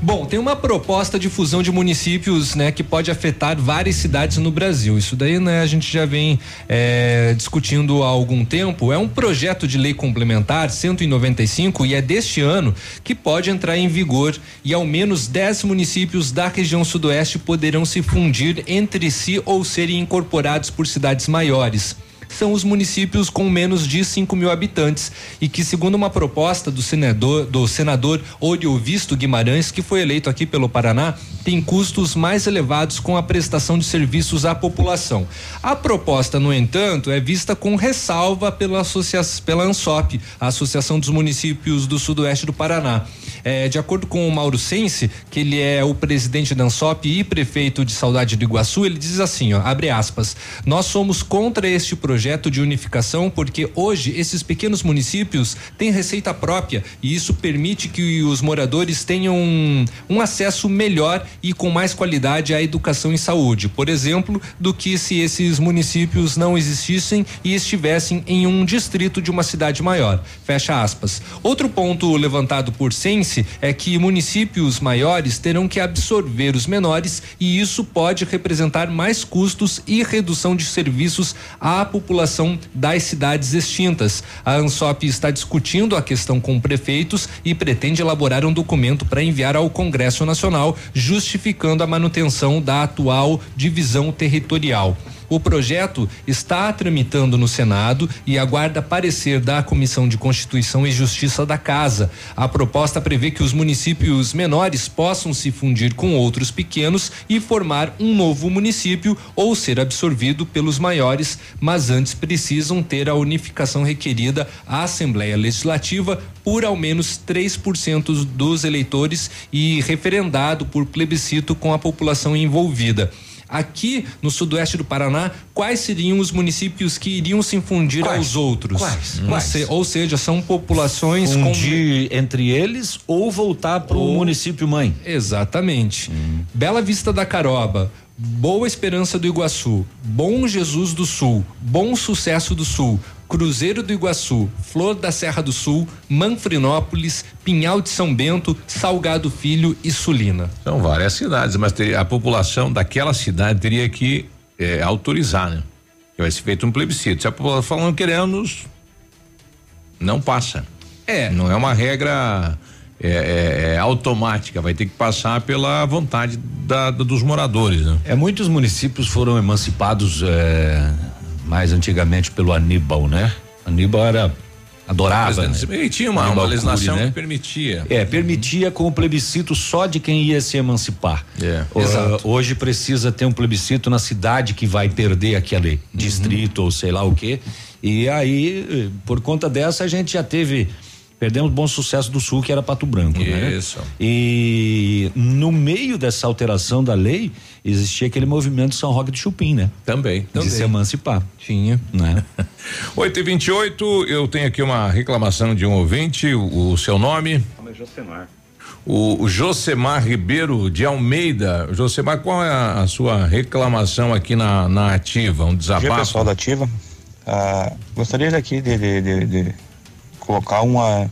Bom, tem uma proposta de fusão de municípios, né, que pode afetar várias cidades no Brasil. Isso daí, né, a gente já vem é, discutindo há algum tempo. É um projeto de lei complementar 195 e é deste ano que pode entrar em vigor e ao menos 10 municípios da região sudoeste poderão se fundir entre si ou serem incorporados por cidades maiores são os municípios com menos de 5 mil habitantes e que, segundo uma proposta do senador, do senador Oriovisto Guimarães, que foi eleito aqui pelo Paraná, tem custos mais elevados com a prestação de serviços à população. A proposta, no entanto, é vista com ressalva pela, associação, pela ANSOP, a Associação dos Municípios do Sudoeste do Paraná. É, de acordo com o Mauro Sense, que ele é o presidente da ANSOP e prefeito de Saudade do Iguaçu, ele diz assim, ó, abre aspas, nós somos contra este projeto de unificação porque hoje esses pequenos municípios têm receita própria e isso permite que os moradores tenham um, um acesso melhor e com mais qualidade à educação e saúde, por exemplo, do que se esses municípios não existissem e estivessem em um distrito de uma cidade maior. Fecha aspas. Outro ponto levantado por Sense é que municípios maiores terão que absorver os menores e isso pode representar mais custos e redução de serviços à população das cidades extintas. A ANSOP está discutindo a questão com prefeitos e pretende elaborar um documento para enviar ao Congresso Nacional, justificando a manutenção da atual divisão territorial. O projeto está tramitando no Senado e aguarda parecer da Comissão de Constituição e Justiça da Casa. A proposta prevê que os municípios menores possam se fundir com outros pequenos e formar um novo município ou ser absorvido pelos maiores, mas antes precisam ter a unificação requerida à Assembleia Legislativa por ao menos 3% dos eleitores e referendado por plebiscito com a população envolvida. Aqui no sudoeste do Paraná, quais seriam os municípios que iriam se fundir Quais? aos outros? Quais? Ou Quais? se- ou seja, são populações Fundir entre eles ou voltar para o Ou- município mãe. Exatamente. Bela Vista da Caroba, Boa Esperança do Iguaçu, Bom Jesus do Sul, Bom Sucesso do Sul, Cruzeiro do Iguaçu, Flor da Serra do Sul, Manfrinópolis, Pinhal de São Bento, Salgado Filho e Sulina. São várias cidades, mas a população daquela cidade teria que eh, autorizar, né? Que vai ser feito um plebiscito. Se a população falando queremos, não passa. É. Não é uma regra é, é, é automática, vai ter que passar pela vontade da- da- dos moradores, né? É, muitos municípios foram emancipados é, mais antigamente pelo Aníbal, né? Aníbal era adorava. Né? e tinha uma, uma legislação Cury, que permitia. É, permitia com o plebiscito só de quem ia se emancipar. É. Exato. hoje precisa ter um plebiscito na cidade que vai perder aquele distrito ou sei lá o quê. E aí, eh, por conta dessa, a gente já teve. Perdemos bom sucesso do sul, que era Pato Branco, né? Isso. E no meio dessa alteração da lei, existia aquele movimento São Roque de Chupim, né? Também. De também. se emancipar. Tinha. Né? 8 e 28 eu tenho aqui uma reclamação de um ouvinte, o, o seu nome? Josemar. O, o Josemar Ribeiro de Almeida. Josemar, qual é a, a sua reclamação aqui na, na ativa? Um Bom dia, desabafo? pessoal da Ativa. Ah, gostaria daqui de, de, de- de colocar uma,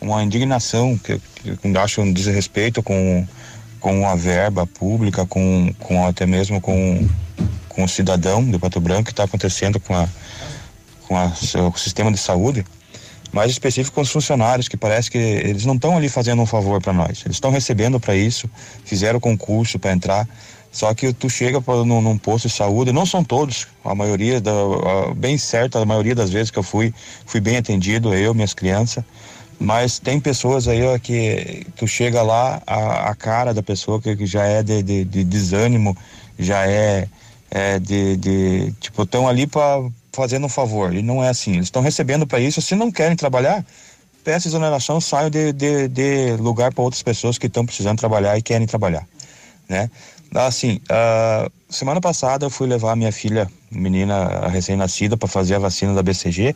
uma indignação que, eu acho um desrespeito com, com a verba pública, com, com até mesmo com, com o cidadão de Pato Branco que está acontecendo com, a, com a, o sistema de saúde, mais específico com os funcionários, que parece que eles não estão ali fazendo um favor para nós. Eles estão recebendo para isso, fizeram concurso para entrar. Só que tu chega pra, num, num posto de saúde, não são todos, a maioria, da, a- bem certa, a maioria das vezes que eu fui, fui bem atendido, eu, minhas crianças. Mas tem pessoas aí ó, que tu chega lá, a, a cara da pessoa que, que já é de, de- de desânimo, já é, é de, de. Tipo, estão ali para fazendo um favor. E não é assim. Eles estão recebendo para isso. Se não querem trabalhar, peça exoneração, saiam de, de, de lugar para outras pessoas que estão precisando trabalhar e querem trabalhar, né? Assim, ah, semana passada eu fui levar minha filha, menina recém-nascida, para fazer a vacina da BCG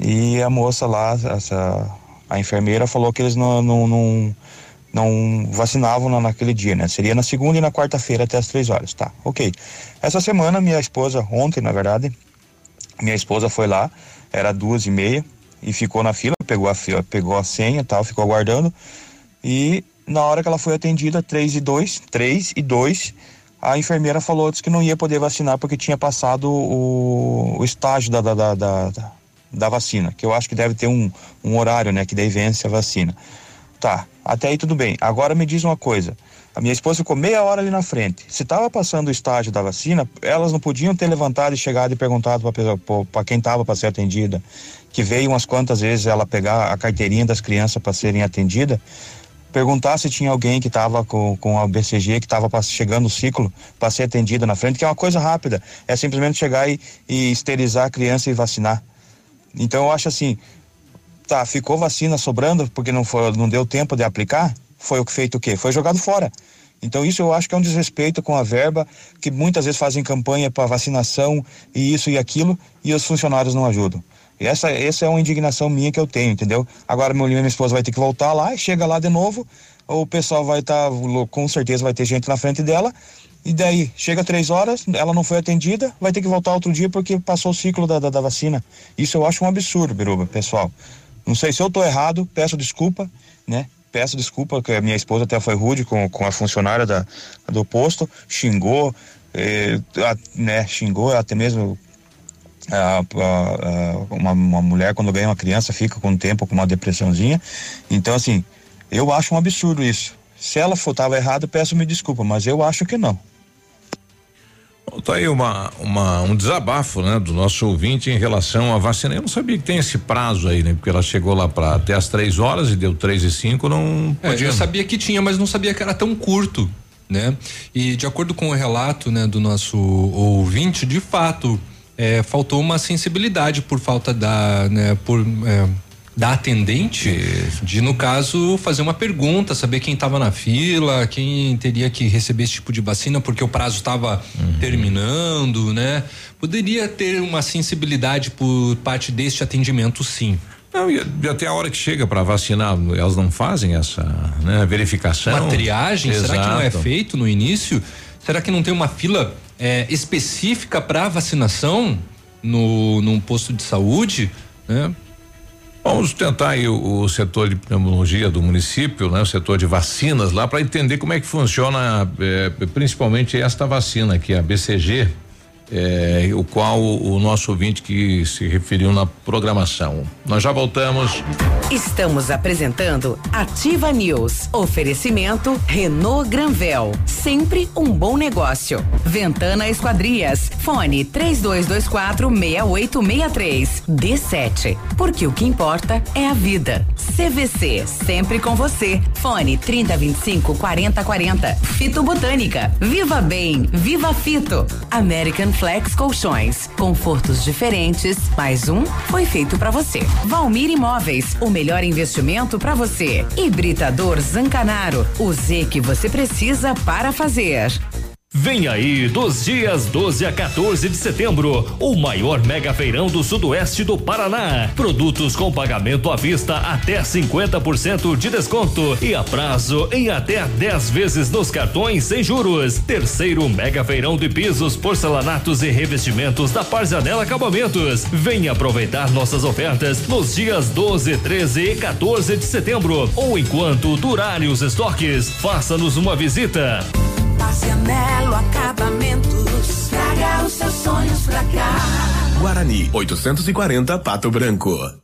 e a moça lá, essa, a enfermeira falou que eles não, não, não, não vacinavam na- naquele dia, né? Seria na segunda e na quarta-feira até as três horas, tá? Ok. Essa semana minha esposa, ontem na verdade, minha esposa foi lá, era duas e meia e ficou na fila, pegou a fila, pegou a senha tal, ficou aguardando. E na hora que ela foi atendida, três e dois, três e dois, a enfermeira falou que não ia poder vacinar porque tinha passado o, o estágio da, da, da, da, da- da vacina, que eu acho que deve ter um, um horário, né, que daí vence a vacina. Tá, até aí tudo bem. Agora me diz uma coisa. A minha esposa ficou meia hora ali na frente. Se estava passando o estágio da vacina, elas não podiam ter levantado e chegado e perguntado para quem estava para ser atendida, que veio umas quantas vezes ela pegar a carteirinha das crianças para serem atendidas, perguntar se tinha alguém que estava com, com a BCG, que estava chegando o ciclo para ser atendida na frente, que é uma coisa rápida. É simplesmente chegar e, e esterilizar a criança e vacinar. Então eu acho assim, tá, ficou vacina sobrando porque não foi, não deu tempo de aplicar, foi o que feito o quê? Foi jogado fora. Então isso eu acho que é um desrespeito com a verba, que muitas vezes fazem campanha para vacinação e isso e aquilo, e os funcionários não ajudam. Essa, essa é uma indignação minha que eu tenho, entendeu? Agora meu, minha esposa vai ter que voltar lá chega lá de novo, o pessoal vai estar, com certeza vai ter gente na frente dela, e daí, chega três horas, ela não foi atendida, vai ter que voltar outro dia porque passou o ciclo da, da, da vacina. Isso eu acho um absurdo, Biruba, pessoal. Não sei se eu tô errado, peço desculpa, né? Peço desculpa, que a minha esposa até foi rude com, com a funcionária da, do posto, xingou, eh, a- né? Xingou até mesmo uma, uma mulher quando ganha uma criança fica com o tempo com uma depressãozinha. Então, assim, eu acho um absurdo isso. Se ela for tava errado, peço me desculpa, mas eu acho que não. Bom, Tá aí uma, uma, um desabafo, né, do nosso ouvinte em relação à vacina. Eu não sabia que tem esse prazo aí, né? Porque ela chegou lá para até as três horas e deu três e cinco, não É, podia. eu sabia que tinha, mas não sabia que era tão curto, né? E de acordo com o relato, né, do nosso ouvinte, de fato, é, faltou uma sensibilidade por falta da, né, por é, da atendente de no caso fazer uma pergunta, saber quem estava na fila, quem teria que receber esse tipo de vacina porque o prazo estava terminando, né? Poderia ter uma sensibilidade por parte deste atendimento, sim. Não, e, até a hora que chega para vacinar, elas não fazem essa né, verificação. Uma triagem, será que não é Exato. feito no início? Será que não tem uma fila é, específica para vacinação no num posto de saúde, né? Vamos tentar aí o, o, setor de pneumologia do município, né? O setor de vacinas lá para entender como é que funciona, eh, principalmente esta vacina aqui, a BCG, é, o qual o nosso ouvinte que se referiu na programação. Nós já voltamos. Estamos apresentando Ativa News. Oferecimento Renault Granvel. Sempre um bom negócio. Ventana Esquadrias. Fone 3224 6863. D7. Porque o que importa é a vida. CVC. Sempre com você. Fone 3025 4040. Fito Botânica. Viva Bem. Viva Fito. American Flex Colchões. Confortos diferentes. Mais um foi feito para você. Valmir Imóveis. O melhor investimento para você. Hibridador Zancanaro. O Z que você precisa para fazer. Vem aí, dos dias 12 a 14 de setembro, o maior mega feirão do sudoeste do Paraná. Produtos com pagamento à vista até 50% de desconto e a prazo em até 10 vezes nos cartões sem juros. Terceiro mega feirão de pisos, porcelanatos e revestimentos da Parzanela Acabamentos. Venha aproveitar nossas ofertas nos dias 12, 13 e 14 de setembro ou enquanto durarem os estoques. Faça-nos uma visita. Marcianelo Acabamentos. Traga os seus sonhos pra cá. Guarani, 840 Pato Branco.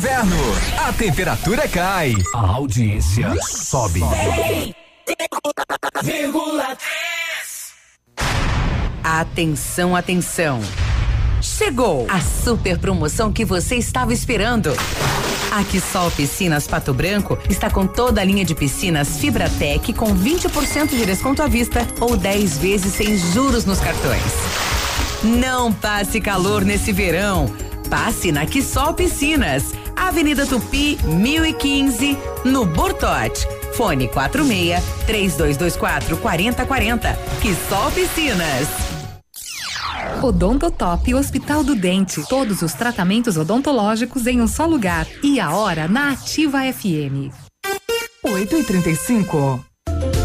Inverno, a temperatura cai, a audiência sobe. Atenção, atenção. Chegou a super promoção que você estava esperando. A Quissol Piscinas Pato Branco está com toda a linha de piscinas Fibratec com 20% de desconto à vista ou 10 vezes sem juros nos cartões. Não passe calor nesse verão. Passe na Quissol Piscinas, Avenida Tupi, 1015, no Bortote. Fone 46 3224 4040. Quissol Piscinas. Odontotop Hospital do Dente. Todos os tratamentos odontológicos em um só lugar. E a hora na Ativa FM. 8 e 35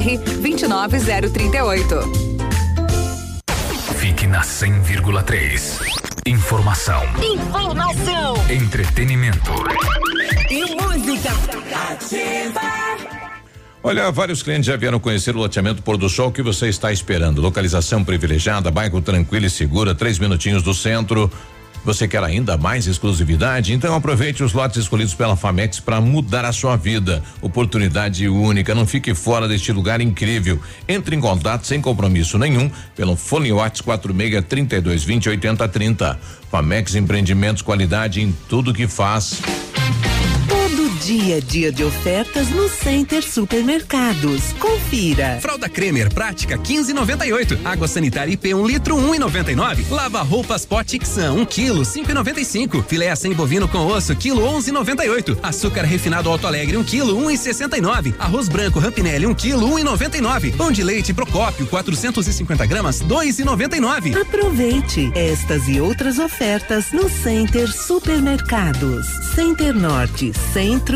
29038. Fique na 100,3. Informação, Informação entretenimento. e música. Olha, vários clientes já vieram conhecer o loteamento Pôr do Sol que você está esperando. Localização privilegiada, bairro tranquilo e segura, três minutinhos do centro. Você quer ainda mais exclusividade? Então aproveite os lotes escolhidos pela Famex para mudar a sua vida. Oportunidade única. Não fique fora deste lugar incrível. Entre em contato sem compromisso nenhum pelo Fone Whats 46 32 20 80 30. Famex Empreendimentos, qualidade em tudo que faz. Dia, dia de ofertas no Center Supermercados. Confira. Fralda Cremer Prática 15,98. Água sanitária IP 1 litro 1,99. Lava roupas Pote Xan 1 quilo 5,95. Filé sem bovino com osso quilo 11,98. Açúcar refinado Alto Alegre 1 quilo 1,69. Arroz branco Rampinelli 1 quilo 1,99. Pão de leite Procópio 450 gramas 2,99. Aproveite estas e outras ofertas no Center Supermercados. Center Norte, Centro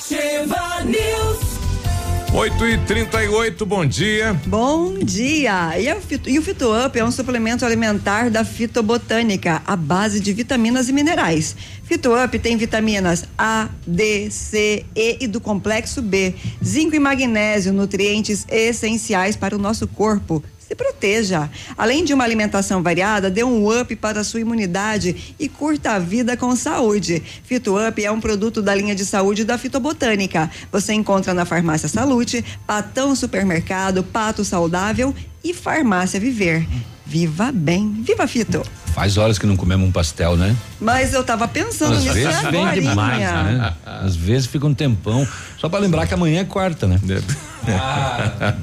Ativa News. 8 e 38 bom dia. Bom dia! E, a Fito, e o Fito Up é um suplemento alimentar da fitobotânica, à base de vitaminas e minerais. Fito Up tem vitaminas A, D, C, E e do complexo B, zinco e magnésio, nutrientes essenciais para o nosso corpo. Se proteja. Além de uma alimentação variada, dê um up para a sua imunidade e curta a vida com saúde. Fito Up é um produto da linha de saúde da Fitobotânica. Você encontra na Farmácia Salute, Patão Supermercado, Pato Saudável e Farmácia Viver. Viva bem. Viva Fito. Faz horas que não comemos um pastel, né? Mas eu tava pensando Às nisso vezes vem agora. demais, né? Às vezes fica um tempão. Só pra lembrar que amanhã é quarta, né?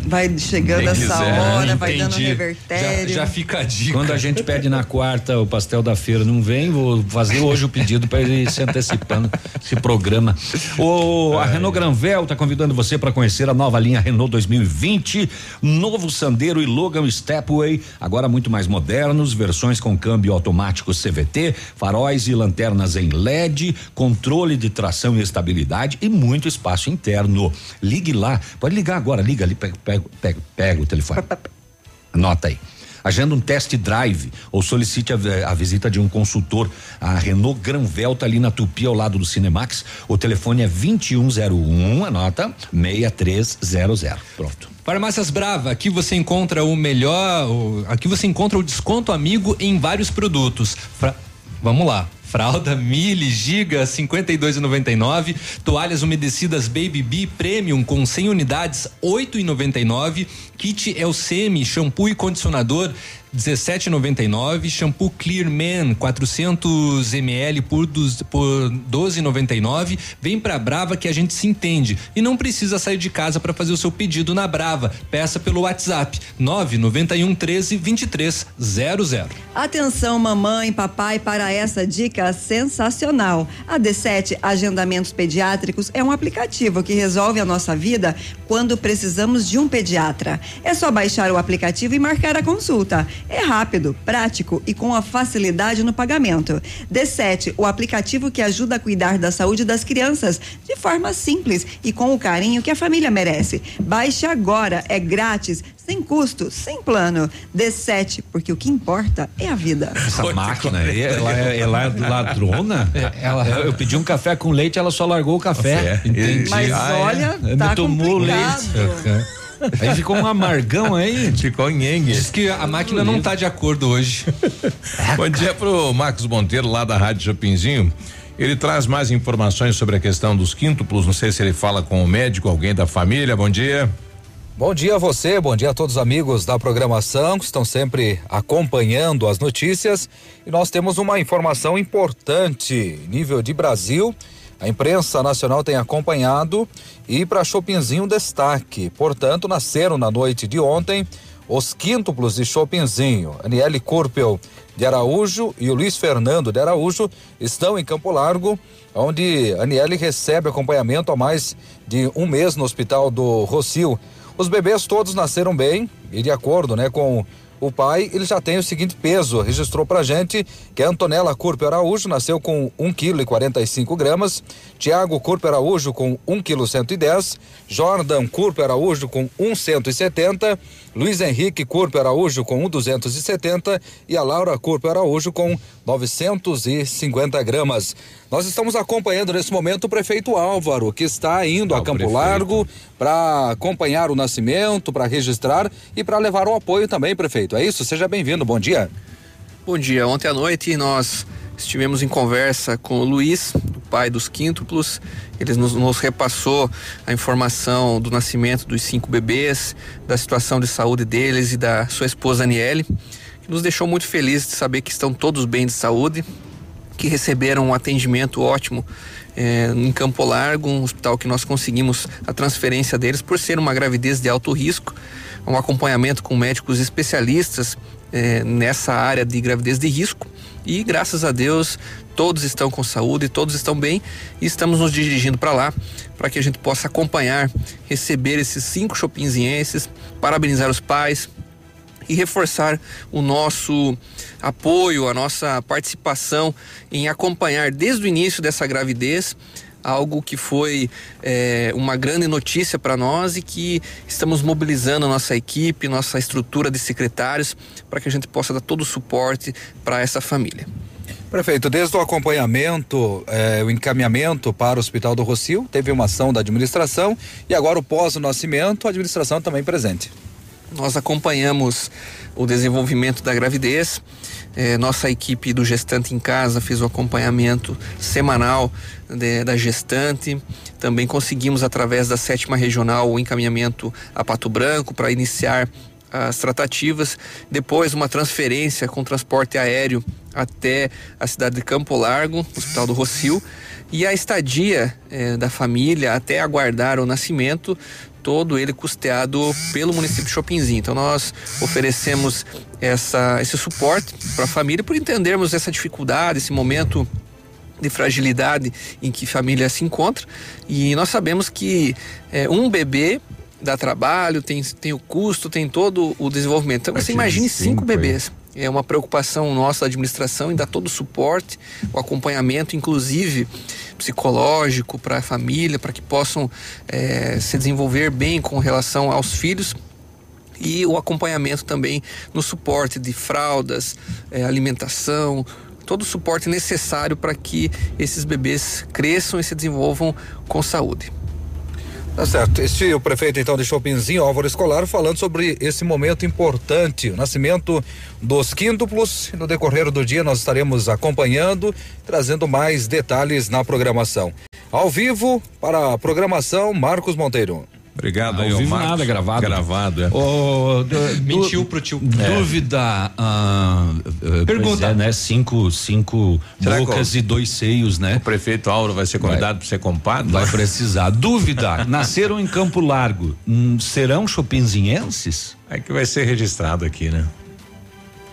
Vai chegando essa quiser. hora, vai dando revertério. fica a dica. Quando a gente pede na quarta o pastel da feira não vem, vou fazer hoje o pedido para ele ir se antecipando esse programa. O, a Renault Granvel está convidando você para conhecer a nova linha Renault 2020, novo Sandero e Logan Stepway, agora muito mais modernos, versões com câmbio automático CVT, faróis e lanternas em LED, controle de tração e estabilidade e muito espaço interno. Ligue lá, pode ligar agora, liga ali, pega, pega, pega, pega o telefone. Anota aí. Agenda um test drive ou solicite a, a visita de um consultor. A Renault Granvel tá ali na Tupi, ao lado do Cinemax. O telefone é 2101, anota 6300. Pronto. Farmácias Brava, aqui você encontra o melhor, aqui você encontra o desconto amigo em vários produtos. Vamos lá. Fralda Mili Giga 52,99, toalhas umedecidas Baby Bee Premium com 100 unidades 8,99, kit El Semi shampoo e condicionador 17,99, shampoo Clear Man 400 ml por dos- por 12,99. Vem pra Brava que a gente se entende e não precisa sair de casa para fazer o seu pedido na Brava. Peça pelo WhatsApp 991 13 23 00. Atenção, mamãe, papai, para essa dica sensacional. A D7 Agendamentos Pediátricos é um aplicativo que resolve a nossa vida quando precisamos de um pediatra. É só baixar o aplicativo e marcar a consulta. É rápido, prático e com a facilidade no pagamento. D7, o aplicativo que ajuda a cuidar da saúde das crianças de forma simples e com o carinho que a família merece. Baixe agora, é grátis, sem custo, sem plano. D7, porque o que importa é a vida. Essa máquina aí, ela é, ela é ladrona? ela- eu pedi um café com leite, ela só largou o café. Café. Entendi. Mas é? olha, Me tá tomou complicado. leite. Aí ficou um amargão aí. Ficou nhengue. Diz que a máquina não tá de acordo hoje. Bom dia pro Marcos Monteiro, lá da Rádio Chopinzinho. Ele traz mais informações sobre a questão dos quíntuplos. Não sei se ele fala com o médico, alguém da família. Bom dia. Bom dia a você, bom dia a todos os amigos da programação que estão sempre acompanhando as notícias. E nós temos uma informação importante, nível de Brasil. A imprensa nacional tem acompanhado e para Chopinzinho destaque. Portanto, nasceram na noite de ontem os quíntuplos de Chopinzinho. Aniele Kurpel de Araújo e o Luiz Fernando de Araújo estão em Campo Largo, onde Aniele recebe acompanhamento há mais de um mês no hospital do Rocio. Os bebês todos nasceram bem e de acordo, né, com O pai, ele já tem o seguinte peso, registrou pra gente que é Antonella Curpe Araújo, nasceu com 1 kg e 45 gramas, Tiago Curpe Araújo com 1 kg 110, Jordan Curpe Araújo com 1 170, Luiz Henrique Curpe Araújo com 1 270 e a Laura Curpe Araújo com 950 gramas. Nós estamos acompanhando nesse momento o prefeito Álvaro, que está indo a Campo prefeito. Largo para acompanhar o nascimento, para registrar e para levar o apoio também, prefeito. É isso? Seja bem-vindo. Bom dia. Bom dia. Ontem à noite nós estivemos em conversa com o Luiz, o pai dos quíntuplos. Ele nos, nos repassou a informação do nascimento dos cinco bebês, da situação de saúde deles e da sua esposa Aniele, que nos deixou muito felizes de saber que estão todos bem de saúde, que receberam um atendimento ótimo eh, em Campo Largo, um hospital que nós conseguimos a transferência deles por ser uma gravidez de alto risco, um acompanhamento com médicos especialistas eh, nessa área de gravidez de risco e graças a Deus todos estão com saúde, todos estão bem e estamos nos dirigindo para lá para que a gente possa acompanhar, receber esses cinco chopinzienses, parabenizar os pais, e reforçar o nosso apoio, a nossa participação em acompanhar desde o início dessa gravidez algo que foi eh, uma grande notícia para nós e que estamos mobilizando a nossa equipe, nossa estrutura de secretários para que a gente possa dar todo o suporte para essa família. Prefeito, desde o acompanhamento, eh, o encaminhamento para o Hospital do Rocio, teve uma ação da administração e agora o pós-nascimento, a administração também presente. Nós acompanhamos o desenvolvimento da gravidez. Eh, nossa equipe do Gestante em Casa fez o acompanhamento semanal de- da gestante. Também conseguimos, através da sétima regional, o encaminhamento a Pato Branco para iniciar as tratativas. Depois, uma transferência com transporte aéreo até a cidade de Campo Largo, Hospital do Rocio. E a estadia eh, da família até aguardar o nascimento todo ele custeado pelo município de Chopinzinho. Então nós oferecemos essa, esse suporte para a família por entendermos essa dificuldade, esse momento de fragilidade em que família se encontra e nós sabemos que eh, um bebê dá trabalho, tem, tem o custo, tem todo o desenvolvimento. Então você imagine cinco bebês. É uma preocupação nossa da administração em dar todo o suporte, o acompanhamento, inclusive psicológico para a família, para que possam eh, se desenvolver bem com relação aos filhos e o acompanhamento também no suporte de fraldas, eh, alimentação, todo o suporte necessário para que esses bebês cresçam e se desenvolvam com saúde. Tá certo. Este o prefeito então de Chopinzinho, Álvaro Escolar, falando sobre esse momento importante, o nascimento dos quíntuplos. No decorrer do dia nós estaremos acompanhando, trazendo mais detalhes na programação. Ao vivo para a programação Marcos Monteiro. Obrigado, Ao aí, ô vivo Marcos. nada, gravado. Gravado, é. Du- Mentiu pro tio. Dúvida. ah, eh, Pergunta. é, né? Cinco, cinco Será bocas e dois seios, né? O prefeito Auro vai ser convidado para ser compadre? Vai precisar. Dúvida. Nasceram em Campo Largo. Hum, serão chopinzienses? É que vai ser registrado aqui, né?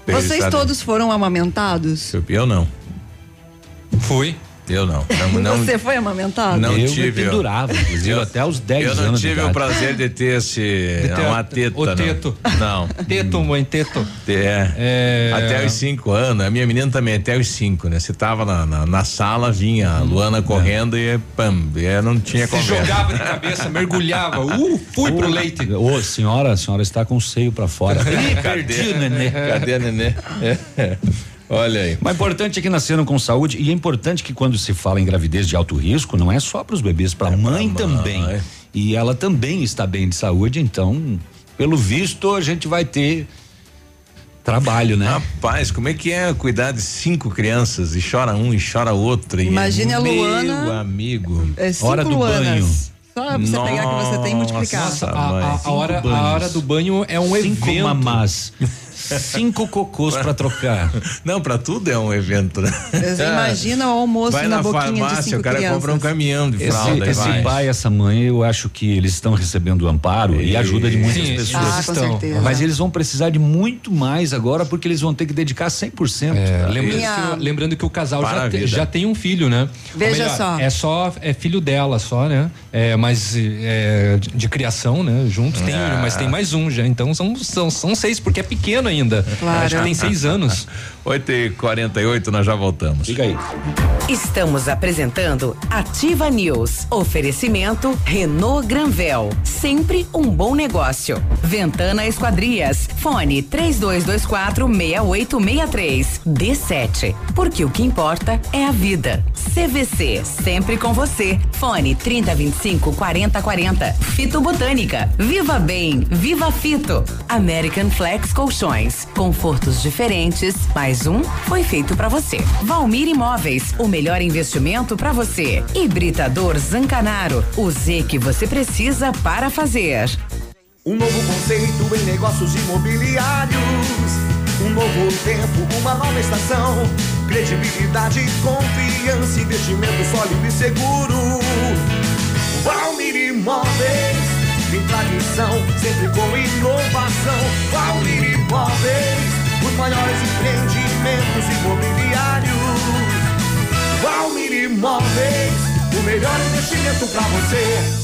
Vocês Registrado. todos foram amamentados? Eu não. Fui. Eu não. Não, não, Você foi amamentado? não Eu me tive. pendurava, inclusive, eu- até os 10 Eu não anos de tive o idade. prazer de ter esse. ter uma teta. o não. teto. Não. Teto, mãe, teto. É. É. Até os cinco anos. A minha menina também, até os cinco, né? Você tava na, na, na sala, vinha a Luana correndo e pam, e não tinha Se conversa. jogava de cabeça, mergulhava. Uh, fui pro leite. Ô, senhora, a senhora está com o seio pra fora. Ih, perdi o nenê. Cadê a nenê? É. Olha aí. Mas importante é que nasceram com saúde e é importante que quando se fala em gravidez de alto risco, não é só para os bebês, para a mãe também. E ela também está bem de saúde, então, pelo visto, a gente vai ter trabalho, né? Rapaz, como é que é cuidar de cinco crianças e chora um e chora outro? e- Imagine a Luana- Meu amigo. É cinco Hora do Luanas. banho. Só pra você pegar que você tem e multiplicar. Nossa, A, mãe. a- a hora, a hora do banho é um Cinco evento. mamás. Cinco cocôs para trocar. Não, para tudo é um evento, né? Você imagina o almoço Vai na na boquinha de farmácia, cinco o cara crianças. compra um caminhão de Esse, fralda e esse vai. pai, essa mãe, eu acho que eles estão recebendo amparo e, ajuda de muitas Sim, pessoas. Ah, com estão. certeza. Mas eles vão precisar de muito mais agora porque eles vão ter que dedicar 100%. É, lembrando, Minha- que, o- lembrando que o casal já, a te- já tem um filho, né? Veja Ou só. É só, é filho dela só, né? É, mas é, de, de criação, né? Juntos tem, Ah. mas tem mais um já. Então são, são, são seis, porque é pequeno ainda. Ainda. Claro. Acho que tem seis anos. 8 e 48 nós já voltamos. Fica aí. Estamos apresentando Ativa News. Oferecimento Renault Granvel. Sempre um bom negócio. Ventana Esquadrias. Fone 3224 6863. D7. Porque o que importa é a vida. CVC. Sempre com você. Fone 3025 4040. Fito Botânica. Viva Bem. Viva Fito. American Flex Colchões. Confortos diferentes. Mais um foi feito para você. Valmir Imóveis. O melhor investimento para você. Hibridador Zancanaro. O Z que você precisa para fazer. Um novo conceito em negócios imobiliários. Um novo tempo, uma nova estação. Credibilidade, confiança, investimento sólido e seguro. Valmir Imóveis, tem tradição, sempre com inovação. Valmir Imóveis, os maiores empreendimentos imobiliários. Valmir Imóveis, o melhor investimento para você.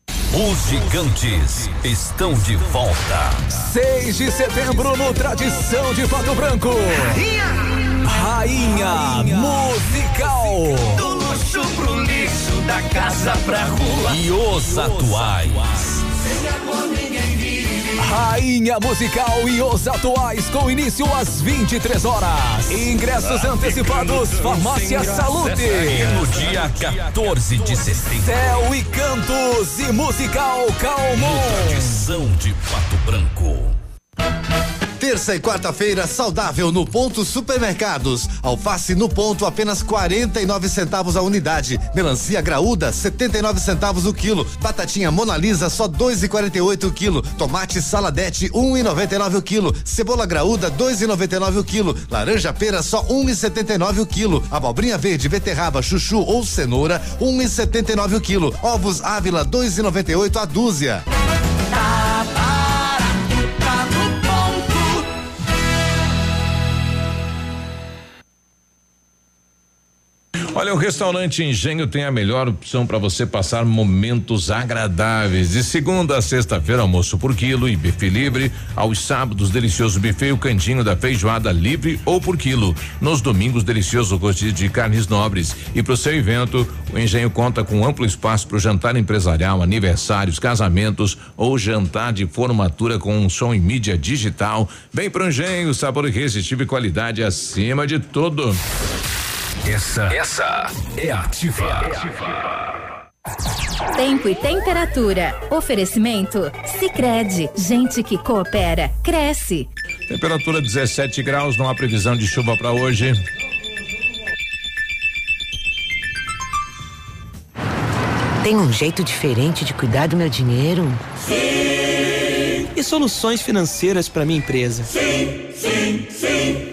Os gigantes estão de volta. 6 de setembro no Tradição de Pato Branco. Rainha Musical. Do luxo pro lixo, da casa pra rua. E os atuais. Rainha Musical e os atuais com início às 23 horas. Ingressos antecipados, Farmácia Salute. No dia 14 de setembro. Céu e Cantos e Musical Calmon. Tradição de Pato Branco. Terça e quarta-feira saudável no Ponto Supermercados. Alface no ponto apenas 49 centavos a unidade. Melancia graúda 79 centavos o quilo. Batatinha Mona Lisa só 2,48 o quilo. Tomate saladete 1,99 o quilo. Cebola graúda 2,99 o quilo. Laranja pera só 1,79 o quilo. Abobrinha verde, beterraba, chuchu ou cenoura 1,79 o quilo. Ovos Ávila 2,98 a dúzia. Tá Olha, o restaurante Engenho tem a melhor opção para você passar momentos agradáveis. De segunda a sexta-feira, almoço por quilo e buffet livre. Aos sábados, delicioso buffet e o cantinho da feijoada livre ou por quilo. Nos domingos, delicioso rodízio de carnes nobres. E para o seu evento, o Engenho conta com amplo espaço para o jantar empresarial, aniversários, casamentos ou jantar de formatura com um som em mídia digital. Vem pro Engenho, sabor irresistível e qualidade acima de tudo. Essa, essa é ativa. Tempo e temperatura. Oferecimento? Sicredi Gente que coopera, cresce. Temperatura 17 graus, não há previsão de chuva para hoje. Tem um jeito diferente de cuidar do meu dinheiro? E soluções financeiras para minha empresa? Sim, sim, sim.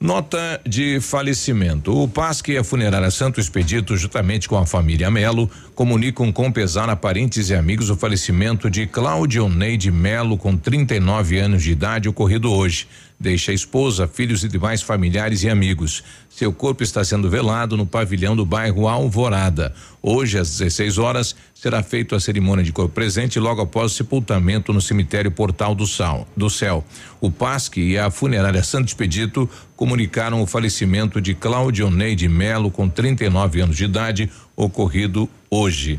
Nota de falecimento. O PASC e a funerária Santo Expedito, juntamente com a família Melo, comunicam com pesar a parentes e amigos o falecimento de Cláudio Neide Melo, com 39 anos de idade, ocorrido hoje. Deixa a esposa, filhos e demais familiares e amigos. Seu corpo está sendo velado no pavilhão do bairro Alvorada. Hoje, às 16 horas, será feita a cerimônia de corpo presente logo após o sepultamento no cemitério Portal do, Sal, do Céu. O PASC e a funerária Santo Expedito comunicaram o falecimento de Cláudio Neide Melo, com 39 anos de idade, ocorrido hoje.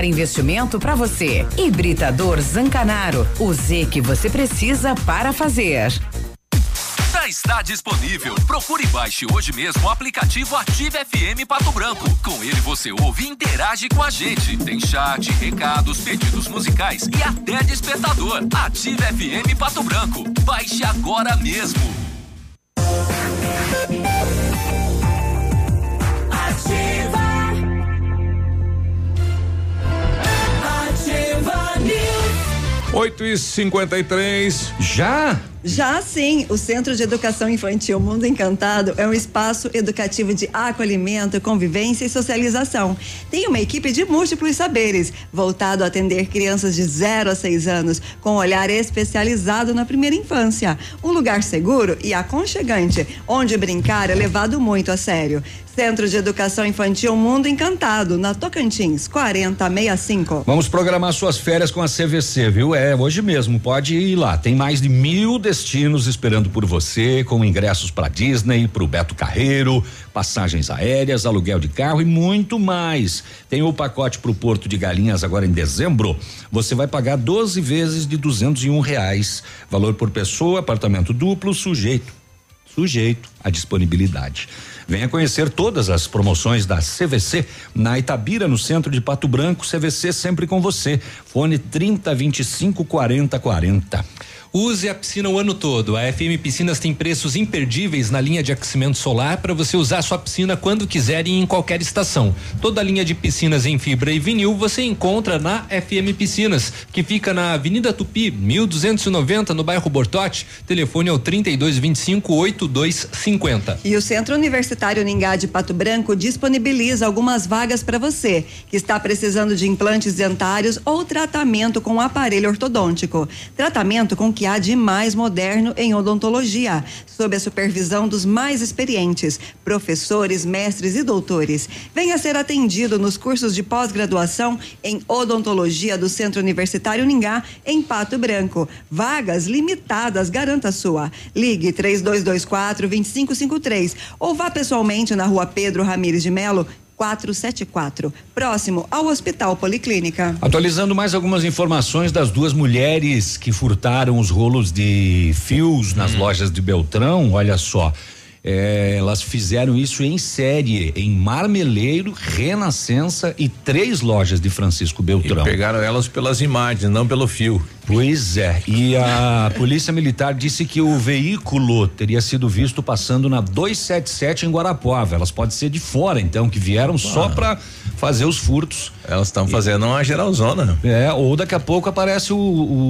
investimento para você. Hibridador Zancanaro. O Z que você precisa para fazer. Já está disponível. Procure e baixe hoje mesmo o aplicativo Ative FM Pato Branco. Com ele você ouve e interage com a gente. Tem chat, recados, pedidos musicais e até despertador. Ative FM Pato Branco. Baixe agora mesmo. 8 e 53 Já? Já sim, o Centro de Educação Infantil Mundo Encantado é um espaço educativo de acolhimento, convivência e socialização. Tem uma equipe de múltiplos saberes, voltado a atender crianças de 0 a 6 anos, com um olhar especializado na primeira infância. Um lugar seguro e aconchegante, onde brincar é levado muito a sério. Centro de Educação Infantil Mundo Encantado, na Tocantins, 4065. Vamos programar suas férias com a CVC, viu? É, hoje mesmo, pode ir lá. Tem mais de mil destinos esperando por você, com ingressos para Disney, para o Beto Carreiro, passagens aéreas, aluguel de carro e muito mais. Tem o pacote para o Porto de Galinhas agora em dezembro. Você vai pagar 12 vezes de duzentos e um reais. Valor por pessoa, apartamento duplo, sujeito. Sujeito à disponibilidade. Venha conhecer todas as promoções da CVC na Itabira, no centro de Pato Branco. CVC sempre com você. Fone 30 25 40 40. Use a piscina o ano todo. A FM Piscinas tem preços imperdíveis na linha de aquecimento solar para você usar sua piscina quando quiser e em qualquer estação. Toda a linha de piscinas em fibra e vinil você encontra na FM Piscinas, que fica na Avenida Tupi, 1290, no bairro Bortote. Telefone é o 3225 8250. E o Centro Universitário Ningá de Pato Branco disponibiliza algumas vagas para você que está precisando de implantes dentários ou tratamento com aparelho ortodôntico. Tratamento com que há de mais moderno em odontologia, sob a supervisão dos mais experientes, professores, mestres e doutores. Venha ser atendido nos cursos de pós-graduação em odontologia do Centro Universitário Ningá, em Pato Branco. Vagas limitadas, garanta a sua. Ligue 3224 2553 ou vá pessoalmente na rua Pedro Ramires de Melo, 474, próximo ao Hospital Policlínica. Atualizando mais algumas informações das duas mulheres que furtaram os rolos de fios nas lojas de Beltrão, olha só. É, elas fizeram isso em série, em Marmeleiro, Renascença e três lojas de Francisco Beltrão. E pegaram elas pelas imagens, não pelo fio. Pois é, e a Polícia Militar disse que o veículo teria sido visto passando na 277 em Guarapuava. Elas podem ser de fora, então, que vieram só para fazer os furtos. Elas estão fazendo uma geralzona. É, ou daqui a pouco aparece o,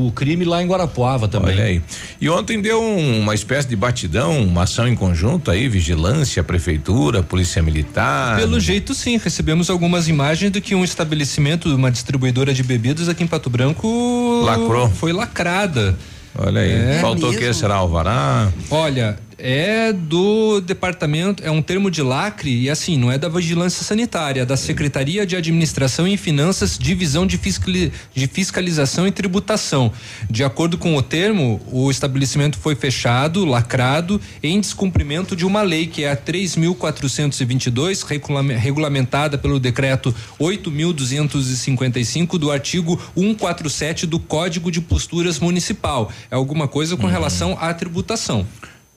o crime lá em Guarapuava também. Olha aí. E ontem deu um- uma espécie de batidão, uma ação em conjunto aí, vigilância, prefeitura, polícia militar. Pelo jeito, sim. Recebemos algumas imagens de que um estabelecimento, uma distribuidora de bebidas aqui em Pato Branco. Lacrou. Foi lacrada. Olha aí. É Faltou o que? Será alvará? Olha, é do departamento, é um termo de lacre e assim, não é da vigilância sanitária, é da Secretaria de Administração e Finanças, Divisão de, fiscali- de Fiscalização e Tributação. De acordo com o termo, o estabelecimento foi fechado, lacrado, em descumprimento de uma lei que é a 3.422, regulame- regulamentada pelo decreto 8.255 do artigo 147 do Código de Posturas Municipal. É alguma coisa com relação à tributação.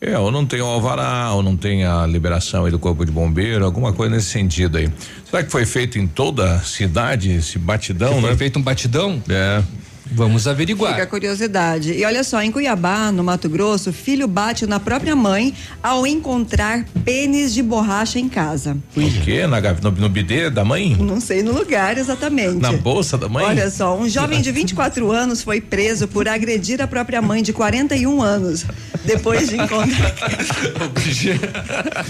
É, ou não tem o alvará, ou não tem a liberação aí do corpo de bombeiro, alguma coisa nesse sentido aí. Será que foi feito em toda a cidade esse batidão, Que foi né? feito um batidão? É. Vamos averiguar. Fica a curiosidade. E olha só, em Cuiabá, no Mato Grosso, filho bate na própria mãe ao encontrar pênis de borracha em casa. Por quê? Na, no, no bidê da mãe? Não sei no lugar exatamente. Na bolsa da mãe? Olha só, um jovem de 24 anos foi preso por agredir a própria mãe de 41 anos. Depois de encontrar.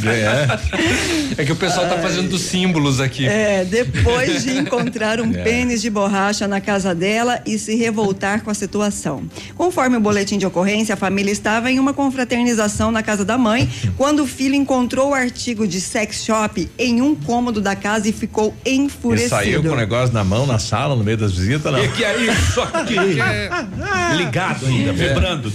É. É que o pessoal tá fazendo dos símbolos aqui. É, depois de encontrar um É. pênis de borracha na casa dela e se revoltar com a situação. Conforme o boletim de ocorrência, a família estava em uma confraternização na casa da mãe quando o filho encontrou o artigo de sex shop em um cômodo da casa e ficou E enfurecido. saiu com o negócio na mão, na sala, no meio das visitas, não. E que é isso aqui? Ligado ainda, vibrando.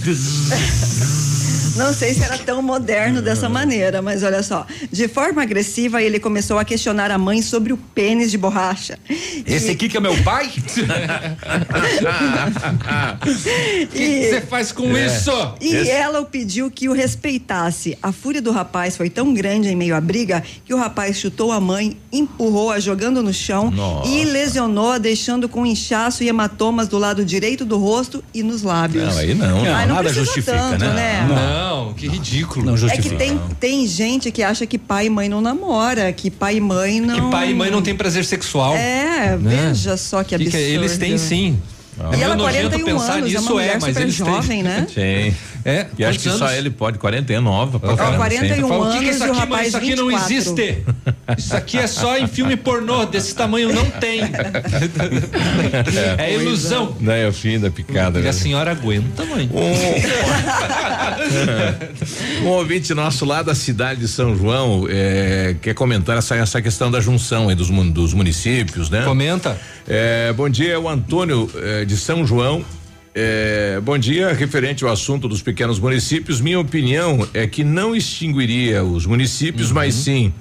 Não sei se era tão moderno dessa maneira, mas olha só. De forma agressiva, ele começou a questionar a mãe sobre o pênis de borracha. Esse aqui que é meu pai? O que você faz com É. isso? E ela o pediu que o respeitasse. A fúria do rapaz foi tão grande em meio à briga que o rapaz chutou a mãe, empurrou-a jogando no chão Nossa. e lesionou-a, deixando com inchaço e hematomas do lado direito do rosto e nos lábios. Não, aí não. Ai, não nada precisa justifica, tanto, né? Não, que ridículo. Não É justifica. que tem, tem gente que acha que pai e mãe não namora, que pai e mãe não. Que pai e mãe não tem prazer sexual. É, né? veja só que absurdo. que é? eles têm sim. E É ela, nojento 41 pensar anos, é uma mulher é, super eles têm. jovem, né? Sim. É, E acho que só anos? ele pode, 49 pra Ó, caramba, 41 sempre. Fala, o que, que é isso anos aqui, rapaz Isso aqui não 24. existe. Isso aqui é só em filme pornô, desse tamanho não tem. É ilusão. Não, é o fim da picada. E né? a senhora aguenta, mãe. Um ouvinte nosso lá da cidade de São João eh, quer comentar essa, essa questão da junção aí dos, dos municípios, né? Comenta. Eh, bom dia, é o Antônio eh, de São João. Eh, bom dia, referente ao assunto dos pequenos municípios, minha opinião é que não extinguiria os municípios, mas sim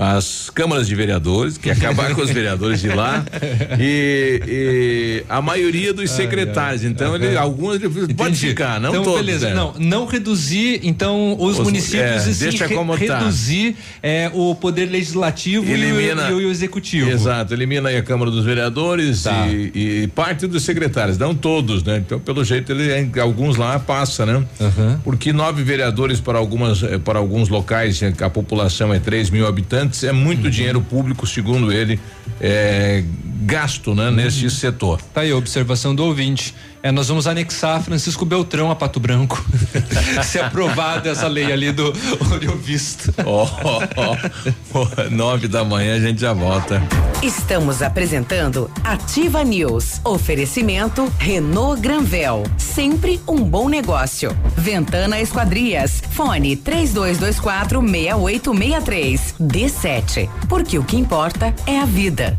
as câmaras de vereadores, que acabar com os vereadores de lá e, e a maioria dos secretários. Então, ele, alguns ele pode Entendi. ficar, não então, todos. beleza. né? Não, não reduzir, então, os, Os- municípios é, sim deixa re- como tá. reduzir é, o poder legislativo e o- Elimina- e, o, e o executivo. Exato, elimina aí a Câmara dos Vereadores Tá. e, e parte dos secretários, não todos, né? Então, pelo jeito, ele alguns lá passa, né? Porque nove vereadores para algumas eh, para alguns locais, eh, a população é 3 mil habitantes, é muito Uhum. dinheiro público, segundo ele, é, gasto, né? Neste setor. Tá aí a observação do ouvinte. É, nós vamos anexar Francisco Beltrão a Pato Branco. Se aprovada essa lei ali do Olho Visto. Ó, ó, ó, nove da manhã a gente já volta. Estamos apresentando Ativa News. Oferecimento Renault Granvel. Sempre um bom negócio. Ventana Esquadrias. Fone 3224 6863. D7. Porque o que importa é a vida.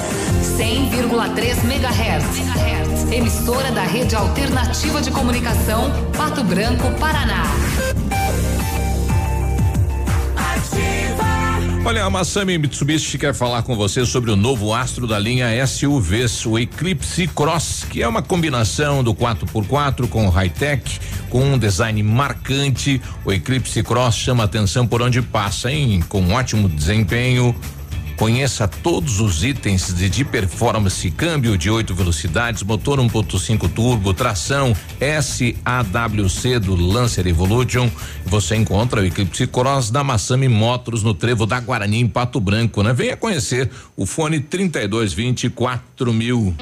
100,3 MHz. Emissora da Rede Alternativa de Comunicação, Pato Branco, Paraná. Olha, a Massami Mitsubishi quer falar com você sobre o novo astro da linha SUVs, o Eclipse Cross, que é uma combinação do 4x4 com high-tech, com um design marcante. O Eclipse Cross chama atenção por onde passa, hein? Com ótimo desempenho. Conheça todos os itens de, de performance, câmbio de oito velocidades, motor 1.5 turbo, tração SAWC do Lancer Evolution. Você encontra o Eclipse Cross da Massami Motors no Trevo da Guarani em Pato Branco, né? Venha conhecer o fone 3224 mil.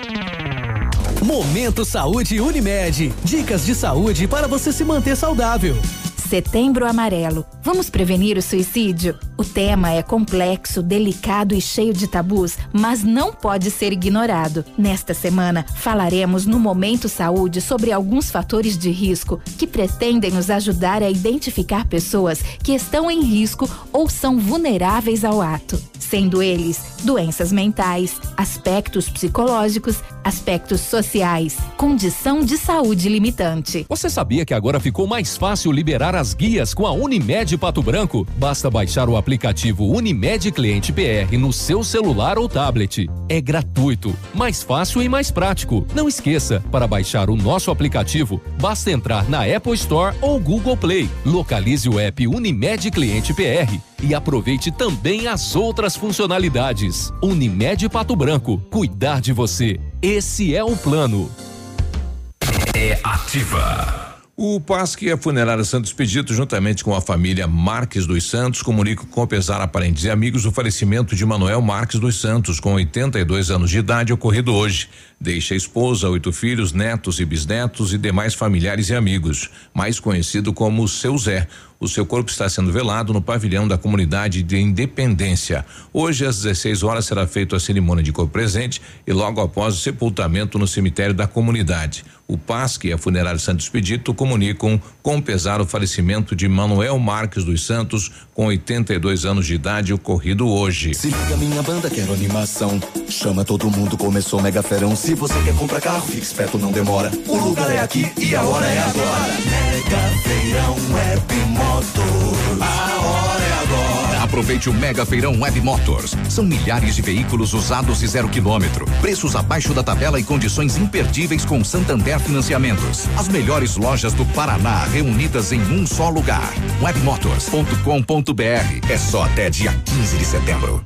Momento Saúde Unimed. Dicas de saúde para você se manter saudável. Setembro Amarelo. Vamos prevenir o suicídio? O tema é complexo, delicado e cheio de tabus, mas não pode ser ignorado. Nesta semana, falaremos no Momento Saúde sobre alguns fatores de risco que pretendem nos ajudar a identificar pessoas que estão em risco ou são vulneráveis ao ato, sendo eles doenças mentais, aspectos psicológicos, aspectos sociais, condição de saúde limitante. Você sabia que agora ficou mais fácil liberar as guias com a Unimed Pato Branco? Basta baixar o aplicativo Unimed Cliente PR no seu celular ou tablet. É gratuito, mais fácil e mais prático. Não esqueça, para baixar o nosso aplicativo, basta entrar na Apple Store ou Google Play. Localize o app Unimed Cliente PR e aproveite também as outras funcionalidades. Unimed Pato Branco, cuidar de você. Esse é o plano. É ativa. O PASC e a Funerária Santos Expedito, juntamente com a família Marques dos Santos, comunicam com pesar a parentes e amigos o falecimento de Manuel Marques dos Santos, com 82 anos de idade, ocorrido hoje. Deixa a esposa, oito filhos, netos e bisnetos e demais familiares e amigos, mais conhecido como seu Zé. O seu corpo está sendo velado no pavilhão da comunidade de Independência. Hoje, às 16 horas, será feita a cerimônia de corpo presente e logo após o sepultamento no cemitério da comunidade. O PASC e a Funerária Santos Expedito comunicam com pesar o falecimento de Manuel Marques dos Santos, com 82 anos de idade, ocorrido hoje. Se liga, minha banda, quero animação. Chama todo mundo, começou Mega Ferão. Se você quer comprar carro, fique esperto, não demora. O lugar é aqui e a hora é agora. Mega Feirão Web Motor. A hora é agora. Aproveite o Mega Feirão Web Motors. São milhares de veículos usados e zero quilômetro. Preços abaixo da tabela e condições imperdíveis com Santander Financiamentos. As melhores lojas do Paraná reunidas em um só lugar. Webmotors.com.br. É só até dia 15 de setembro.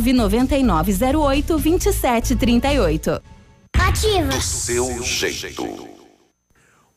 99908 2738. Ativa. Do seu jeito.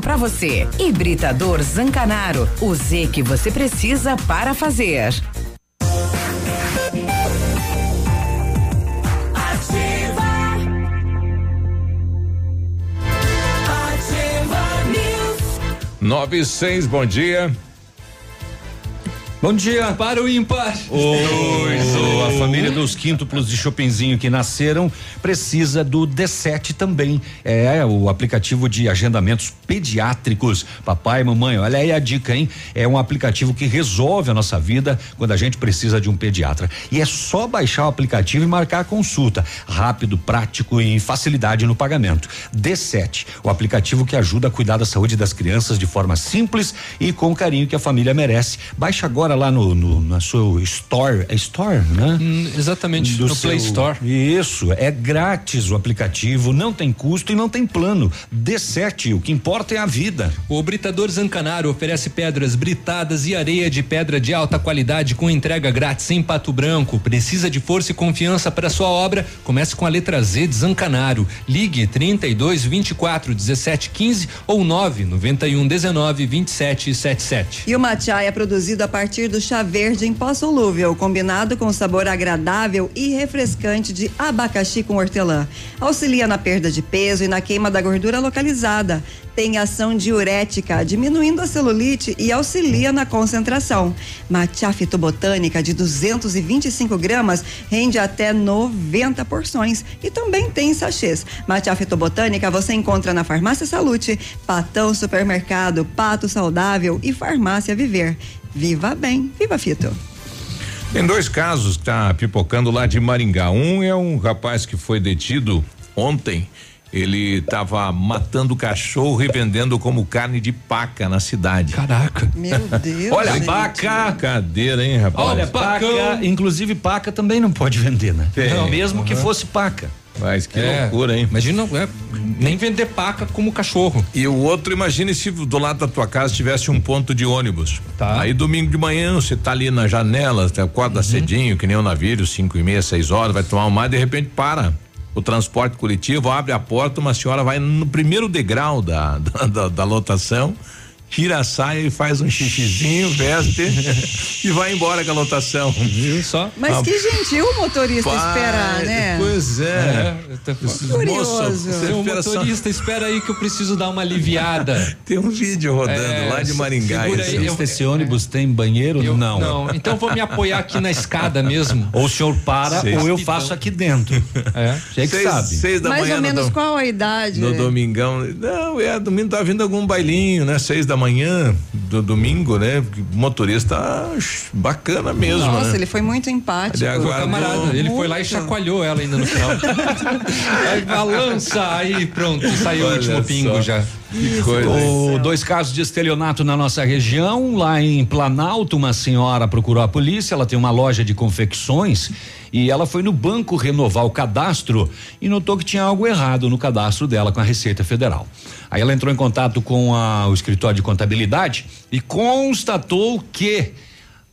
para você. Hibridador Zancanaro, o Z que você precisa para fazer. Nove e seis, bom dia. Bom dia. Para o ímpar. Oi, a família dos quíntuplos de Chopinzinho que nasceram precisa do D7 também. É o aplicativo de agendamentos pediátricos. Papai, mamãe, olha aí a dica, hein? É um aplicativo que resolve a nossa vida quando a gente precisa de um pediatra. E é só baixar o aplicativo e marcar a consulta. Rápido, prático e facilidade no pagamento. D7, o aplicativo que ajuda a cuidar da saúde das crianças de forma simples e com o carinho que a família merece. Baixa agora lá no, no na sua store, é store, né? Hum, exatamente, Do no Play seu- Store. Isso, é grátis o aplicativo, não tem custo e não tem plano. D7, o que importa é a vida. O Britador Zancanaro oferece pedras britadas e areia de pedra de alta qualidade com entrega grátis em Pato Branco. Precisa de força e confiança para sua obra? Comece com a letra Z de Zancanaro. Ligue 32 24 17 15 ou 9 91 19 27 77. E o matcha é produzido a partir do chá verde em pó solúvel, combinado com sabor agradável e refrescante de abacaxi com hortelã. Auxilia na perda de peso e na queima da gordura localizada. Tem ação diurética, diminuindo a celulite e auxilia na concentração. Matcha fitobotânica de 225 gramas rende até 90 porções e também tem sachês. Matcha fitobotânica você encontra na Farmácia Salute, Patão Supermercado, Pato Saudável e Farmácia Viver. Viva bem, viva Fito. Tem dois casos que tá pipocando lá de Maringá. Um é um rapaz que foi detido ontem. Ele estava matando cachorro e vendendo como carne de paca na cidade. Caraca. Meu Deus. Olha, gente. paca. Cadeira, hein, rapaz? Olha, paca, inclusive paca também não pode vender, né? Tem. Mesmo que Uhum. fosse paca. Mas que É, loucura, hein? Imagina, é, nem vender paca como cachorro. E o outro, imagine se do lado da tua casa tivesse um ponto de ônibus. Tá. Aí domingo de manhã você tá ali na janela, você acorda cedinho, que nem o navio, cinco e meia, seis horas, vai tomar um mar, de repente para. O transporte coletivo abre a porta, uma senhora vai no primeiro degrau da, da, da- da lotação, tira a saia e faz um xixizinho, veste e vai embora com a lotação. Viu só? Mas Ah, que gentil o motorista Pai, esperar, né? Pois é. Curioso. Você Seu espera só- motorista, espera aí que eu preciso dar uma aliviada. Tem um vídeo rodando É, lá de Maringá. aí, eu- Esse ônibus tem banheiro? Eu- não. Não, então vou me apoiar aqui na escada mesmo. Ou o senhor para Seis. ou eu faço aqui dentro. É. Você que seis, sabe. seis da Mais manhã ou no menos dom- qual a idade? No domingão. Não, é, domingo tá vindo algum bailinho, né? Seis da manhã do domingo, né? Motorista bacana mesmo, Nossa, né? ele foi muito empático. Ele aguardou. Camarada, ele foi lá e chacoalhou ela ainda no final. aí balança, aí pronto, saiu o Olha último pingo só. já. Que coisa. O, dois casos de estelionato na nossa região. Lá em Planalto, uma senhora procurou a polícia. Ela tem uma loja de confecções e ela foi no banco renovar o cadastro e notou que tinha algo errado no cadastro dela com a Receita Federal. Aí ela entrou em contato com a- o escritório de contabilidade e constatou que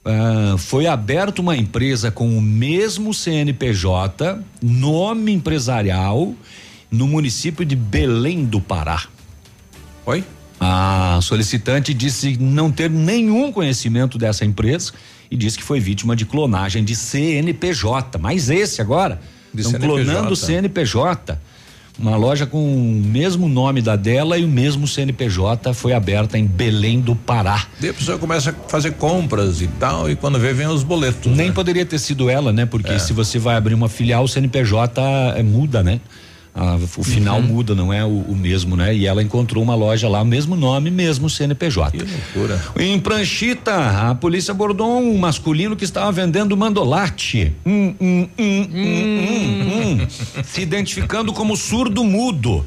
ah, foi aberta uma empresa com o mesmo CNPJ, nome empresarial, no município de Belém do Pará. Oi? A solicitante disse não ter nenhum conhecimento dessa empresa e disse que foi vítima de clonagem de CNPJ. Mas esse agora, De estão CNPJ. clonando o CNPJ. Uma loja com o mesmo nome da dela e o mesmo CNPJ foi aberta em Belém do Pará. Daí a pessoa começa a fazer compras e tal, e quando vê, vem os boletos. Nem né? poderia ter sido ela, né? Porque É. se você vai abrir uma filial, o CNPJ é, muda, né? Ah, o final Uhum. muda, não é o, o mesmo, né? E ela encontrou uma loja lá, mesmo nome, mesmo CNPJ. Que loucura. Em Pranchita, a polícia abordou um masculino que estava vendendo mandolate. Hum, hum, hum, hum, hum, hum. Se identificando como surdo mudo.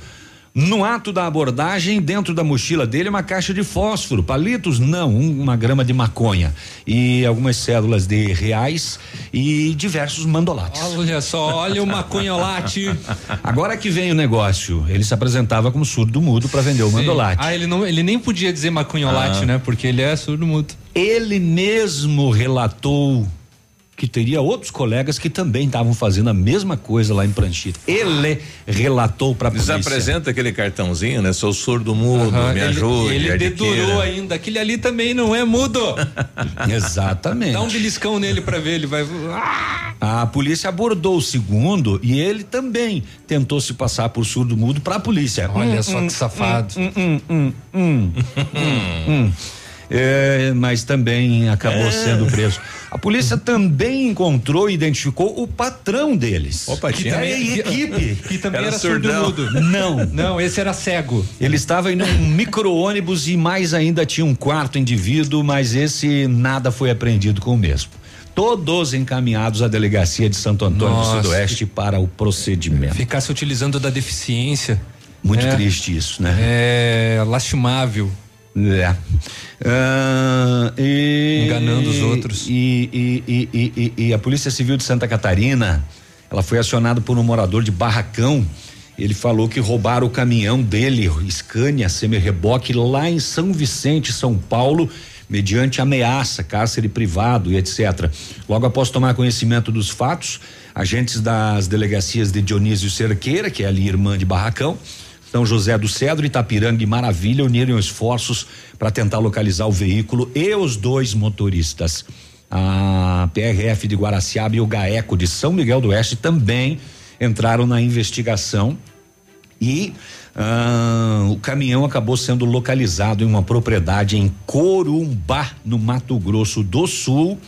No ato da abordagem, dentro da mochila dele, uma caixa de fósforo, palitos, não, um- uma grama de maconha e algumas cédulas de reais e diversos mandolates. Olha só, olha o maconholate. Agora que vem o negócio, ele se apresentava como surdo mudo para vender o mandolate. Ah, ele não, ele nem podia dizer maconholate, Ah. né? Porque ele é surdo mudo. Ele mesmo relatou que teria outros colegas que também estavam fazendo a mesma coisa lá em Pranchita. Ele relatou para a polícia. Desapresenta aquele cartãozinho, né? Sou surdo mudo, Aham, me ele, ajude. Ele dedurou ainda. Aquele ali também não é mudo. Exatamente. Dá um beliscão nele pra ver, ele vai. Ah! A polícia abordou o segundo e ele também tentou se passar por surdo mudo para a polícia. Olha Hum, só hum, que safado. hum, hum, hum, hum, hum, hum. É, mas também acabou é. sendo preso. A polícia também encontrou e identificou o patrão deles. Opa, que tinha também, equipe. Que também era, era surdo-mudo. Não. Não, esse era cego. Ele estava em um micro-ônibus e mais ainda tinha um quarto indivíduo, mas esse nada foi apreendido com o mesmo todos encaminhados à delegacia de Santo Antônio Nossa, do Sudoeste para o procedimento. Ficasse utilizando da deficiência. Muito é, triste isso, né? É lastimável. É. Uh, e, Enganando os outros. E, e, e, a Polícia Civil de Santa Catarina, ela foi acionada por um morador de Barracão. Ele falou que roubaram o caminhão dele, Scania semi-reboque, lá em São Vicente, São Paulo, mediante ameaça, cárcere privado e etc. Logo após tomar conhecimento dos fatos, agentes das delegacias de Dionísio Cerqueira, que é ali irmã de Barracão, são José do Cedro, Itapiranga e Maravilha uniram esforços para tentar localizar o veículo e os dois motoristas. A PRF de Guaraciaba e o GAECO de São Miguel do Oeste também entraram na investigação e ah, o caminhão acabou sendo localizado em uma propriedade em Corumbá, no Mato Grosso do Sul.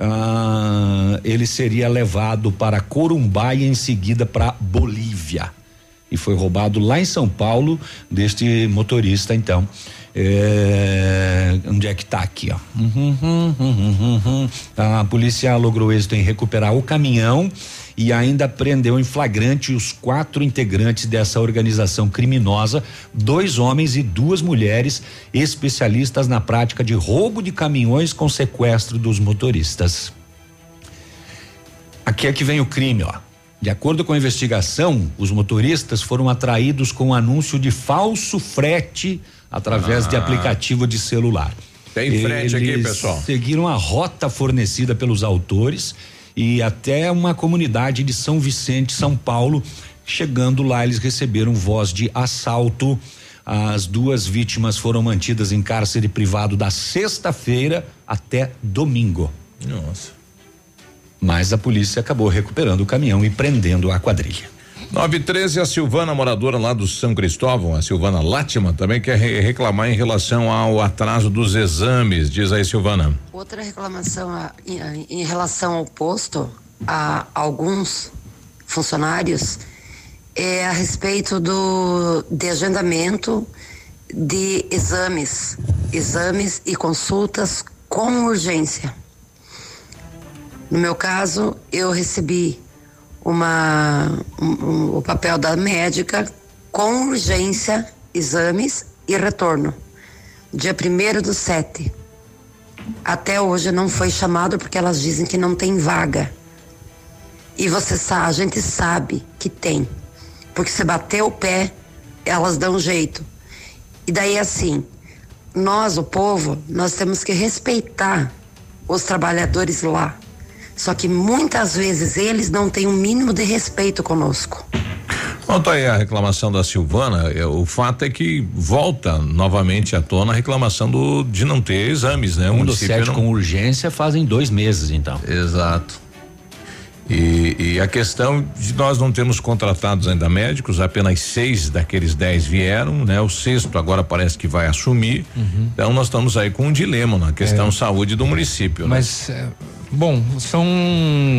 Ah, ele seria levado para Corumbá e em seguida para Bolívia e foi roubado lá em São Paulo deste motorista, então. É, onde é que tá aqui, ó? Uhum, uhum, uhum, a polícia logrou êxito em recuperar o caminhão e ainda prendeu em flagrante os quatro integrantes dessa organização criminosa, dois homens e duas mulheres especialistas na prática de roubo de caminhões com sequestro dos motoristas. Aqui é que vem o crime, ó. De acordo com a investigação, os motoristas foram atraídos com um anúncio de falso frete através ah. de aplicativo de celular. Tem frete Eles aqui, pessoal. Seguiram a rota fornecida pelos autores e até uma comunidade de São Vicente, São Paulo. Chegando lá, eles receberam voz de assalto. As duas vítimas foram mantidas em cárcere privado da sexta-feira até domingo. Nossa mas a polícia acabou recuperando o caminhão e prendendo a quadrilha. 913, a Silvana, moradora lá do São Cristóvão, a Silvana Látima, também quer re reclamar em relação ao atraso dos exames. Diz aí, Silvana. Outra reclamação a, em, em, relação ao posto a alguns funcionários é a respeito do de agendamento de exames, exames e consultas com urgência. No meu caso, eu recebi uma, um, o papel da médica com urgência, exames e retorno. Dia 1 do 7. Até hoje não foi chamado porque elas dizem que não tem vaga. E você sabe, a gente sabe que tem. Porque se bater o pé, elas dão jeito. E daí assim, nós, o povo, nós temos que respeitar os trabalhadores lá. Só que muitas vezes eles não têm um mínimo de respeito conosco. Quanto aí a reclamação da Silvana, é, o fato é que volta novamente à tona a reclamação do, de não ter exames, né? Um dos sete não... com urgência fazem dois meses, então. Exato. E, e, a questão de nós não termos contratados ainda médicos, apenas seis daqueles dez vieram, né? O sexto agora parece que vai assumir. Uhum. Então nós estamos aí com um dilema na questão é. saúde do município. Né? Mas né? Bom, são.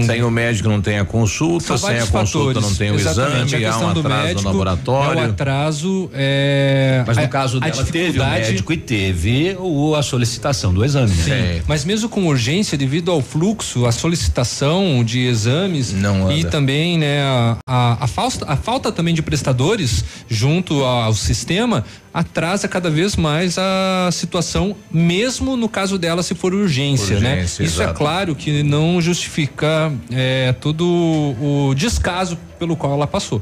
Sem o médico não tem a consulta, sem a consulta não tem o Exatamente. exame, há um atraso no laboratório. É o atraso. É, Mas no a, caso dela teve o médico e teve o, a solicitação do exame. Né? Sim. Né? Mas mesmo com urgência, devido ao fluxo, a solicitação de exames não e também né, a, a, a, falta, a falta também de prestadores junto ao sistema atrasa cada vez mais a situação, mesmo no caso dela se for urgência, né? urgência né? Isso é claro que não justifica é, todo o descaso pelo qual ela passou.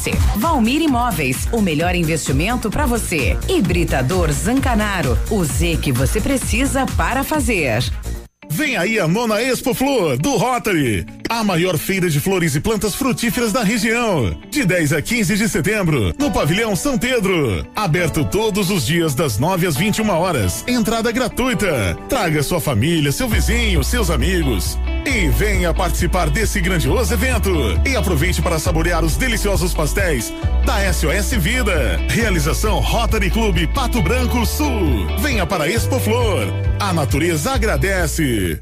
Valmir Imóveis. O melhor investimento para você. Hibridador Zancanaro. O Z que você precisa para fazer. Vem aí a nona Expo Flor do Rotary, a maior feira de flores e plantas frutíferas da região. De 10 a 15 de setembro, no Pavilhão São Pedro. Aberto todos os dias das 9 às 21 horas. Entrada gratuita. Traga sua família, seu vizinho, seus amigos. E venha participar desse grandioso evento. E aproveite para saborear os deliciosos pastéis da SOS Vida. Realização Rotary Clube Pato Branco Sul. Venha para a Expo Flor. A natureza agradece.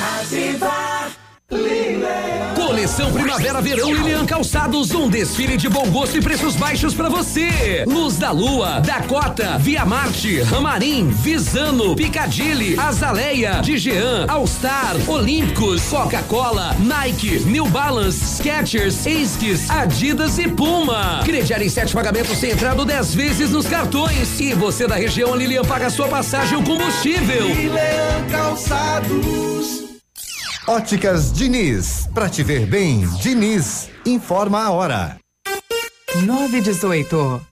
Ativa Coleção Primavera-Verão Lilian Calçados, um desfile de bom gosto e preços baixos para você. Luz da Lua, Dakota, Via Marte, Ramarim, Visano, Picadilly, Azaleia, Digean, All Star, Olímpicos, Coca-Cola, Nike, New Balance, Skechers, Esquis, Adidas e Puma. Crediar em sete pagamentos sem entrada dez vezes nos cartões. E você da região Lilian paga sua passagem ou combustível. Lilian Calçados. Óticas Diniz, pra te ver bem, Diniz, informa a hora. 918.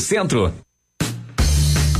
Centro.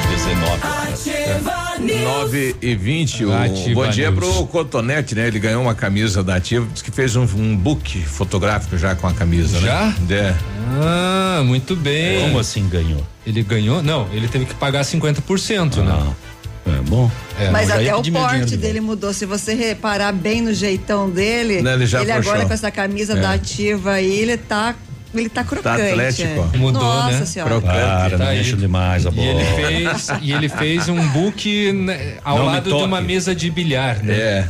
Se 19 horas. Ativa News. 9 e 20. Um Ativa bom dia News. pro Cotonete, né? Ele ganhou uma camisa da Ativa, diz que fez um, um book fotográfico já com a camisa, Já? né? É. Ah, muito bem. Como assim ganhou? Ele ganhou? Não, ele teve que pagar 50%, né? É bom. É, Mas já até o porte de dele mudou. Se você reparar bem no jeitão dele, Não, ele já agora com essa camisa É. da ativa aí, ele tá. Ele tá crocante. atlético, é. Mudou, Nossa né? senhora. Para, não Tá aí. enche demais a E bola. ele fez, e ele fez um book né, ao Não lado de uma mesa de bilhar, né? É.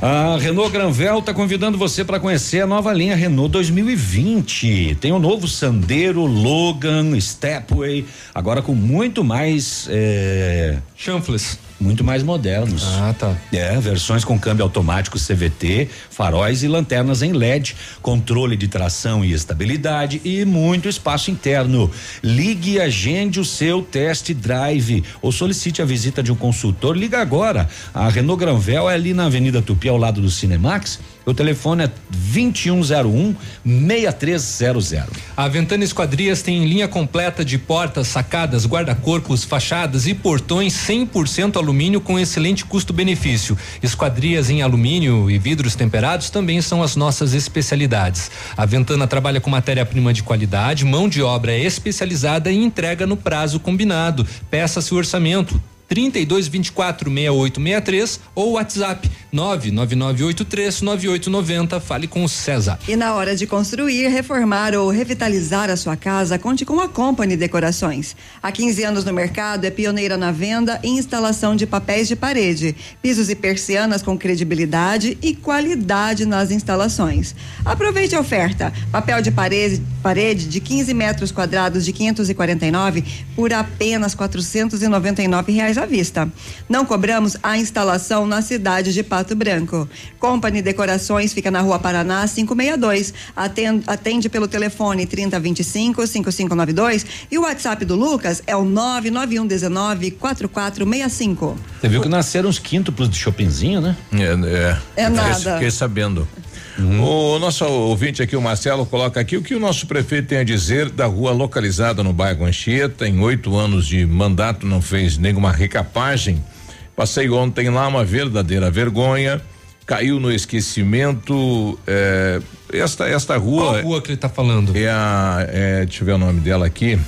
A Renault Granvel está convidando você para conhecer a nova linha Renault 2020. Tem o novo Sandero, Logan, Stepway, agora com muito mais. É, Chanfles. Muito mais modernos. Ah, tá. É, versões com câmbio automático CVT, faróis e lanternas em LED, controle de tração e estabilidade e muito espaço interno. Ligue e agende o seu test drive ou solicite a visita de um consultor. Liga agora. A Renault Granvel é ali na Avenida Tupi, ao lado do Cinemax. O telefone é 2101 6300. A Ventana Esquadrias tem linha completa de portas, sacadas, guarda-corpos, fachadas e portões 100% alumínio com excelente custo-benefício. Esquadrias em alumínio e vidros temperados também são as nossas especialidades. A Ventana trabalha com matéria-prima de qualidade, mão de obra especializada e entrega no prazo combinado. Peça seu orçamento. 32 24 6863 ou WhatsApp 99983 9890. Fale com o César. E na hora de construir, reformar ou revitalizar a sua casa, conte com a Company Decorações. Há 15 anos no mercado, é pioneira na venda e instalação de papéis de parede, pisos e persianas com credibilidade e qualidade nas instalações. Aproveite a oferta: papel de parede, parede de 15 metros quadrados de 549 por apenas 499 reais à vista. Não cobramos a instalação na cidade de Pato Branco. Company Decorações fica na Rua Paraná 562. Atende, atende pelo telefone 3025 5592 e o WhatsApp do Lucas é o 991 19 4465. Você viu que nasceram uns quíntuplos de shoppingzinho, né? É, é. É nada. Fiquei sabendo. O nosso ouvinte aqui, o Marcelo, coloca aqui o que o nosso prefeito tem a dizer da rua localizada no bairro Anchieta. Em oito anos de mandato não fez nenhuma recapagem. Passei ontem lá, uma verdadeira vergonha. Caiu no esquecimento. é, esta esta rua. Qual rua que ele tá falando? É a. é, deixa eu ver o nome dela aqui.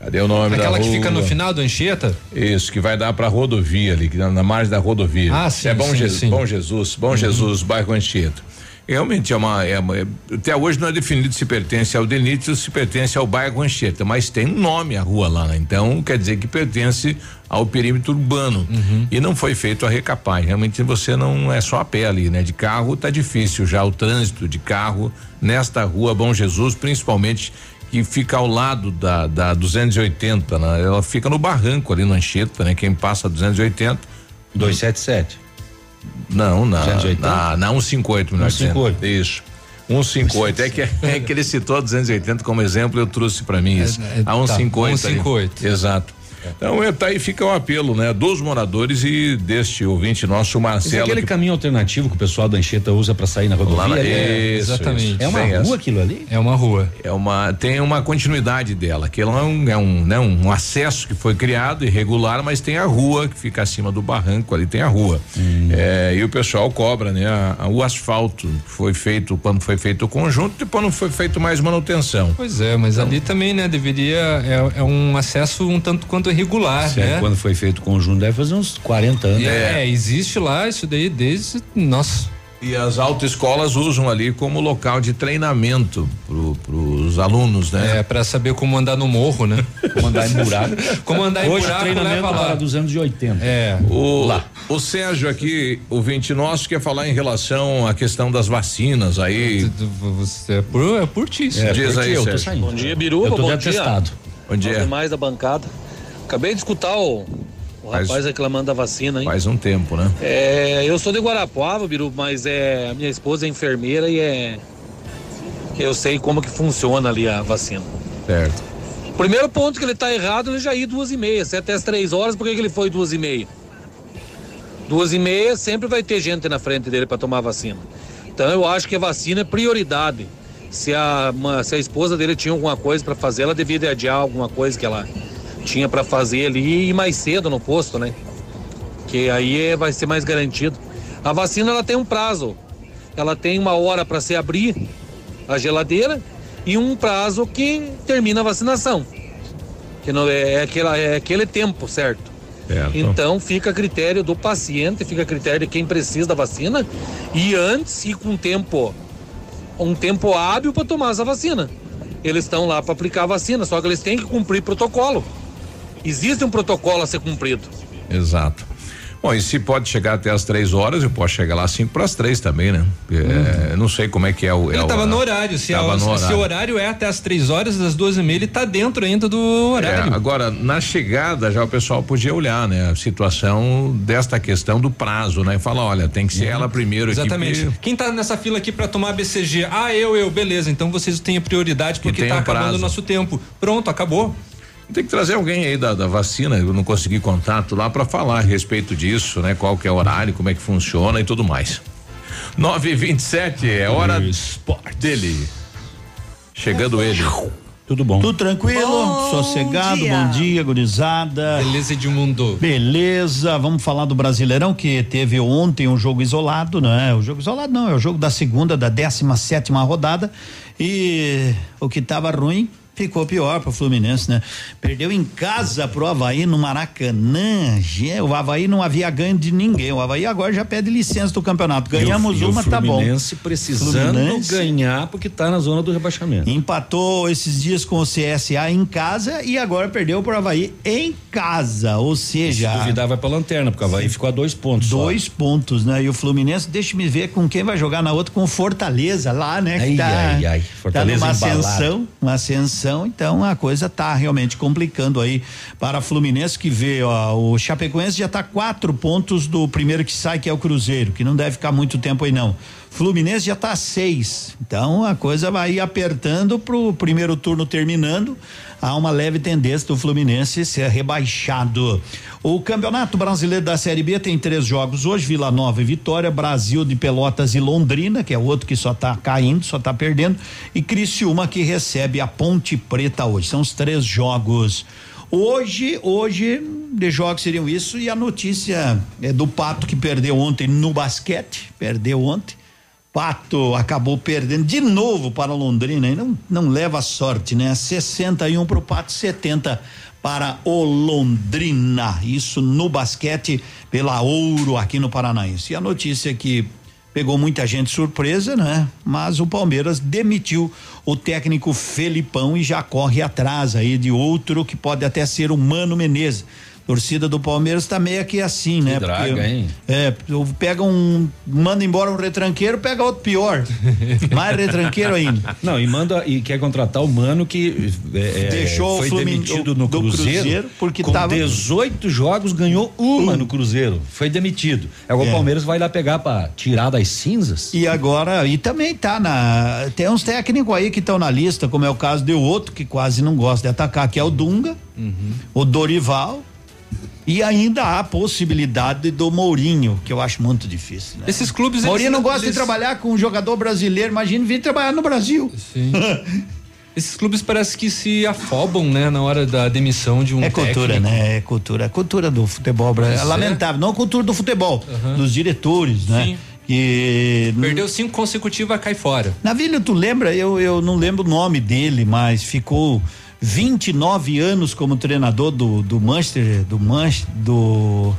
Cadê o nome da Aquela rua? que fica no final do Anchieta? Isso, que vai dar pra rodovia ali, na, na margem da rodovia. Ah, sim, É bom, sim, Je- sim. bom Jesus, Bom Jesus, bairro Anchieta. Realmente é uma, é uma- é- Até hoje não é definido se pertence ao DENIT ou se pertence ao bairro Anchieta, mas tem um nome a rua lá, né? Então quer dizer que pertence ao perímetro urbano. E não foi feito a recapagem. Realmente você não é só a pé ali, né? De carro tá difícil já o trânsito de carro nesta rua Bom Jesus, principalmente que fica ao lado da, da 280, né? Ela fica no barranco ali no Anchieta, né? Quem passa 280. 277. Não, na, 280? na, na 158, melhor 158. dizendo. Isso. 158. É que, é que ele citou a 280 como exemplo, eu trouxe para mim isso. É, é, a 158. tá, ali. 158. Exato. Então, é, tá aí fica o apelo, né? Dos moradores e deste ouvinte nosso, é Marcelo. aquele que- caminho alternativo que o pessoal da Anchieta usa para sair na rodovia. Lá na-? Isso, exatamente. isso. É uma Tem rua essa. aquilo ali? É uma rua. É uma tem uma continuidade dela, que ela é um, é um, né, um acesso que foi criado irregular, mas tem a rua que fica acima do barranco, ali tem a rua. É, e o pessoal cobra, né, a- a- o asfalto que foi feito quando foi feito o conjunto, depois não foi feito mais manutenção. Pois é, mas ali também, né, deveria. É, é um acesso um tanto quanto irregular, Se é né? Quando foi feito o conjunto, deve fazer uns 40 anos. É, existe lá isso daí desde. Nossa. E as autoescolas usam ali como local de treinamento pro, pros alunos, né? É, pra saber como andar no morro, né? Como andar em buraco. como andar em Hoje buraco, treinamento leva lá. para 280. É. O, Lá. o Sérgio aqui, o ouvinte nosso, quer falar em relação à questão das vacinas aí. Você é por, é por ti. isso. É, Diz aí, eu tô Sérgio. saindo. Bom dia, Biruba. Eu tô bom dia. testado. Bom dia. Demais da bancada. Acabei de escutar o, o Faz- rapaz reclamando da vacina, hein? Faz um tempo, né? É, eu sou de Guarapuava, Biruba, mas é, a minha esposa é enfermeira e é. Eu sei como que funciona ali a vacina. Certo. Primeiro ponto que ele tá errado, ele já ir duas e meia. Se é até as três horas, por que, que ele foi duas e meia? Duas e meia sempre vai ter gente na frente dele para tomar vacina. Então eu acho que a vacina é prioridade. Se a, uma- se a esposa dele tinha alguma coisa para fazer, ela devia de adiar alguma coisa que ela tinha para fazer ali e ir mais cedo no posto, né? Que aí é, vai ser mais garantido. A vacina ela tem um prazo. Ela tem uma hora para se abrir a geladeira e um prazo que termina a vacinação. Que não é, é, aquela, é aquele tempo, certo? Certo. Então fica a critério do paciente, fica a critério de quem precisa da vacina e antes e com tempo um tempo hábil para tomar essa vacina. Eles estão lá para aplicar a vacina, só que eles têm que cumprir protocolo. Existe um protocolo a ser cumprido. Exato. Bom, e se pode chegar até as três horas, eu posso chegar lá cinco para as três também, né? É, Não sei como é que é o. é Ele o- tava no horário. Se, Tava a- no se horário. o horário é até as três horas, das duas e meia, ele tá dentro ainda do horário. É, agora, na chegada, já o pessoal podia olhar, né? A situação desta questão do prazo, né? E falar, olha, tem que ser ela primeiro aqui. Exatamente. porque- Quem tá nessa fila aqui pra tomar BCG? Ah, eu, eu, beleza. Então vocês têm prioridade porque tá um acabando o nosso tempo. Pronto, acabou. Tem que trazer alguém aí da, da vacina, eu não consegui contato lá para falar a respeito disso, né? Qual que é o horário, como é que funciona e tudo mais. 9 e 27 é hora dele. Chegando ele. Tudo bom. Tudo tranquilo, Bom sossegado, dia. bom dia, gurizada. Beleza, Edmundo. Beleza, vamos falar do Brasileirão que teve ontem um jogo isolado, não é? O jogo isolado não, é o jogo da segunda, da 17 sétima rodada e o que tava ruim ficou pior pro Fluminense, né? Perdeu em casa pro Havaí no Maracanã. O Havaí não havia ganho de ninguém. O Havaí agora já pede licença do campeonato. Ganhamos E o- e o uma, tá bom. Fluminense precisando Fluminense ganhar porque tá na zona do rebaixamento. Empatou esses dias com o CSA em casa e agora perdeu pro Havaí em casa. Ou seja. Se duvidar, vai pra lanterna, porque o Havaí ficou a dois pontos. só. Dois pontos, né? E o Fluminense, deixa me ver com quem vai jogar na outra, com o Fortaleza lá, né? Que Ai, tá, ai, ai. tá Fortaleza numa embalado. ascensão, uma ascensão, então a coisa tá realmente complicando aí para Fluminense que vê, ó, o Chapecoense já tá quatro pontos do primeiro que sai, que é o Cruzeiro, que não deve ficar muito tempo aí não. Fluminense já tá a seis, então a coisa vai apertando pro primeiro turno terminando, há uma leve tendência do Fluminense ser rebaixado. O Campeonato Brasileiro da Série B tem três jogos hoje: Vila Nova e Vitória, Brasil de Pelotas e Londrina, que é outro que só tá caindo, só tá perdendo, e Criciúma que recebe a Ponte Preta hoje. São os três jogos. Hoje, hoje, de jogos seriam isso, e a notícia é do Pato que perdeu ontem no basquete, perdeu ontem. Pato acabou perdendo de novo para Londrina e não, não leva sorte, né? 61 para o Pato, 70 para o Londrina. Isso no basquete pela Ouro aqui no Paranaense. E a notícia que pegou muita gente surpresa, né? Mas o Palmeiras demitiu o técnico Felipão e já corre atrás aí de outro que pode até ser o Mano Menezes. Torcida do Palmeiras tá meio que assim, né? draga, hein? É, pega um, manda embora um retranqueiro, pega outro pior. Mais retranqueiro ainda. Não, e manda e quer contratar o mano que é, é, Deixou o foi Flumin- demitido do- no Cruzeiro, Cruzeiro, porque com tava- 18 jogos ganhou uma no Cruzeiro, foi demitido. Agora É. o Palmeiras vai lá pegar pra tirar das cinzas. E agora, e também tá na. Tem uns técnicos aí que estão na lista, como é o caso de outro que quase não gosta de atacar, que é o Dunga, o Dorival. E ainda há a possibilidade do Mourinho, que eu acho muito difícil. Né? Esses clubes, Mourinho não gosta de eles- trabalhar com um jogador brasileiro, imagina vir trabalhar no Brasil. Sim. Esses clubes parece que se afobam, né, na hora da demissão de um É cultura, técnico. né? É cultura. É cultura do futebol brasileiro. É lamentável. Não a cultura do futebol, Aham. dos diretores, né? Sim. Que Perdeu cinco consecutivas, cai fora. Navilho, tu lembra? Eu, eu não lembro o nome dele, mas ficou 29 anos como treinador do, do Manchester, do Manchester, do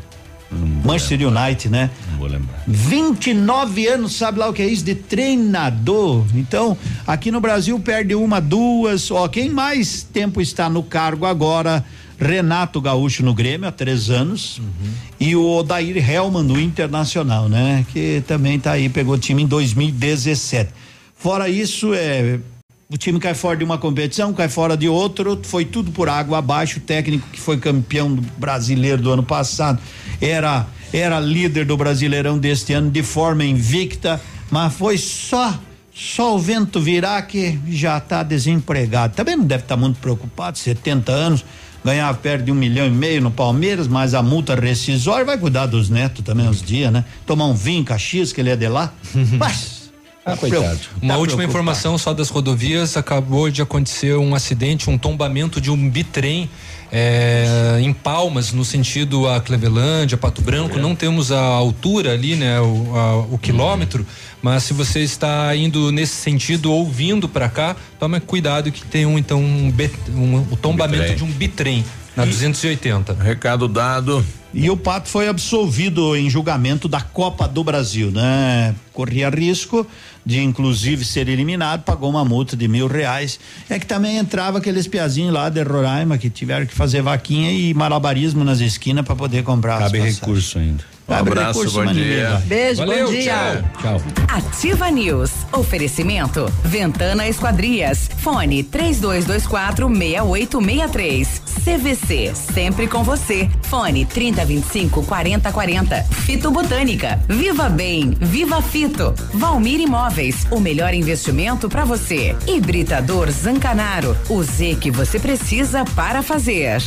Manchester United, né? Não vou lembrar. 29 anos, sabe lá o que é isso de treinador? Então, aqui no Brasil perde uma, duas, ó, quem mais tempo está no cargo agora? Renato Gaúcho no Grêmio há três anos e o Odair Helman no Internacional, né? Que também tá aí, pegou time em 2017. Fora isso, é o time cai fora de uma competição, cai fora de outro, foi tudo por água abaixo. O técnico que foi campeão do brasileiro do ano passado era era líder do Brasileirão deste ano de forma invicta, mas foi só só o vento virar que já está desempregado. Também não deve estar muito preocupado, 70 anos, ganhava perto de um milhão e meio no Palmeiras, mas a multa rescisória vai cuidar dos netos também uns dias, né? Tomar um vinho, caxias, que ele é de lá. mas Ah, coitado. Uma Tá última informação só das rodovias, acabou de acontecer um acidente, um tombamento de um bitrem é, em Palmas, no sentido a Clevelândia, Pato Branco. Não temos a altura ali, né, o, a- o quilômetro, mas se você está indo nesse sentido ou vindo para cá, tome cuidado que tem um então um, um- o tombamento Bitrem. de um bitrem na 280. Recado dado. E o Pato foi absolvido em julgamento da Copa do Brasil, né? Corria risco de inclusive ser eliminado, pagou uma multa de mil reais. É que também entrava aqueles piazinhos lá de Roraima que tiveram que fazer vaquinha e malabarismo nas esquinas para poder comprar Cabe recurso ainda. Um abraço, recurso, bom dia. Beijo, Valeu, bom dia. Tchau. Ativa News. Oferecimento. Ventana Esquadrias. Fone 3224 6863. CVC. Sempre com você. Fone 3025 4040. Fito Botânica. Viva Bem. Viva Fito. Valmir Imóveis. O melhor investimento para você. Hibridador Zancanaro. O Z que você precisa para fazer.